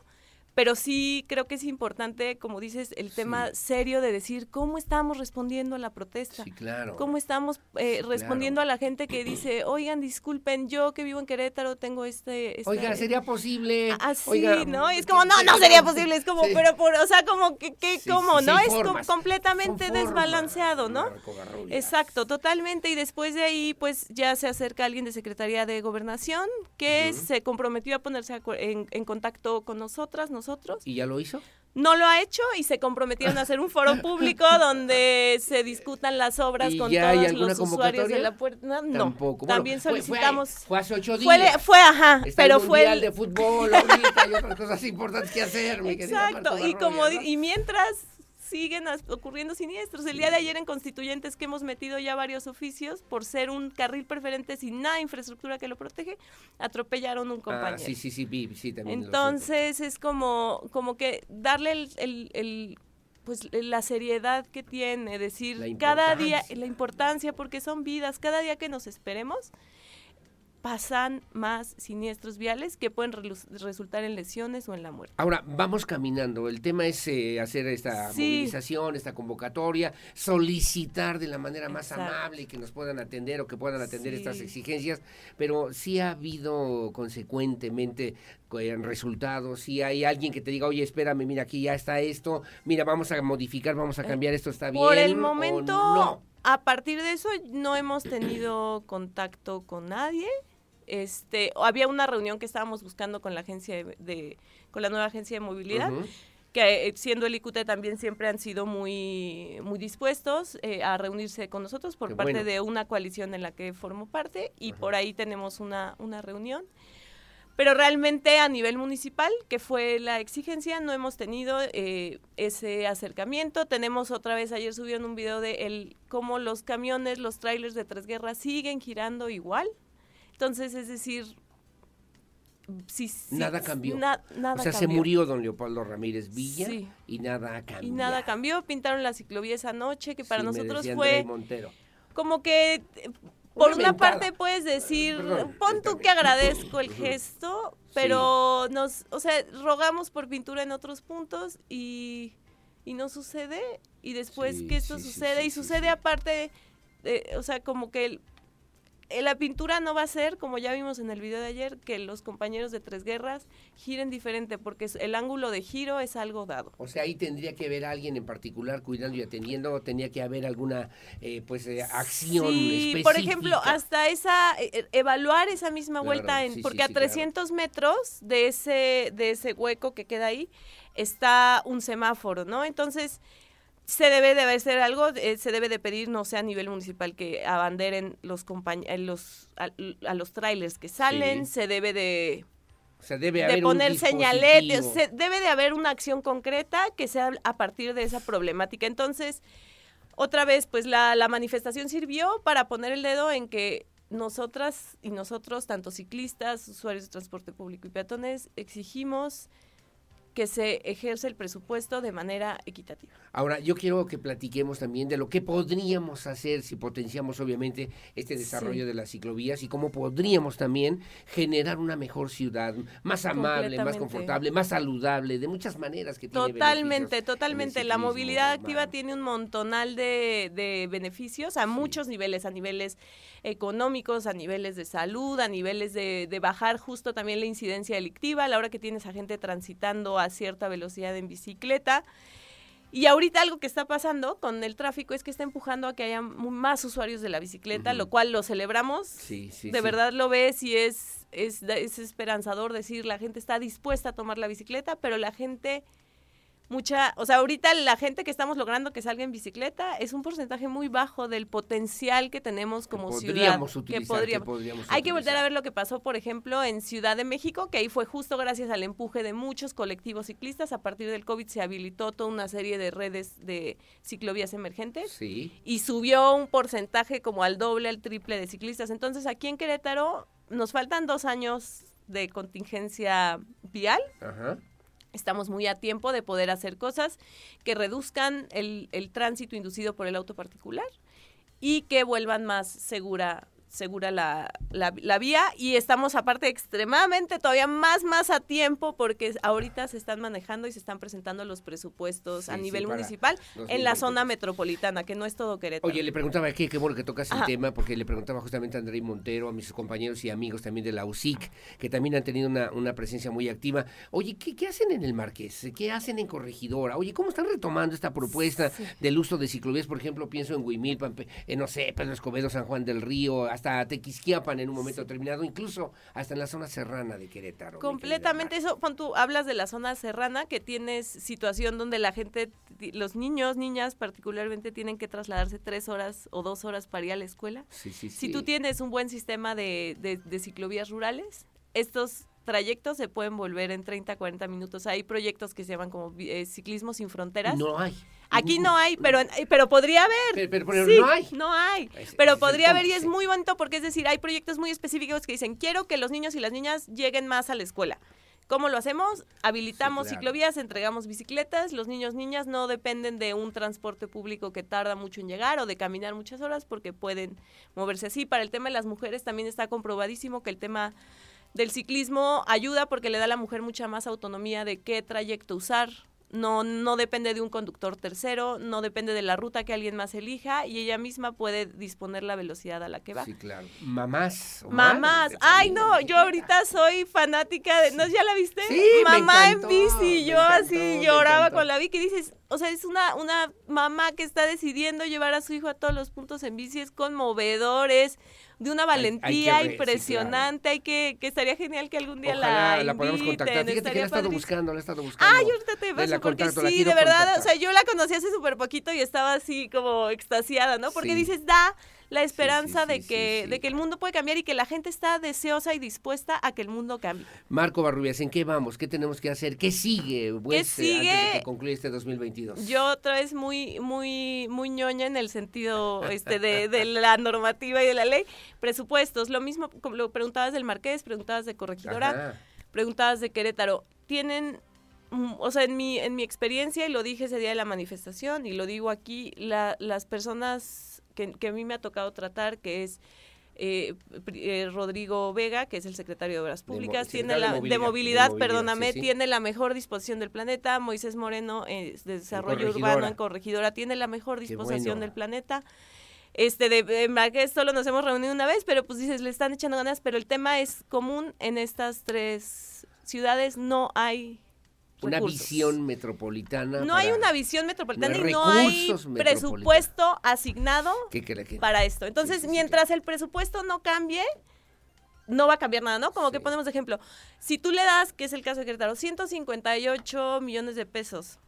pero sí creo que es importante, como dices, el tema serio de decir cómo estamos respondiendo a la protesta. Sí, claro. Cómo estamos eh, respondiendo a la gente que dice, oigan, disculpen, yo que vivo en Querétaro tengo este... este Oiga, ¿sería posible? Así, ¿no? Y es como, no, no sería posible, es como, pero por, o sea, como que, que ¿cómo, no? Es completamente desbalanceado, ¿no? Exacto, totalmente. Y después de ahí, pues ya se acerca alguien de Secretaría de Gobernación que se comprometió a ponerse en, en contacto con nosotras, nosotros ¿Y ya lo hizo? No lo ha hecho y se comprometieron a hacer un foro público donde se discutan las obras con todos los usuarios de la puerta. No, Tampoco. también solicitamos. Fue, hace ocho días. Fue, ajá, pero el fue el de fútbol ahorita y otras cosas importantes que hacer. Mi Exacto. Y como y mientras siguen ocurriendo siniestros. El día de ayer en Constituyentes que hemos metido ya varios oficios por ser un carril preferente sin nada de infraestructura que lo protege, atropellaron un ah, compañero. sí, sí, sí, sí, también. Entonces es como, como que darle el, pues la seriedad que tiene, decir cada día, la importancia, porque son vidas, cada día que nos esperemos, pasan más siniestros viales que pueden resultar en lesiones o en la muerte. Ahora, vamos caminando. El tema es eh, hacer esta movilización, esta convocatoria, solicitar de la manera más amable que nos puedan atender o que puedan atender estas exigencias, pero sí ha habido consecuentemente en resultados, si hay alguien que te diga, oye, espérame, mira, aquí ya está esto, mira, vamos a modificar, vamos a eh, cambiar, esto está bien. Por el momento, a partir de eso no hemos tenido contacto con nadie. Este, había una reunión que estábamos buscando con la agencia de, con la nueva agencia de movilidad. que eh, siendo el ICUT también siempre han sido muy, muy dispuestos eh, a reunirse con nosotros por parte de una coalición en la que formo parte y por ahí tenemos una, una reunión. Pero realmente a nivel municipal, que fue la exigencia, no hemos tenido eh, ese acercamiento. Tenemos otra vez, ayer subieron un video de el, cómo los camiones, los trailers de Tres Guerras siguen girando igual. Entonces, es decir, si, nada cambió. o sea, se murió don Leopoldo Ramírez Villa y nada cambió. Y nada cambió. Pintaron la ciclovía esa noche, que para nosotros fue como que por una, parte puedes decir, pon tú que agradezco el gesto, pero nos, o sea, rogamos por pintura en otros puntos y, y no sucede. Y después que esto sucede, y sucede aparte, o sea, como que eh, la pintura no va a ser, como ya vimos en el video de ayer, que los compañeros de Tres Guerras giren diferente, porque el ángulo de giro es algo dado. O sea, ahí tendría que haber alguien en particular cuidando y atendiendo, tenía que haber alguna eh, pues eh, acción sí, por ejemplo, hasta esa, evaluar esa misma vuelta, en, porque a 300 metros de ese, de ese hueco que queda ahí está un semáforo, ¿no? Entonces se debe de hacer algo, eh, se debe de pedir, no sé, a nivel municipal que abanderen los eh, los a, los trailers que salen, se debe de debe poner señaletes, se, debe de haber una acción concreta que sea a partir de esa problemática. Entonces, otra vez, pues la, la manifestación sirvió para poner el dedo en que nosotras y nosotros, tanto ciclistas, usuarios de transporte público y peatones, exigimos que se ejerce el presupuesto de manera equitativa. Ahora, yo quiero que platiquemos también de lo que podríamos hacer si potenciamos obviamente este desarrollo de las ciclovías y cómo podríamos también generar una mejor ciudad, más amable, más confortable, más saludable, de muchas maneras que tiene Totalmente, totalmente. La movilidad activa tiene un montonal de, beneficios a muchos niveles, a niveles económicos, a niveles de salud, a niveles de, de bajar justo también la incidencia delictiva a la hora que tienes a gente transitando a cierta velocidad en bicicleta. Y ahorita algo que está pasando con el tráfico es que está empujando a que haya más usuarios de la bicicleta, lo cual lo celebramos. Sí, sí, de verdad lo ves y es, es, es esperanzador decir, la gente está dispuesta a tomar la bicicleta, pero la gente mucha, o sea, ahorita la gente que estamos logrando que salga en bicicleta es un porcentaje muy bajo del potencial que tenemos como ciudad. que podríamos, Hay que volver a ver lo que pasó, por ejemplo, en Ciudad de México, que ahí fue justo gracias al empuje de muchos colectivos ciclistas. A partir del COVID se habilitó toda una serie de redes de ciclovías emergentes y subió un porcentaje como al doble, al triple de ciclistas. Entonces, aquí en Querétaro nos faltan dos años de contingencia vial. Ajá estamos muy a tiempo de poder hacer cosas que reduzcan el, tránsito inducido por el auto particular y que vuelvan más segura segura la, la, vía y estamos aparte extremadamente todavía más, más a tiempo porque ahorita se están manejando y se están presentando los presupuestos a nivel municipal en la zona metropolitana, que no es todo Querétaro. Oye, le preguntaba aquí, qué bueno que tocas el tema, porque le preguntaba justamente a André Montero, a mis compañeros y amigos también de la UCIC, que también han tenido una, una presencia muy activa. Oye, ¿qué, ¿qué, hacen en el Marqués? ¿Qué hacen en Corregidora? Oye, ¿cómo están retomando esta propuesta del uso de ciclovías? Por ejemplo, pienso en Huimilpan, en, no sé, Pedro Escobedo, San Juan del Río, hasta Tequisquiapan en un momento determinado, incluso hasta en la zona serrana de Querétaro. Completamente eso, cuando tú hablas de la zona serrana, que tienes situación donde la gente, los niños, niñas particularmente, tienen que trasladarse tres horas o dos horas para ir a la escuela. si tú tienes un buen sistema de, de ciclovías rurales, estos trayectos se pueden volver en 30, 40 minutos. Hay proyectos que se llaman como eh, ciclismo sin fronteras. No hay. Aquí no hay, pero pero podría haber. Pero, no hay. No hay. Pero podría haber y es muy bonito porque es decir, hay proyectos muy específicos que dicen, quiero que los niños y las niñas lleguen más a la escuela. ¿Cómo lo hacemos? Habilitamos ciclovías, entregamos bicicletas, los niños, niñas no dependen de un transporte público que tarda mucho en llegar o de caminar muchas horas porque pueden moverse así. Para el tema de las mujeres también está comprobadísimo que el tema del ciclismo ayuda porque le da a la mujer mucha más autonomía de qué trayecto usar. No, no depende de un conductor tercero, no depende de la ruta que alguien más elija y ella misma puede disponer la velocidad a la que va. Sí, claro. Mamás. Mamás. Ay, no, yo ahorita soy fanática de... ¿No ya la viste? Sí, Mamá en bici. Yo así lloraba con la bici. dices, o sea, es una, una mamá que está decidiendo llevar a su hijo a todos los puntos en bici. Es conmovedor, es de una valentía impresionante. Hay que, que estaría genial que algún día la, la podamos contactar. Fíjate que la he estado buscando, la he estado buscando. Ay, ahorita te paso, porque sí, de verdad, o sea, yo la conocí hace súper poquito y estaba así como extasiada, ¿no? Porque dices, da la esperanza de, que, de que el mundo puede cambiar y que la gente está deseosa y dispuesta a que el mundo cambie. Marco Barrubias, ¿en qué vamos? ¿Qué tenemos que hacer? ¿Qué sigue? ¿Qué sigue? Antes de que concluya este 2022. Yo otra vez muy, muy, muy ñoña en el sentido este, de, de la normativa y de la ley. Presupuestos, lo mismo, como lo preguntabas del Marqués, preguntabas de Corregidora, preguntabas de Querétaro. Tienen mm, o sea, en mi, en mi experiencia, y lo dije ese día de la manifestación, y lo digo aquí, la, las personas que, a mí me ha tocado tratar, que es eh, eh, Rodrigo Vega, que es el secretario de Obras Públicas, tiene la de movilidad, perdóname, tiene la mejor disposición del planeta. Moisés Moreno, eh, de desarrollo urbano en corregidora, tiene la mejor disposición del planeta. Este de, de solo nos hemos reunido una vez, pero pues dices, le están echando ganas, pero el tema es común en estas tres ciudades, no hay una visión metropolitana. No hay una visión metropolitana y no hay presupuesto asignado para esto. Entonces, mientras el presupuesto no cambie, no va a cambiar nada, ¿no? Como que ponemos de ejemplo, si tú le das, que es el caso de Querétaro, 158 millones de pesos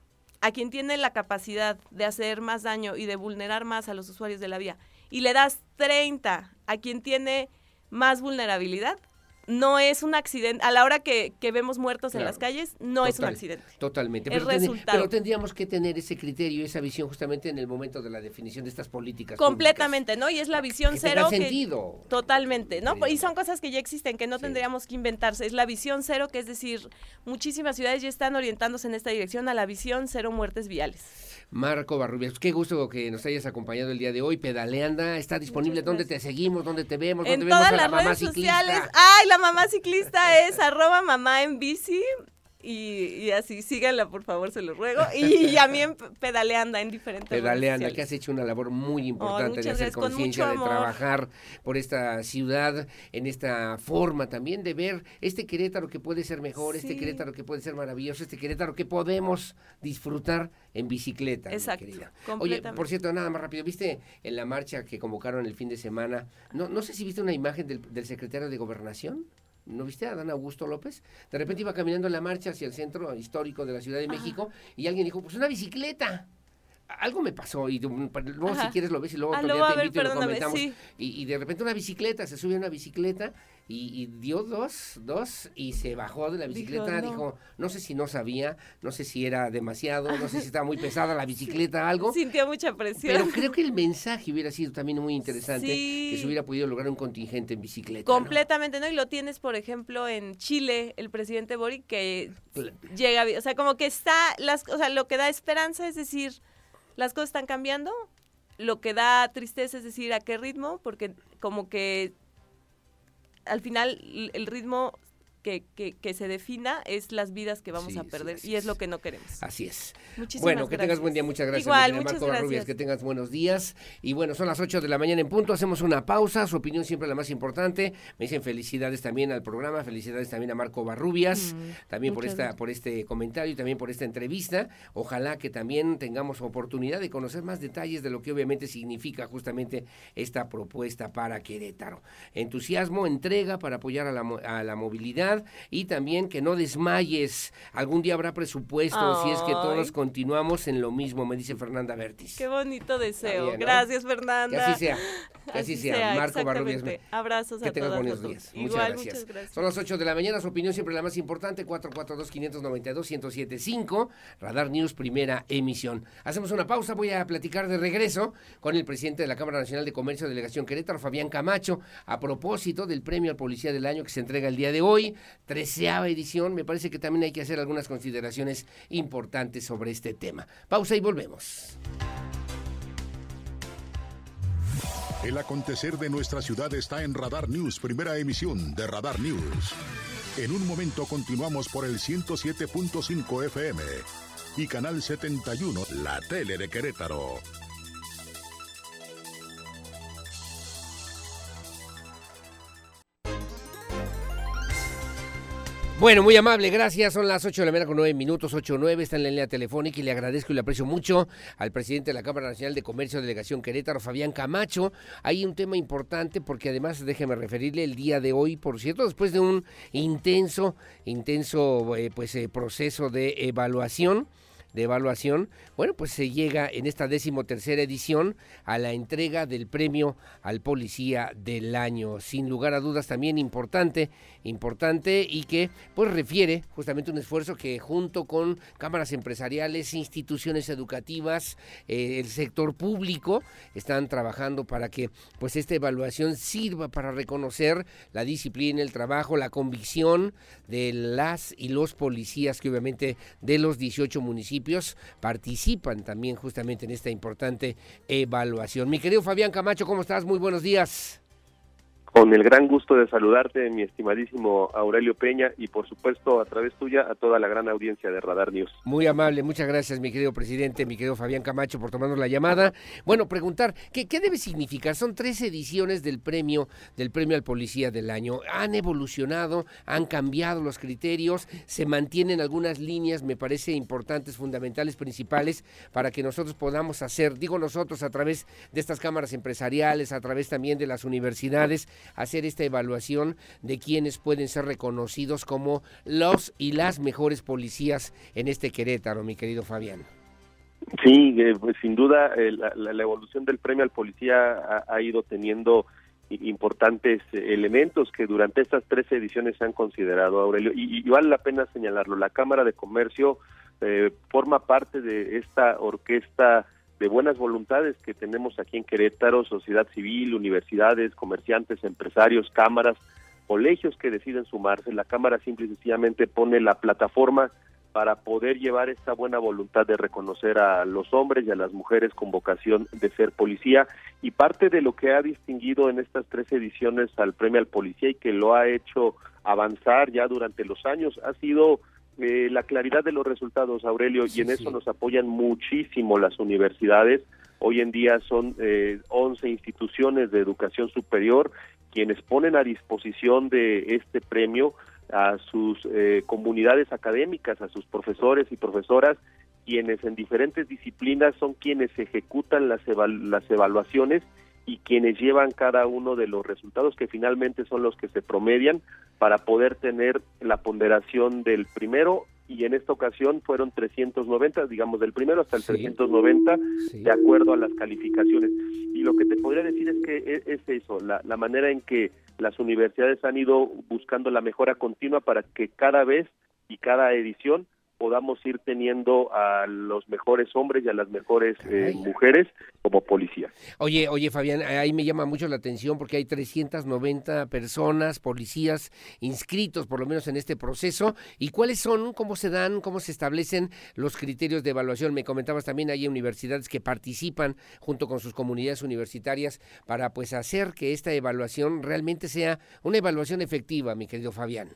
a quien tiene la capacidad de hacer más daño y de vulnerar más a los usuarios de la vía, y le das 30 a quien tiene más vulnerabilidad, no es un accidente. A la hora que, vemos muertos en las calles, no es un accidente. Totalmente. Pero, pero, tendríamos que tener ese criterio, esa visión justamente en el momento de la definición de estas políticas. Completamente, ¿no? Y es la visión que cero. Tenga sentido. Totalmente, ¿no? Y son cosas que ya existen, que no tendríamos que inventarse. Es la visión cero, que es decir, muchísimas ciudades ya están orientándose en esta dirección a la visión cero muertes viales. Marco Barrubias, qué gusto que nos hayas acompañado el día de hoy. Pedaleanda, está disponible. ¿Dónde te seguimos? ¿Dónde te vemos? ¿Dónde en vemos todas a las la mamá redes sociales. Ay, la mamá ciclista es arroba mamá en bici. Y, así, síganla, por favor, se los ruego. Y, a mí en Pedaleanda en diferentes Pedaleanda, que has hecho una labor muy importante de hacer conciencia, de trabajar por esta ciudad, en esta forma también de ver este Querétaro que puede ser mejor, este Querétaro que puede ser maravilloso, este Querétaro que podemos disfrutar en bicicleta. Exacto. Oye, por cierto, nada más rápido, ¿viste en la marcha que convocaron el fin de semana? No, no sé si viste una imagen del, del secretario de Gobernación. ¿No viste a Dan Augusto López? De repente iba caminando en la marcha hacia el centro histórico de la Ciudad de México y alguien dijo, pues una bicicleta. Algo me pasó y luego si quieres lo ves y luego ah, te invito y lo comentamos. Y, y, de repente una bicicleta, se sube a una bicicleta y, dio dos, dos y se bajó de la bicicleta. Dijo no. sé si no sabía, no sé si era demasiado, no sé si estaba muy pesada la bicicleta, algo. Sintió mucha presión. Pero creo que el mensaje hubiera sido también muy interesante, que se hubiera podido lograr un contingente en bicicleta. Completamente, ¿no? Y lo tienes, por ejemplo, en Chile, el presidente Boric, que llega, o sea, como que está, las, o sea, lo que da esperanza es decir, las cosas están cambiando, lo que da tristeza es decir a qué ritmo, porque como que al final el ritmo que, que, se defina es las vidas que vamos a perder y es, lo que no queremos. Así es. Muchísimas bueno, que tengas buen día, muchas gracias. Igual, muchas gracias. Rubias, que tengas buenos días. Y bueno, son las 8 de la mañana en punto, hacemos una pausa, su opinión siempre la más importante. Me dicen felicidades también al programa, felicidades también a Marco Barrubias, mm, también por esta por este comentario y también por esta entrevista. Ojalá que también tengamos oportunidad de conocer más detalles de lo que obviamente significa justamente esta propuesta para Querétaro. Entusiasmo, entrega para apoyar a la, a la movilidad y también que no desmayes. Algún día habrá presupuesto si es que todos continuamos en lo mismo, me dice Fernanda Bertis. Qué bonito deseo. Gracias, Fernanda. Que así sea. Que así, sea. Marco Barrubias. Abrazos que tengas buenos días. Muchas gracias. Son las 8 de la mañana, su opinión siempre la más importante, 442-592-1075, Radar News, primera emisión. Hacemos una pausa, voy a platicar de regreso con el presidente de la Cámara Nacional de Comercio, Delegación Querétaro, Fabián Camacho, a propósito del premio al Policía del Año que se entrega el día de hoy treceava edición, me parece que también hay que hacer algunas consideraciones importantes sobre este tema. Pausa y volvemos. El acontecer de nuestra ciudad está en Radar News, primera emisión de Radar News. En un momento continuamos por el 107.5 FM y Canal 71, la tele de Querétaro. Bueno, muy amable, gracias. Son las 8 de la mañana con 9 minutos, 8 o 9. Está en la línea telefónica y le agradezco y le aprecio mucho al presidente de la Cámara Nacional de Comercio, Delegación Querétaro, Fabián Camacho. Hay un tema importante porque además, déjeme referirle, el día de hoy, por cierto, después de un intenso, intenso eh, pues, eh, proceso de evaluación, de evaluación, bueno, pues se llega en esta decimotercera edición a la entrega del premio al policía del año. Sin lugar a dudas también importante, importante y que pues refiere justamente un esfuerzo que junto con cámaras empresariales, instituciones educativas, eh, el sector público están trabajando para que pues esta evaluación sirva para reconocer la disciplina, el trabajo, la convicción de las y los policías que obviamente de los 18 municipios participan también justamente en esta importante evaluación. Mi querido Fabián Camacho, ¿cómo estás? Muy buenos días. Con el gran gusto de saludarte, mi estimadísimo Aurelio Peña, y por supuesto a través tuya a toda la gran audiencia de Radar News. Muy amable, muchas gracias, mi querido presidente, mi querido Fabián Camacho, por tomarnos la llamada. Bueno, preguntar, ¿qué, qué debe significar? Son tres ediciones del premio, del premio al policía del año. Han evolucionado, han cambiado los criterios, se mantienen algunas líneas, me parece importantes, fundamentales, principales, para que nosotros podamos hacer, digo nosotros, a través de estas cámaras empresariales, a través también de las universidades, hacer esta evaluación de quienes pueden ser reconocidos como los y las mejores policías en este Querétaro, mi querido Fabián. Sí, eh, pues sin duda eh, la, evolución del premio al policía ha, ido teniendo importantes elementos que durante estas tres ediciones se han considerado, Aurelio, y, vale la pena señalarlo. La Cámara de Comercio eh, forma parte de esta orquesta de buenas voluntades que tenemos aquí en Querétaro, sociedad civil, universidades, comerciantes, empresarios, cámaras, colegios que deciden sumarse. La Cámara simple y sencillamente pone la plataforma para poder llevar esta buena voluntad de reconocer a los hombres y a las mujeres con vocación de ser policía. Y parte de lo que ha distinguido en estas tres ediciones al premio al policía y que lo ha hecho avanzar ya durante los años ha sido eh, la claridad de los resultados, Aurelio, y en eso nos apoyan muchísimo las universidades. Hoy en día son eh, 11 instituciones de educación superior quienes ponen a disposición de este premio a sus eh, comunidades académicas, a sus profesores y profesoras, quienes en diferentes disciplinas son quienes ejecutan las, las evaluaciones y quienes llevan cada uno de los resultados que finalmente son los que se promedian para poder tener la ponderación del primero. Y en esta ocasión fueron 390, digamos del primero hasta el 390 de acuerdo a las calificaciones. Y lo que te podría decir es que e, es, eso, la, la manera en que las universidades han ido buscando la mejora continua para que cada vez y cada edición podamos ir teniendo a los mejores hombres y a las mejores eh, mujeres como policías. Oye, oye Fabián, ahí me llama mucho la atención porque hay 390 personas, policías inscritos por lo menos en este proceso. ¿Y cuáles son, cómo se dan, cómo se establecen los criterios de evaluación? Me comentabas también hay universidades que participan junto con sus comunidades universitarias para pues hacer que esta evaluación realmente sea una evaluación efectiva, mi querido Fabián.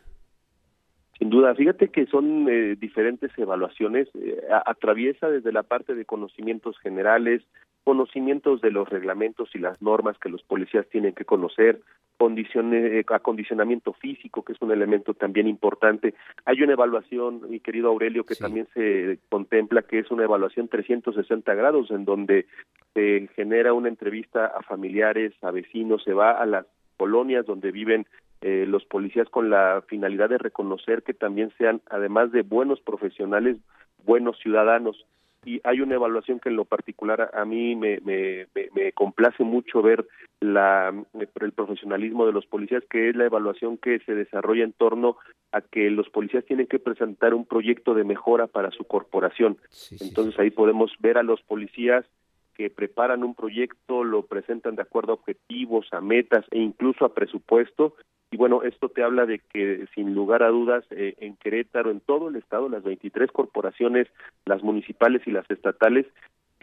Sin duda, fíjate que son eh, diferentes evaluaciones, eh, atraviesa desde la parte de conocimientos generales, conocimientos de los reglamentos y las normas que los policías tienen que conocer, eh, acondicionamiento físico, que es un elemento también importante. Hay una evaluación, mi querido Aurelio, que también se contempla, que es una evaluación 360 grados, en donde se genera una entrevista a familiares, a vecinos, se va a las colonias donde viven eh, los policías con la finalidad de reconocer que también sean, además de buenos profesionales, buenos ciudadanos. Y hay una evaluación que en lo particular a mí me, me, me, complace mucho ver la, el profesionalismo de los policías, que es la evaluación que se desarrolla en torno a que los policías tienen que presentar un proyecto de mejora para su corporación. Entonces ahí podemos ver a los policías que preparan un proyecto, lo presentan de acuerdo a objetivos, a metas e incluso a presupuesto y bueno, esto te habla de que sin lugar a dudas eh, en Querétaro, en todo el estado, las 23 corporaciones, las municipales y las estatales,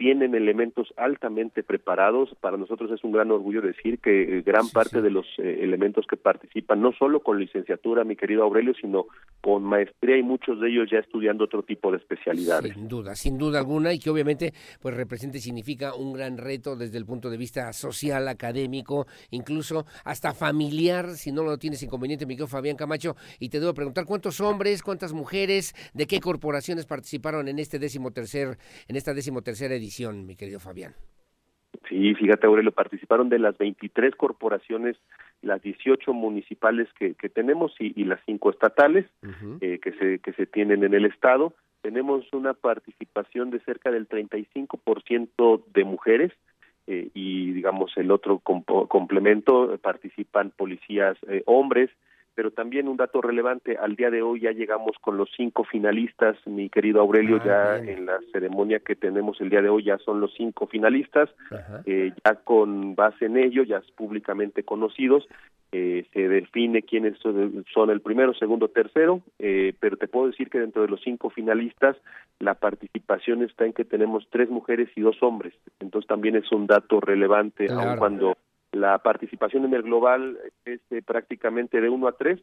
tienen elementos altamente preparados. Para nosotros es un gran orgullo decir que eh, gran parte de los eh, elementos que participan, no solo con licenciatura, mi querido Aurelio, sino con maestría y muchos de ellos ya estudiando otro tipo de especialidades. Sin duda, sin duda alguna, y que obviamente pues representa y significa un gran reto desde el punto de vista social, académico, incluso hasta familiar, si no lo tienes inconveniente, mi querido Fabián Camacho, y te debo preguntar cuántos hombres, cuántas mujeres, de qué corporaciones participaron en este décimo tercer, en esta décimo tercera edición mi querido Fabián. Sí, fíjate Aurelio, participaron de las 23 corporaciones, las 18 municipales que, que tenemos y, las cinco estatales eh, que, se, que se tienen en el estado. Tenemos una participación de cerca del 35% de mujeres, eh, y digamos el otro complemento participan policías eh, hombres pero también un dato relevante, al día de hoy ya llegamos con los cinco finalistas, mi querido Aurelio, ah, ya en la ceremonia que tenemos el día de hoy ya son los cinco finalistas, eh, ya con base en ello, ya públicamente conocidos, eh, se define quiénes son el primero, segundo, tercero, eh, pero te puedo decir que dentro de los cinco finalistas la participación está en que tenemos tres mujeres y dos hombres, entonces también es un dato relevante, aun cuando la participación en el global es eh, prácticamente de 1 a 3.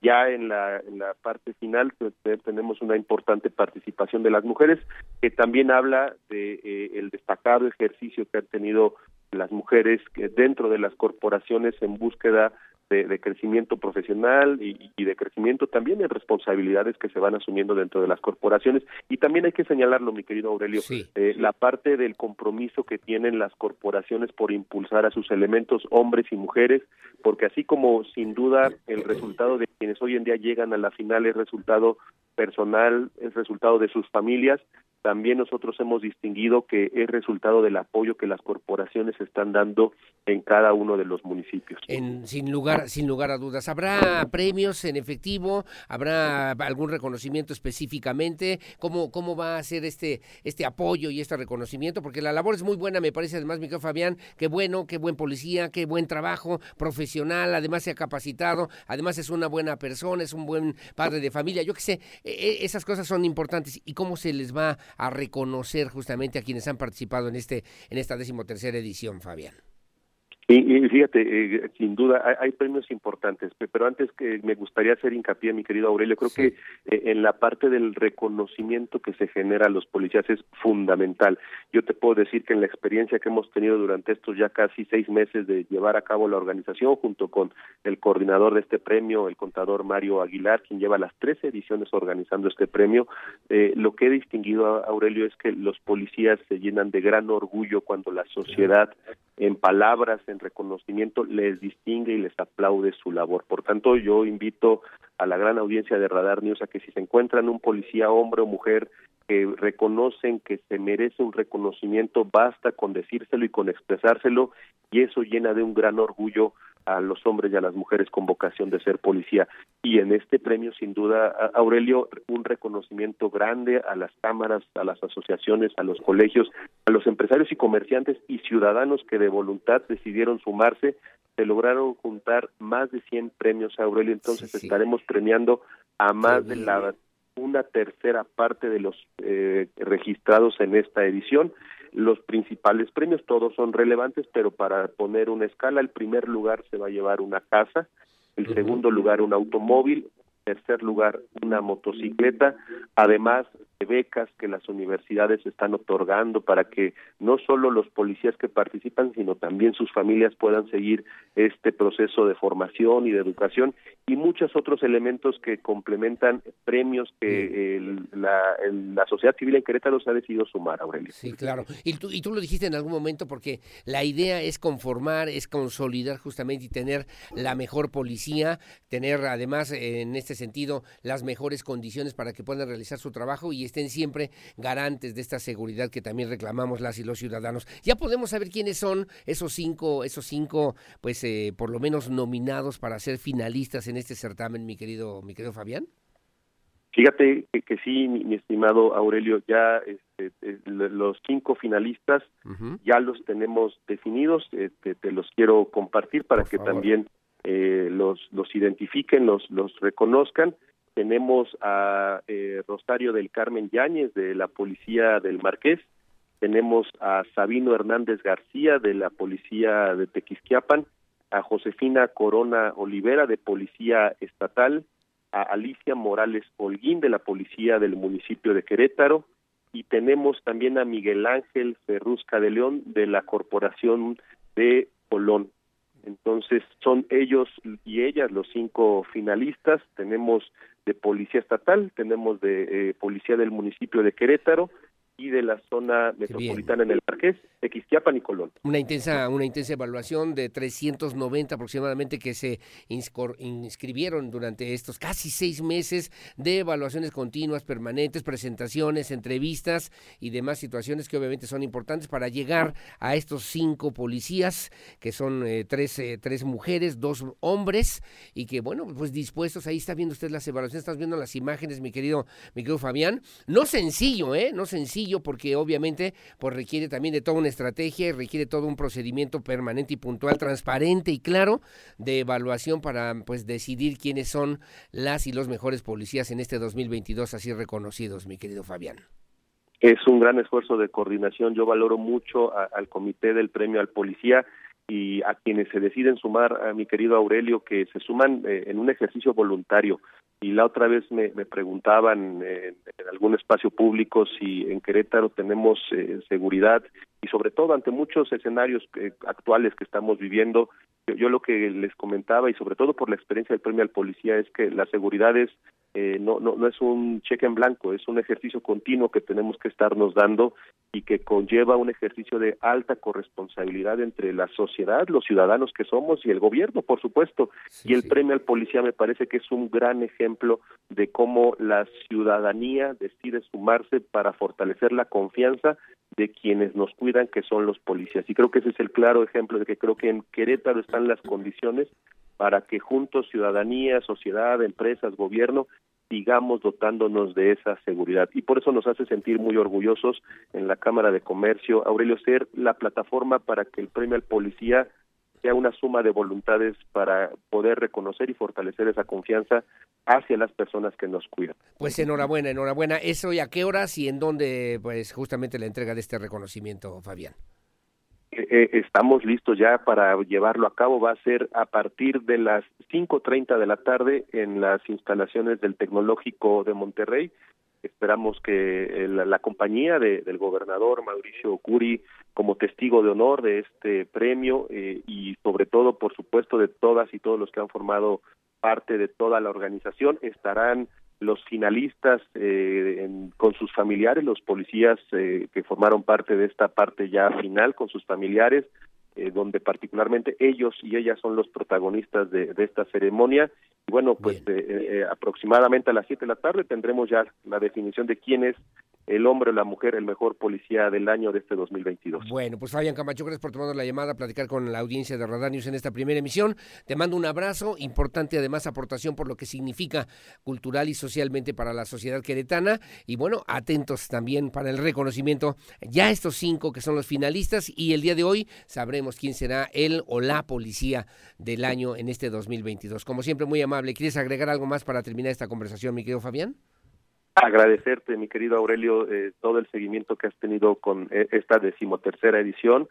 Ya en la, en la parte final pues, tenemos una importante participación de las mujeres, que también habla de eh, el destacado ejercicio que han tenido las mujeres dentro de las corporaciones en búsqueda de, crecimiento profesional y, de crecimiento también en responsabilidades que se van asumiendo dentro de las corporaciones. Y también hay que señalarlo, mi querido Aurelio, eh, la parte del compromiso que tienen las corporaciones por impulsar a sus elementos, hombres y mujeres, porque así como sin duda el resultado de quienes hoy en día llegan a la final es resultado personal, es resultado de sus familias, también nosotros hemos distinguido que es resultado del apoyo que las corporaciones están dando en cada uno de los municipios. En, sin lugar sin lugar a dudas, habrá premios en efectivo, habrá algún reconocimiento específicamente, cómo cómo va a ser este este apoyo y este reconocimiento, porque la labor es muy buena, me parece además Miguel Fabián, qué bueno, qué buen policía, qué buen trabajo profesional, además se ha capacitado, además es una buena persona, es un buen padre de familia, yo qué sé, e, e, esas cosas son importantes. Y cómo se les va a reconocer justamente a quienes han participado en este en esta decimotercera edición, Fabián. Y, fíjate, eh, sin duda hay, premios importantes, pero antes que me gustaría hacer hincapié, mi querido Aurelio, creo que eh, en la parte del reconocimiento que se genera a los policías es fundamental. Yo te puedo decir que en la experiencia que hemos tenido durante estos ya casi seis meses de llevar a cabo la organización, junto con el coordinador de este premio, el contador Mario Aguilar, quien lleva las tres ediciones organizando este premio, eh, lo que he distinguido, Aurelio, es que los policías se llenan de gran orgullo cuando la sociedad, en palabras, en reconocimiento les distingue y les aplaude su labor. Por tanto, yo invito a la gran audiencia de Radar News a que si se encuentran un policía, hombre o mujer, que reconocen que se merece un reconocimiento, basta con decírselo y con expresárselo, y eso llena de un gran orgullo a los hombres y a las mujeres con vocación de ser policía. Y en este premio, sin duda, Aurelio, un reconocimiento grande a las cámaras, a las asociaciones, a los colegios, a los empresarios y comerciantes y ciudadanos que de voluntad decidieron sumarse. Se lograron juntar más de 100 premios, Aurelio. Entonces estaremos premiando a más de la una tercera parte de los eh, registrados en esta edición los principales premios, todos son relevantes, pero para poner una escala, el primer lugar se va a llevar una casa, el segundo lugar un automóvil, tercer lugar una motocicleta, además de becas que las universidades están otorgando para que no solo los policías que participan, sino también sus familias puedan seguir este proceso de formación y de educación y muchos otros elementos que complementan premios que la, la, sociedad civil en Querétaro se ha decidido sumar, Aurelio. Sí, claro. Y tú, y tú lo dijiste en algún momento porque la idea es conformar, es consolidar justamente y tener la mejor policía, tener además en este sentido las mejores condiciones para que puedan realizar su trabajo y estén siempre garantes de esta seguridad que también reclamamos las y los ciudadanos. Ya podemos saber quiénes son esos cinco, esos cinco, pues eh, por lo menos nominados para ser finalistas en este certamen, mi querido, mi querido Fabián. Fíjate que, sí, mi, estimado Aurelio, ya este, eh, los cinco finalistas ya los tenemos definidos, este, te los quiero compartir para que también eh, los, los identifiquen, los, los reconozcan. Tenemos a eh, Rosario del Carmen Yáñez de la Policía del Marqués, tenemos a Sabino Hernández García de la Policía de Tequisquiapan, a Josefina Corona Olivera de Policía Estatal, a Alicia Morales Holguín de la Policía del municipio de Querétaro. Y tenemos también a Miguel Ángel Ferrusca de León de la Corporación de Colón. Entonces son ellos y ellas los cinco finalistas. Tenemos de Policía Estatal, tenemos de eh, Policía del municipio de Querétaro y de la zona metropolitana en el Marqués, Xquiapan y Colón. Una intensa, una intensa evaluación de 390 aproximadamente que se inscribieron durante estos casi seis meses de evaluaciones continuas, permanentes, presentaciones, entrevistas y demás situaciones que obviamente son importantes para llegar a estos cinco policías, que son eh, tres, eh, tres mujeres, dos hombres, y que bueno, pues dispuestos, ahí está viendo usted las evaluaciones, estás viendo las imágenes, mi querido, mi querido Fabián. No sencillo, ¿eh? No sencillo porque obviamente pues requiere también de toda una estrategia y requiere todo un procedimiento permanente y puntual, transparente y claro de evaluación para pues decidir quiénes son las y los mejores policías en este 2022 así reconocidos, mi querido Fabián. Es un gran esfuerzo de coordinación. Yo valoro mucho al comité del premio al policía y a quienes se deciden sumar, a mi querido Aurelio, que se suman eh, en un ejercicio voluntario. Y la otra vez me, preguntaban en, algún espacio público si en Querétaro tenemos eh, seguridad y sobre todo ante muchos escenarios eh, actuales que estamos viviendo, yo, lo que les comentaba y sobre todo por la experiencia del premio al policía es que la seguridad es eh, no, no, no es un cheque en blanco, es un ejercicio continuo que tenemos que estarnos dando y que conlleva un ejercicio de alta corresponsabilidad entre la sociedad, los ciudadanos que somos y el gobierno, por supuesto. y el premio al policía me parece que es un gran ejemplo de cómo la ciudadanía decide sumarse para fortalecer la confianza de quienes nos cuidan, que son los policías. Y creo que ese es el claro ejemplo de que creo que en Querétaro están las condiciones para que juntos ciudadanía, sociedad, empresas, gobierno sigamos dotándonos de esa seguridad. Y por eso nos hace sentir muy orgullosos en la Cámara de Comercio, Aurelio, ser la plataforma para que el premio al policía sea una suma de voluntades para poder reconocer y fortalecer esa confianza hacia las personas que nos cuidan. Pues enhorabuena, enhorabuena. ¿Eso y a qué horas y en dónde, pues justamente la entrega de este reconocimiento, Fabián? Eh, eh, estamos listos ya para llevarlo a cabo. Va a ser a partir de las 5.30 de la tarde en las instalaciones del Tecnológico de Monterrey. Esperamos que la, compañía del gobernador Mauricio Curi, como testigo de honor de este premio eh, y sobre todo, por supuesto, de todas y todos los que han formado parte de toda la organización, estarán los finalistas eh, con sus familiares, los policías eh, que formaron parte de esta parte ya final con sus familiares, eh, donde particularmente ellos y ellas son los protagonistas de, esta ceremonia. Y bueno, pues aproximadamente a las 7 de la tarde tendremos ya la definición de quiénes el hombre o la mujer el mejor policía del año de este 2022. Bueno, pues Fabián Camacho, gracias por tomar la llamada, a platicar con la audiencia de Radar News en esta primera emisión. Te mando un abrazo, importante además aportación por lo que significa cultural y socialmente para la sociedad queretana. Y bueno, atentos también para el reconocimiento ya estos cinco que son los finalistas y el día de hoy sabremos quién será el o la policía del año en este 2022. Como siempre, muy amable. ¿Quieres agregar algo más para terminar esta conversación, mi querido Fabián? Agradecerte, mi querido Aurelio, eh, todo el seguimiento que has tenido con eh, esta decimotercera edición.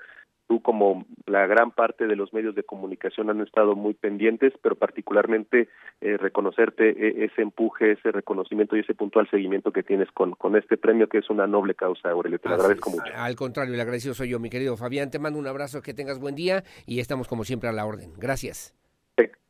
Tú, como la gran parte de los medios de comunicación, han estado muy pendientes, pero particularmente eh, reconocerte ese empuje, ese reconocimiento y ese puntual seguimiento que tienes con, con este premio, que es una noble causa, Aurelio. Te lo agradezco mucho. Al contrario, el agradecido soy yo, mi querido Fabián. Te mando un abrazo, que tengas buen día y estamos, como siempre, a la orden. Gracias.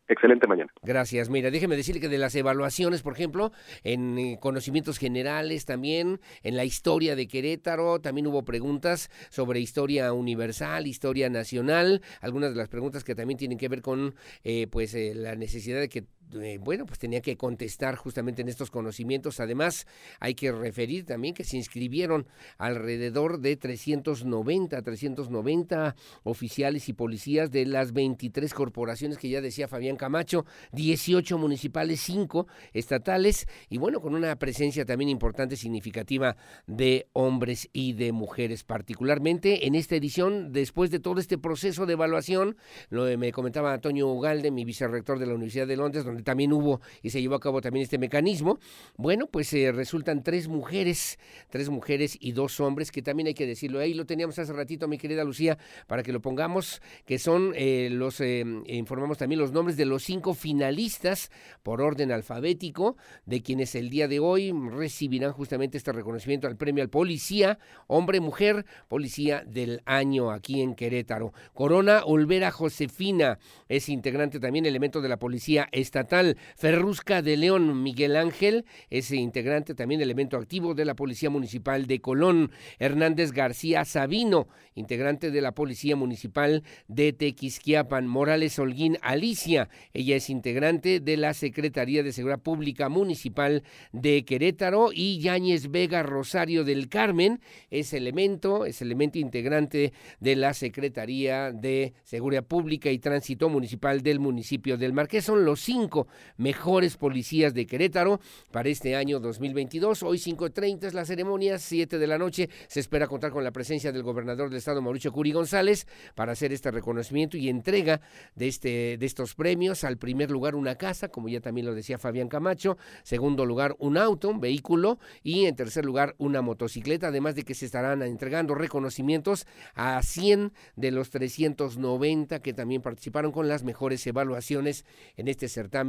Excelente mañana. Gracias. Mira, déjeme decirle que de las evaluaciones, por ejemplo, en eh, conocimientos generales también, en la historia de Querétaro, también hubo preguntas sobre historia universal, historia nacional, algunas de las preguntas que también tienen que ver con eh, pues eh, la necesidad de que eh, bueno, pues tenía que contestar justamente en estos conocimientos. Además, hay que referir también que se inscribieron alrededor de 390, 390 oficiales y policías de las 23 corporaciones que ya decía Fabián Camacho, 18 municipales, 5 estatales y bueno, con una presencia también importante, significativa de hombres y de mujeres, particularmente en esta edición, después de todo este proceso de evaluación, lo me comentaba Antonio Ugalde, mi vicerrector de la Universidad de Londres, donde también hubo y se llevó a cabo también este mecanismo, bueno, pues eh, resultan tres mujeres, tres mujeres y dos hombres, que también hay que decirlo, ahí lo teníamos hace ratito, mi querida Lucía, para que lo pongamos, que son eh, los, eh, informamos también los nombres de los cinco finalistas por orden alfabético, de quienes el día de hoy recibirán justamente este reconocimiento al premio al policía, hombre-mujer, policía del año aquí en Querétaro. Corona Olvera Josefina es integrante también, elemento de la policía estatal Ferrusca de León Miguel Ángel, ese integrante también elemento activo de la Policía Municipal de Colón. Hernández García Sabino, integrante de la Policía Municipal de Tequisquiapan. Morales Holguín Alicia, ella es integrante de la Secretaría de Seguridad Pública Municipal de Querétaro. Y Yáñez Vega Rosario del Carmen, es elemento, es elemento integrante de la Secretaría de Seguridad Pública y Tránsito Municipal del municipio del Marqués. Son los cinco mejores policías de Querétaro para este año 2022. Hoy 5.30 es la ceremonia, 7 de la noche. Se espera contar con la presencia del gobernador del estado, Mauricio Curi González, para hacer este reconocimiento y entrega de, este, de estos premios. Al primer lugar, una casa, como ya también lo decía Fabián Camacho. Segundo lugar, un auto, un vehículo. Y en tercer lugar, una motocicleta. Además de que se estarán entregando reconocimientos a 100 de los 390 que también participaron con las mejores evaluaciones en este certamen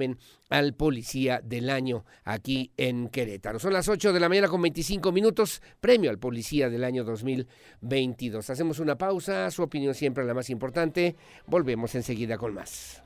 al policía del año aquí en Querétaro. Son las 8 de la mañana con 25 minutos, premio al policía del año 2022. Hacemos una pausa, su opinión siempre la más importante. Volvemos enseguida con más.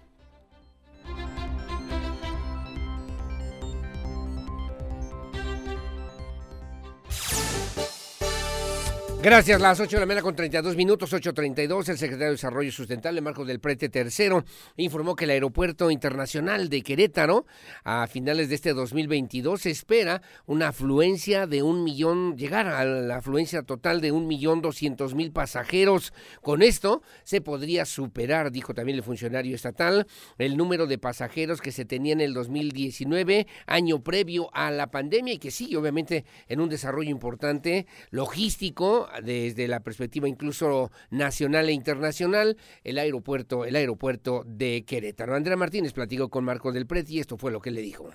Gracias, las 8 de la mañana con 32 minutos, 8.32, el secretario de Desarrollo Sustentable, Marco del Prete Tercero, informó que el Aeropuerto Internacional de Querétaro, a finales de este 2022, espera una afluencia de un millón, llegar a la afluencia total de un millón doscientos mil pasajeros. Con esto se podría superar, dijo también el funcionario estatal, el número de pasajeros que se tenía en el 2019, año previo a la pandemia, y que sigue obviamente en un desarrollo importante logístico desde la perspectiva incluso nacional e internacional, el aeropuerto, el aeropuerto de Querétaro. Andrea Martínez platicó con Marco del Preti y esto fue lo que le dijo.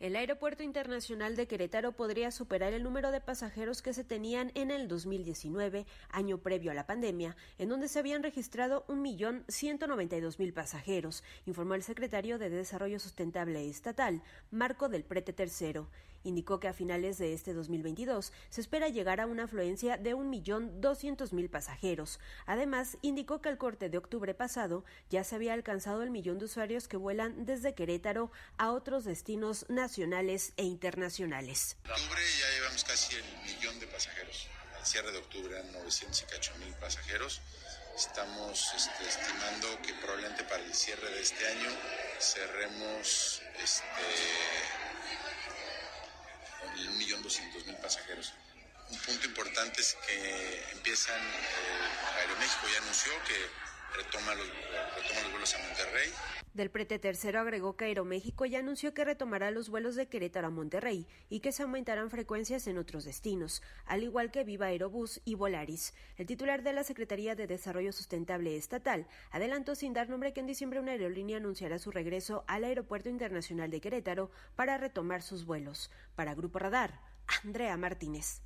El Aeropuerto Internacional de Querétaro podría superar el número de pasajeros que se tenían en el 2019, año previo a la pandemia, en donde se habían registrado 1.192.000 pasajeros, informó el secretario de Desarrollo Sustentable Estatal, Marco del Prete III. Indicó que a finales de este 2022 se espera llegar a una afluencia de 1.200.000 pasajeros. Además, indicó que al corte de octubre pasado ya se había alcanzado el millón de usuarios que vuelan desde Querétaro a otros destinos nacionales e internacionales. En octubre ya llevamos casi el millón de pasajeros. Al cierre de octubre eran 908 mil pasajeros. Estamos este, estimando que probablemente para el cierre de este año cerremos este, con un millón doscientos mil pasajeros. Un punto importante es que empiezan, eh, Aeroméxico ya anunció que retoma los, retoma los vuelos a Monterrey. Del prete tercero agregó que Aeroméxico ya anunció que retomará los vuelos de Querétaro a Monterrey y que se aumentarán frecuencias en otros destinos, al igual que Viva Aerobús y Volaris. El titular de la Secretaría de Desarrollo Sustentable Estatal adelantó sin dar nombre que en diciembre una aerolínea anunciará su regreso al Aeropuerto Internacional de Querétaro para retomar sus vuelos. Para Grupo Radar, Andrea Martínez.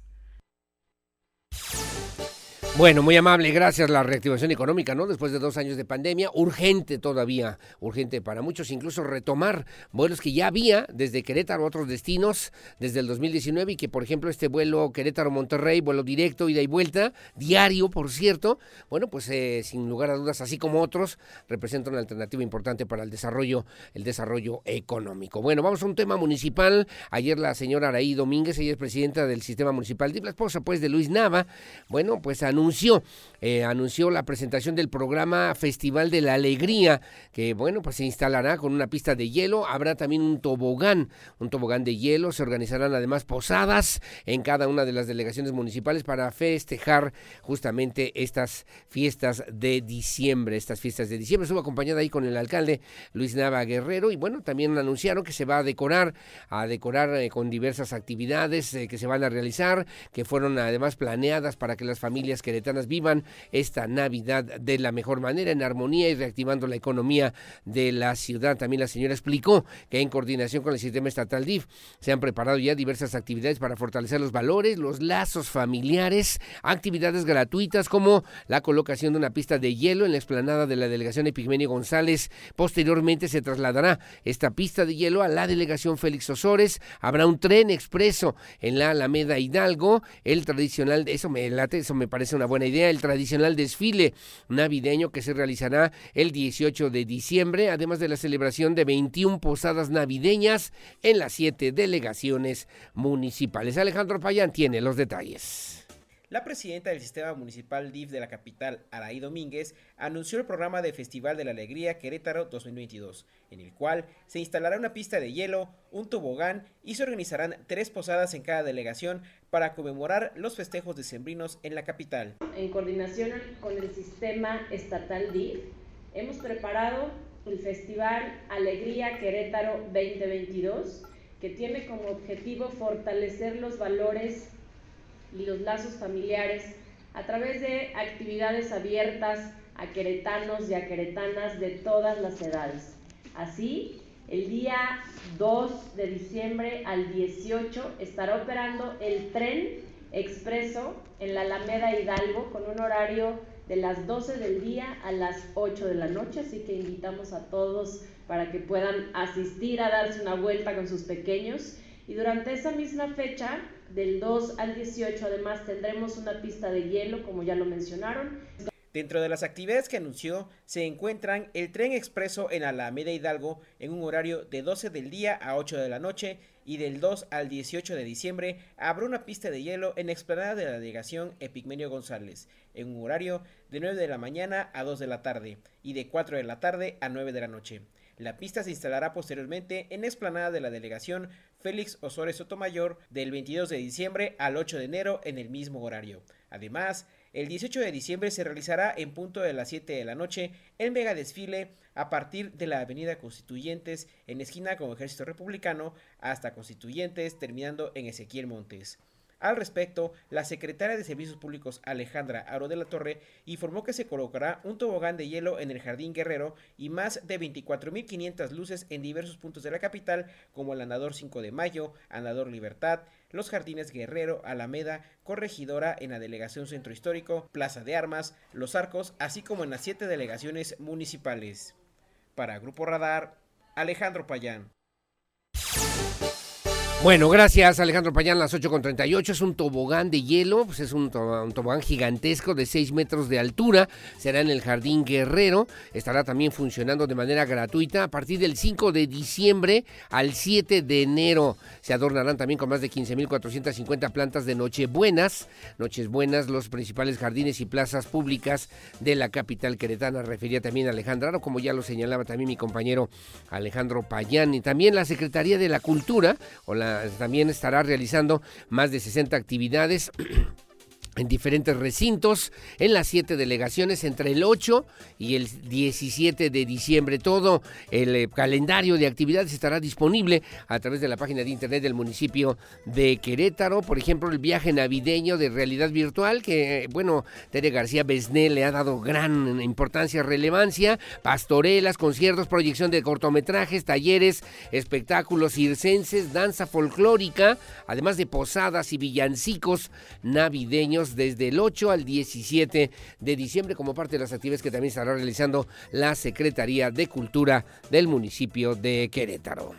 Bueno, muy amable, gracias. La reactivación económica, ¿no? Después de dos años de pandemia, urgente todavía, urgente para muchos, incluso retomar vuelos que ya había desde Querétaro a otros destinos desde el 2019 y que, por ejemplo, este vuelo Querétaro-Monterrey, vuelo directo, ida y vuelta, diario, por cierto, bueno, pues eh, sin lugar a dudas, así como otros, representa una alternativa importante para el desarrollo, el desarrollo económico. Bueno, vamos a un tema municipal. Ayer la señora Araí Domínguez, ella es presidenta del sistema municipal de la esposa, pues, de Luis Nava, bueno, pues anunció anunció, eh, anunció la presentación del programa Festival de la Alegría, que bueno, pues se instalará con una pista de hielo, habrá también un tobogán, un tobogán de hielo, se organizarán además posadas en cada una de las delegaciones municipales para festejar justamente estas fiestas de diciembre, estas fiestas de diciembre. Estuvo acompañada ahí con el alcalde Luis Nava Guerrero y bueno, también anunciaron que se va a decorar, a decorar eh, con diversas actividades eh, que se van a realizar, que fueron además planeadas para que las familias que queretanas vivan esta Navidad de la mejor manera, en armonía y reactivando la economía de la ciudad. También la señora explicó que en coordinación con el sistema estatal DIF se han preparado ya diversas actividades para fortalecer los valores, los lazos familiares, actividades gratuitas como la colocación de una pista de hielo en la explanada de la delegación Epigmenio González. Posteriormente se trasladará esta pista de hielo a la delegación Félix Osores. Habrá un tren expreso en la Alameda Hidalgo, el tradicional, eso me late, eso me parece una buena idea el tradicional desfile navideño que se realizará el 18 de diciembre, además de la celebración de 21 posadas navideñas en las siete delegaciones municipales. Alejandro Payán tiene los detalles. La presidenta del Sistema Municipal DIF de la capital, Araí Domínguez, anunció el programa de Festival de la Alegría Querétaro 2022, en el cual se instalará una pista de hielo, un tobogán y se organizarán tres posadas en cada delegación para conmemorar los festejos decembrinos en la capital. En coordinación con el Sistema Estatal DIF, hemos preparado el Festival Alegría Querétaro 2022, que tiene como objetivo fortalecer los valores y los lazos familiares a través de actividades abiertas a queretanos y a queretanas de todas las edades. Así, el día 2 de diciembre al 18 estará operando el tren expreso en la Alameda Hidalgo con un horario de las 12 del día a las 8 de la noche, así que invitamos a todos para que puedan asistir a darse una vuelta con sus pequeños. Y durante esa misma fecha del 2 al 18 además tendremos una pista de hielo, como ya lo mencionaron. Dentro de las actividades que anunció se encuentran el tren expreso en Alameda Hidalgo en un horario de 12 del día a 8 de la noche y del 2 al 18 de diciembre habrá una pista de hielo en explanada de la delegación Epigmenio González en un horario de 9 de la mañana a 2 de la tarde y de 4 de la tarde a 9 de la noche. La pista se instalará posteriormente en explanada de la delegación Félix Osores Sotomayor del 22 de diciembre al 8 de enero en el mismo horario. Además, el 18 de diciembre se realizará en punto de las 7 de la noche el mega desfile a partir de la Avenida Constituyentes en esquina con Ejército Republicano hasta Constituyentes terminando en Ezequiel Montes. Al respecto, la secretaria de Servicios Públicos Alejandra Aro de la Torre informó que se colocará un tobogán de hielo en el Jardín Guerrero y más de 24.500 luces en diversos puntos de la capital como el Andador 5 de Mayo, Andador Libertad, los Jardines Guerrero, Alameda, Corregidora en la Delegación Centro Histórico, Plaza de Armas, Los Arcos, así como en las siete delegaciones municipales. Para Grupo Radar, Alejandro Payán. Bueno, gracias Alejandro Payán, las 8.38. Es un tobogán de hielo, pues es un, tobogán gigantesco de 6 metros de altura. Será en el Jardín Guerrero. Estará también funcionando de manera gratuita a partir del 5 de diciembre al 7 de enero. Se adornarán también con más de 15.450 plantas de Nochebuenas. Noches Buenas, los principales jardines y plazas públicas de la capital queretana. Refería también Alejandro, como ya lo señalaba también mi compañero Alejandro Payán. Y también la Secretaría de la Cultura o la también estará realizando más de 60 actividades en diferentes recintos, en las siete delegaciones entre el 8 y el 17 de diciembre. Todo el eh, calendario de actividades estará disponible a través de la página de internet del municipio de Querétaro. Por ejemplo, el viaje navideño de realidad virtual, que, bueno, Tere García Besnel le ha dado gran importancia, relevancia. Pastorelas, conciertos, proyección de cortometrajes, talleres, espectáculos circenses, danza folclórica, además de posadas y villancicos navideños desde el 8 al 17 de diciembre como parte de las actividades que también estará realizando la Secretaría de Cultura del municipio de Querétaro.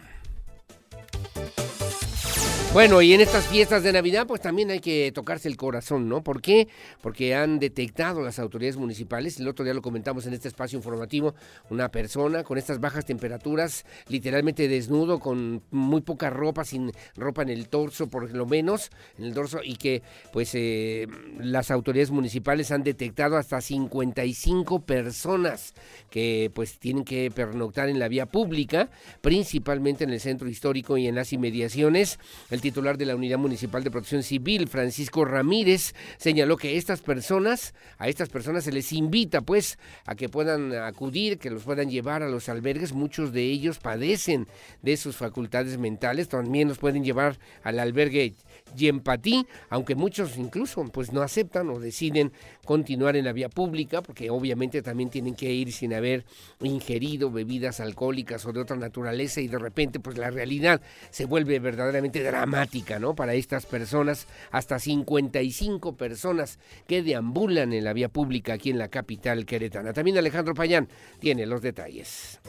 Bueno, y en estas fiestas de Navidad, pues también hay que tocarse el corazón, ¿no? ¿Por qué? Porque han detectado las autoridades municipales, el otro día lo comentamos en este espacio informativo, una persona con estas bajas temperaturas, literalmente desnudo, con muy poca ropa, sin ropa en el torso, por lo menos, en el dorso, y que pues eh, las autoridades municipales han detectado hasta 55 personas que pues tienen que pernoctar en la vía pública, principalmente en el centro histórico y en las inmediaciones. El titular de la Unidad Municipal de Protección Civil, Francisco Ramírez, señaló que estas personas, a estas personas se les invita pues a que puedan acudir, que los puedan llevar a los albergues. Muchos de ellos padecen de sus facultades mentales, también los pueden llevar al albergue Yempatí, aunque muchos incluso pues no aceptan o deciden continuar en la vía pública, porque obviamente también tienen que ir sin haber ingerido bebidas alcohólicas o de otra naturaleza y de repente pues la realidad se vuelve verdaderamente dramática, ¿no? Para estas personas, hasta 55 personas que deambulan en la vía pública aquí en la capital queretana. También Alejandro Payán tiene los detalles.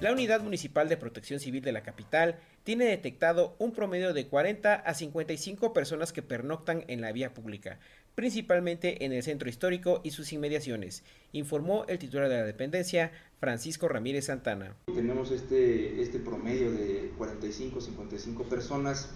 La Unidad Municipal de Protección Civil de la capital tiene detectado un promedio de 40 a 55 personas que pernoctan en la vía pública, principalmente en el centro histórico y sus inmediaciones, informó el titular de la dependencia, Francisco Ramírez Santana. Tenemos este, este promedio de 45 55 personas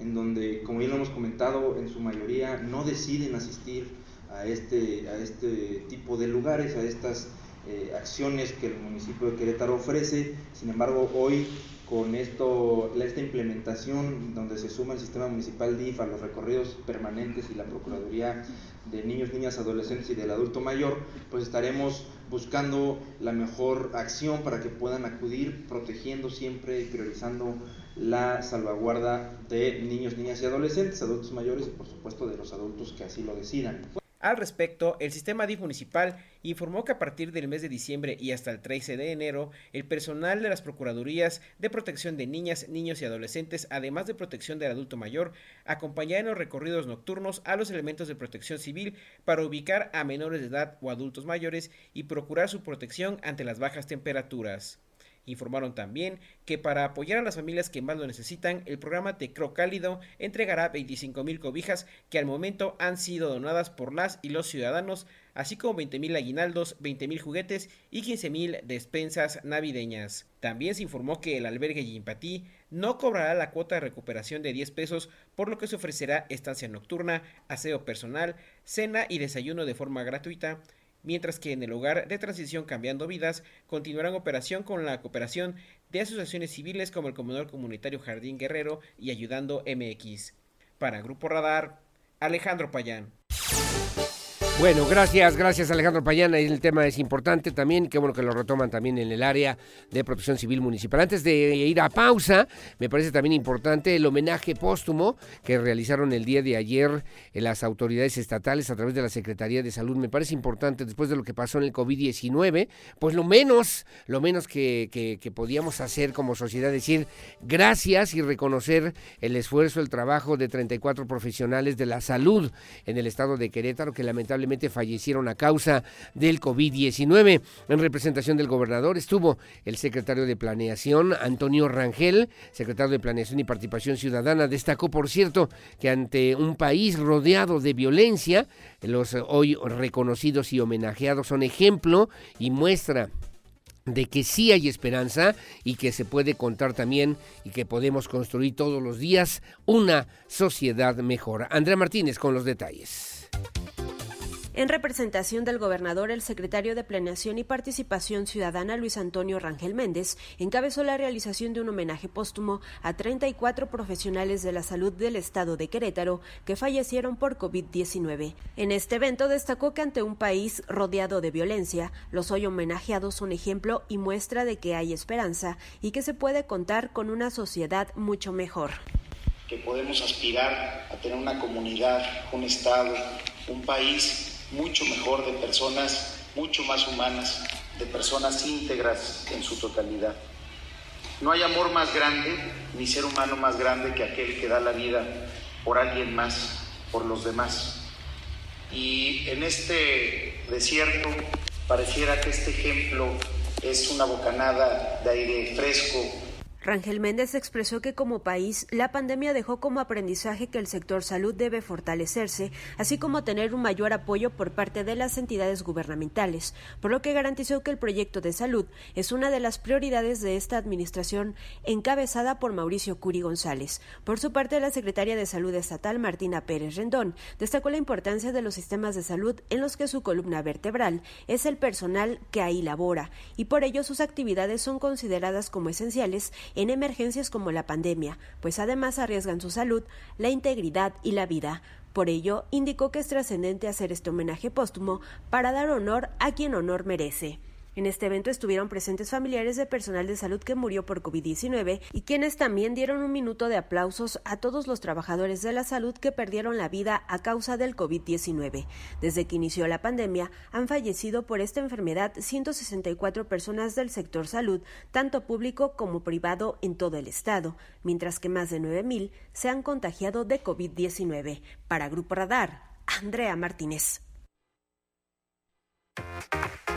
en donde, como ya lo hemos comentado, en su mayoría no deciden asistir a este, a este tipo de lugares, a estas eh, acciones que el municipio de Querétaro ofrece. Sin embargo, hoy con esto, esta implementación donde se suma el sistema municipal DIF a los recorridos permanentes y la Procuraduría de Niños, Niñas, Adolescentes y del Adulto Mayor, pues estaremos buscando la mejor acción para que puedan acudir, protegiendo siempre y priorizando la salvaguarda de niños, niñas y adolescentes, adultos mayores y por supuesto de los adultos que así lo decidan. Al respecto, el sistema DIF municipal informó que a partir del mes de diciembre y hasta el 13 de enero, el personal de las Procuradurías de Protección de Niñas, Niños y Adolescentes, además de protección del adulto mayor, acompañará en los recorridos nocturnos a los elementos de protección civil para ubicar a menores de edad o adultos mayores y procurar su protección ante las bajas temperaturas. Informaron también que para apoyar a las familias que más lo necesitan, el programa Tecro Cálido entregará 25 mil cobijas que al momento han sido donadas por las y los ciudadanos, así como 20 mil aguinaldos, 20 mil juguetes y 15 mil despensas navideñas. También se informó que el albergue Yimpatí no cobrará la cuota de recuperación de 10 pesos, por lo que se ofrecerá estancia nocturna, aseo personal, cena y desayuno de forma gratuita, mientras que en el hogar de transición Cambiando Vidas continuarán operación con la cooperación de asociaciones civiles como el Comedor Comunitario Jardín Guerrero y Ayudando MX. Para Grupo Radar, Alejandro Payán. Bueno, gracias, gracias Alejandro Payana. El tema es importante también, qué bueno que lo retoman también en el área de protección civil municipal. Antes de ir a pausa, me parece también importante el homenaje póstumo que realizaron el día de ayer en las autoridades estatales a través de la Secretaría de Salud. Me parece importante después de lo que pasó en el COVID-19, pues lo menos, lo menos que, que podíamos hacer como sociedad, decir gracias y reconocer el esfuerzo, el trabajo de 34 profesionales de la salud en el estado de Querétaro que lamentablemente fallecieron a causa del COVID-19. En representación del gobernador estuvo el secretario de Planeación, Antonio Rangel, secretario de Planeación y Participación Ciudadana. Destacó, por cierto, que ante un país rodeado de violencia, los hoy reconocidos y homenajeados son ejemplo y muestra de que sí hay esperanza y que se puede contar también y que podemos construir todos los días una sociedad mejor. Andrea Martínez con los detalles. En representación del gobernador, el secretario de Planeación y Participación Ciudadana, Luis Antonio Rangel Méndez, encabezó la realización de un homenaje póstumo a 34 profesionales de la salud del estado de Querétaro que fallecieron por COVID-19. En este evento destacó que ante un país rodeado de violencia, los hoy homenajeados son ejemplo y muestra de que hay esperanza y que se puede contar con una sociedad mucho mejor que podemos aspirar a tener una comunidad, un Estado, un país mucho mejor de personas mucho más humanas, de personas íntegras en su totalidad. No hay amor más grande, ni ser humano más grande que aquel que da la vida por alguien más, por los demás. Y en este desierto pareciera que este ejemplo es una bocanada de aire fresco Rangel Méndez expresó que como país la pandemia dejó como aprendizaje que el sector salud debe fortalecerse, así como tener un mayor apoyo por parte de las entidades gubernamentales, por lo que garantizó que el proyecto de salud es una de las prioridades de esta administración encabezada por Mauricio Curi González. Por su parte, la secretaria de Salud Estatal, Martina Pérez Rendón, destacó la importancia de los sistemas de salud en los que su columna vertebral es el personal que ahí labora, y por ello sus actividades son consideradas como esenciales en emergencias como la pandemia, pues además arriesgan su salud, la integridad y la vida. Por ello, indicó que es trascendente hacer este homenaje póstumo para dar honor a quien honor merece. En este evento estuvieron presentes familiares de personal de salud que murió por COVID-19 y quienes también dieron un minuto de aplausos a todos los trabajadores de la salud que perdieron la vida a causa del COVID-19. Desde que inició la pandemia, han fallecido por esta enfermedad 164 personas del sector salud, tanto público como privado en todo el estado, mientras que más de 9.000 se han contagiado de COVID-19. Para Grupo Radar, Andrea Martínez.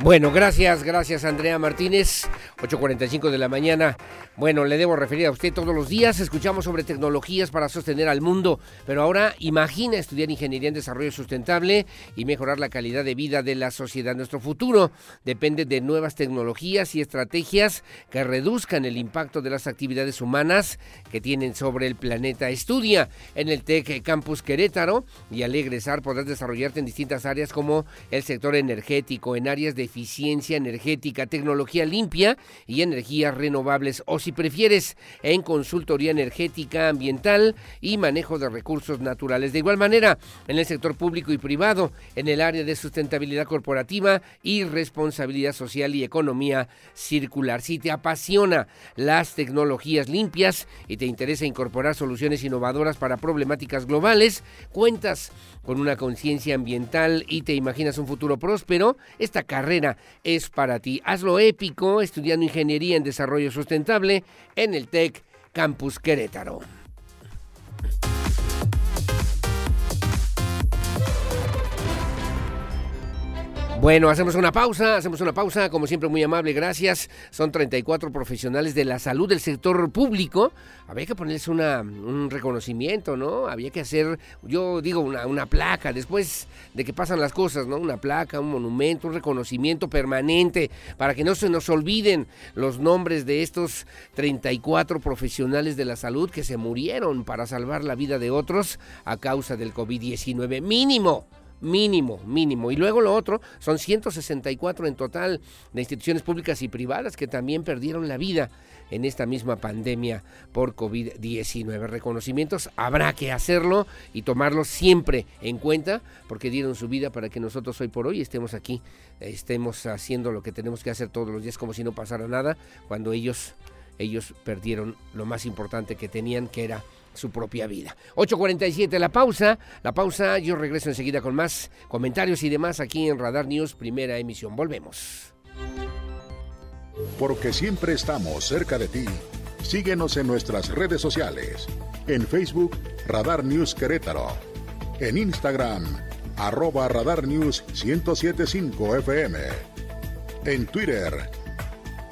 Bueno, gracias, gracias Andrea Martínez. 8.45 de la mañana. Bueno, le debo referir a usted todos los días. Escuchamos sobre tecnologías para sostener al mundo, pero ahora imagina estudiar ingeniería en desarrollo sustentable y mejorar la calidad de vida de la sociedad. Nuestro futuro depende de nuevas tecnologías y estrategias que reduzcan el impacto de las actividades humanas que tienen sobre el planeta. Estudia en el TEC Campus Querétaro y al egresar podrás desarrollarte en distintas áreas como el sector energético, en áreas de eficiencia energética, tecnología limpia y energías renovables o si prefieres en consultoría energética, ambiental y manejo de recursos naturales. De igual manera, en el sector público y privado, en el área de sustentabilidad corporativa y responsabilidad social y economía circular. Si te apasiona las tecnologías limpias y te interesa incorporar soluciones innovadoras para problemáticas globales, cuentas con una conciencia ambiental y te imaginas un futuro próspero, esta carrera es para ti. Hazlo épico estudiando ingeniería en desarrollo sustentable en el TEC Campus Querétaro. Bueno, hacemos una pausa, hacemos una pausa, como siempre muy amable, gracias. Son 34 profesionales de la salud del sector público. Había que ponerles una, un reconocimiento, ¿no? Había que hacer, yo digo, una, una placa, después de que pasan las cosas, ¿no? Una placa, un monumento, un reconocimiento permanente, para que no se nos olviden los nombres de estos 34 profesionales de la salud que se murieron para salvar la vida de otros a causa del COVID-19. Mínimo mínimo, mínimo. Y luego lo otro, son 164 en total de instituciones públicas y privadas que también perdieron la vida en esta misma pandemia por COVID-19. Reconocimientos habrá que hacerlo y tomarlos siempre en cuenta porque dieron su vida para que nosotros hoy por hoy estemos aquí, estemos haciendo lo que tenemos que hacer todos los días como si no pasara nada, cuando ellos, ellos perdieron lo más importante que tenían, que era su propia vida. 8.47, la pausa. La pausa, yo regreso enseguida con más comentarios y demás aquí en Radar News, primera emisión. Volvemos. Porque siempre estamos cerca de ti. Síguenos en nuestras redes sociales. En Facebook, Radar News Querétaro. En Instagram, arroba Radar News 1075 FM. En Twitter,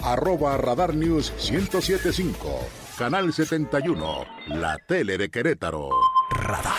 arroba Radar News 1075 Canal 71, la tele de Querétaro. Radar.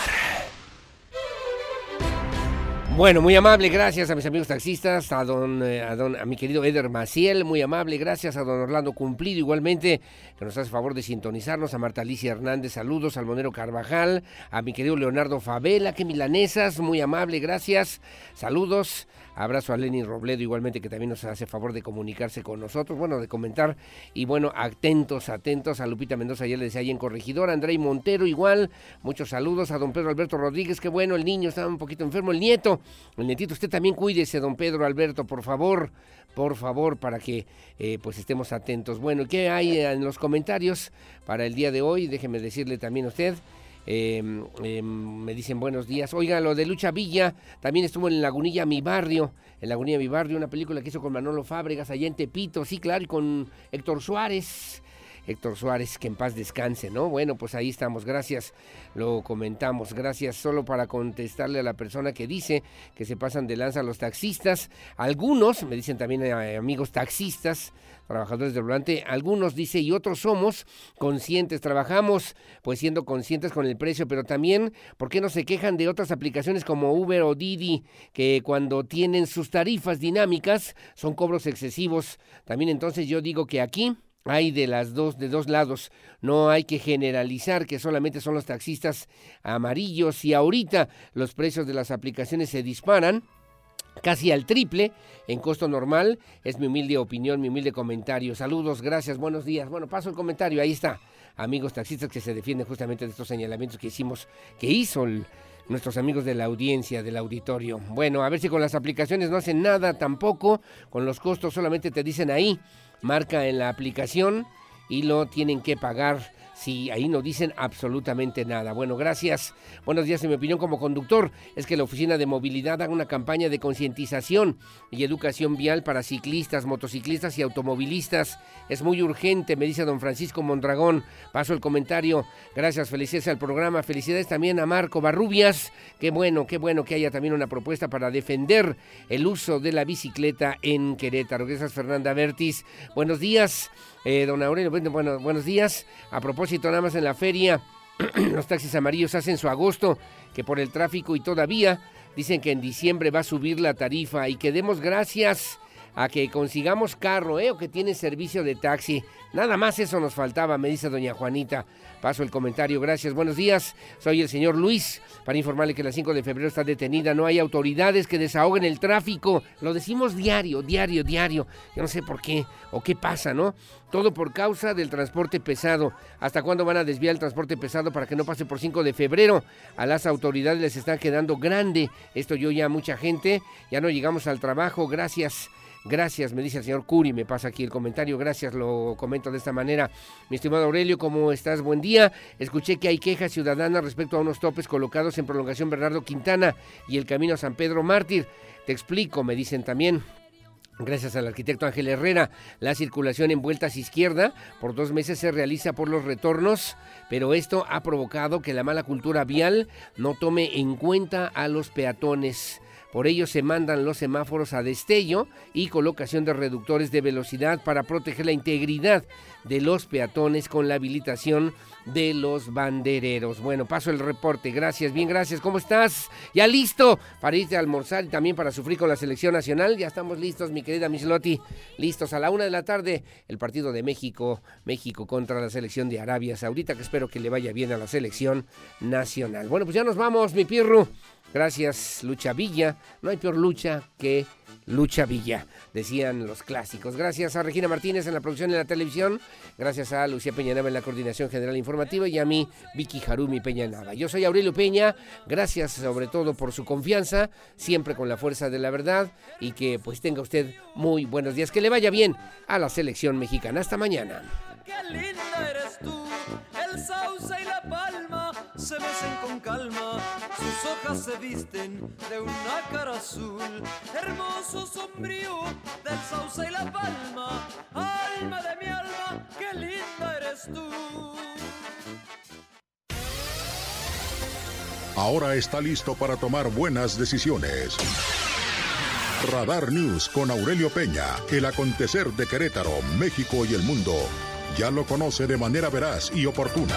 Bueno, muy amable, gracias a mis amigos taxistas, a don, eh, a don, a mi querido Eder Maciel, muy amable, gracias a don Orlando Cumplido, igualmente, que nos hace favor de sintonizarnos, a Marta Alicia Hernández, saludos, al Monero Carvajal, a mi querido Leonardo Favela, que milanesas, muy amable, gracias, saludos, Abrazo a Lenny Robledo igualmente que también nos hace favor de comunicarse con nosotros, bueno, de comentar y bueno, atentos, atentos a Lupita Mendoza, ya le decía ahí en Corregidor, Andrei Montero igual, muchos saludos a don Pedro Alberto Rodríguez, que bueno, el niño estaba un poquito enfermo, el nieto, el nietito, usted también cuídese, don Pedro Alberto, por favor, por favor, para que eh, pues estemos atentos. Bueno, ¿qué hay en los comentarios para el día de hoy? Déjeme decirle también a usted. Em, me dicen buenos días. Oiga, lo de Lucha Villa, también estuvo en Lagunilla Mi Barrio, en Lagunilla Mi Barrio, una película que hizo con Manolo Fábregas allá en Tepito, sí, claro, y con Héctor Suárez. Héctor Suárez, que en paz descanse, ¿no? Bueno, pues ahí estamos, gracias, lo comentamos, gracias solo para contestarle a la persona que dice que se pasan de lanza a los taxistas, algunos, me dicen también eh, amigos taxistas, trabajadores del volante, algunos dice y otros somos conscientes, trabajamos pues siendo conscientes con el precio, pero también, ¿por qué no se quejan de otras aplicaciones como Uber o Didi, que cuando tienen sus tarifas dinámicas son cobros excesivos? También entonces yo digo que aquí hay de las dos, de dos lados. No hay que generalizar que solamente son los taxistas amarillos y ahorita los precios de las aplicaciones se disparan casi al triple en costo normal. Es mi humilde opinión, mi humilde comentario. Saludos, gracias, buenos días. Bueno, paso el comentario, ahí está. Amigos taxistas que se defienden justamente de estos señalamientos que hicimos, que hizo nuestros amigos de la audiencia, del auditorio. Bueno, a ver si con las aplicaciones no hacen nada tampoco, con los costos solamente te dicen ahí marca en la aplicación y lo tienen que pagar si ahí no dicen absolutamente nada. Bueno, gracias. Buenos días. En mi opinión como conductor es que la Oficina de Movilidad haga una campaña de concientización y educación vial para ciclistas, motociclistas y automovilistas. Es muy urgente, me dice don Francisco Mondragón. Paso el comentario. Gracias, felicidades al programa. Felicidades también a Marco Barrubias. Qué bueno, qué bueno que haya también una propuesta para defender el uso de la bicicleta en Querétaro. Gracias, Fernanda Bertis. Buenos días. Eh, don Aurelio, bueno, buenos días. A propósito, nada más en la feria, los taxis amarillos hacen su agosto, que por el tráfico y todavía dicen que en diciembre va a subir la tarifa y que demos gracias a que consigamos carro, ¿eh? O que tiene servicio de taxi. Nada más eso nos faltaba, me dice doña Juanita. Paso el comentario, gracias. Buenos días, soy el señor Luis para informarle que la 5 de febrero está detenida. No hay autoridades que desahoguen el tráfico. Lo decimos diario, diario, diario. Yo no sé por qué o qué pasa, ¿no? Todo por causa del transporte pesado. ¿Hasta cuándo van a desviar el transporte pesado para que no pase por 5 de febrero? A las autoridades les está quedando grande. Esto yo ya mucha gente. Ya no llegamos al trabajo. Gracias. Gracias, me dice el señor Curi, me pasa aquí el comentario, gracias, lo comento de esta manera. Mi estimado Aurelio, ¿cómo estás? Buen día. Escuché que hay quejas ciudadanas respecto a unos topes colocados en prolongación Bernardo Quintana y el camino a San Pedro Mártir. Te explico, me dicen también. Gracias al arquitecto Ángel Herrera, la circulación en vueltas izquierda por dos meses se realiza por los retornos, pero esto ha provocado que la mala cultura vial no tome en cuenta a los peatones. Por ello se mandan los semáforos a destello y colocación de reductores de velocidad para proteger la integridad de los peatones con la habilitación de los bandereros. Bueno, paso el reporte. Gracias, bien, gracias. ¿Cómo estás? Ya listo para irte a almorzar y también para sufrir con la selección nacional. Ya estamos listos, mi querida Mislotti. Listos a la una de la tarde el partido de México, México contra la selección de Arabia Saudita, que espero que le vaya bien a la selección nacional. Bueno, pues ya nos vamos, mi pirru. Gracias, Lucha Villa. No hay peor lucha que Lucha Villa, decían los clásicos. Gracias a Regina Martínez en la producción de la televisión. Gracias a Lucía Peñanaba en la coordinación general informativa y a mí, Vicky Harumi Peñanaba. Yo soy Aurelio Peña. Gracias sobre todo por su confianza, siempre con la fuerza de la verdad y que pues tenga usted muy buenos días. Que le vaya bien a la selección mexicana. Hasta mañana. Qué linda eres tú, el sauce y la palma se mecen con calma, sus hojas se visten de una cara azul, hermoso sombrío del sauce y la palma, alma de mi alma, qué linda eres tú. Ahora está listo para tomar buenas decisiones. Radar News con Aurelio Peña, el acontecer de Querétaro, México y el mundo. Ya lo conoce de manera veraz y oportuna.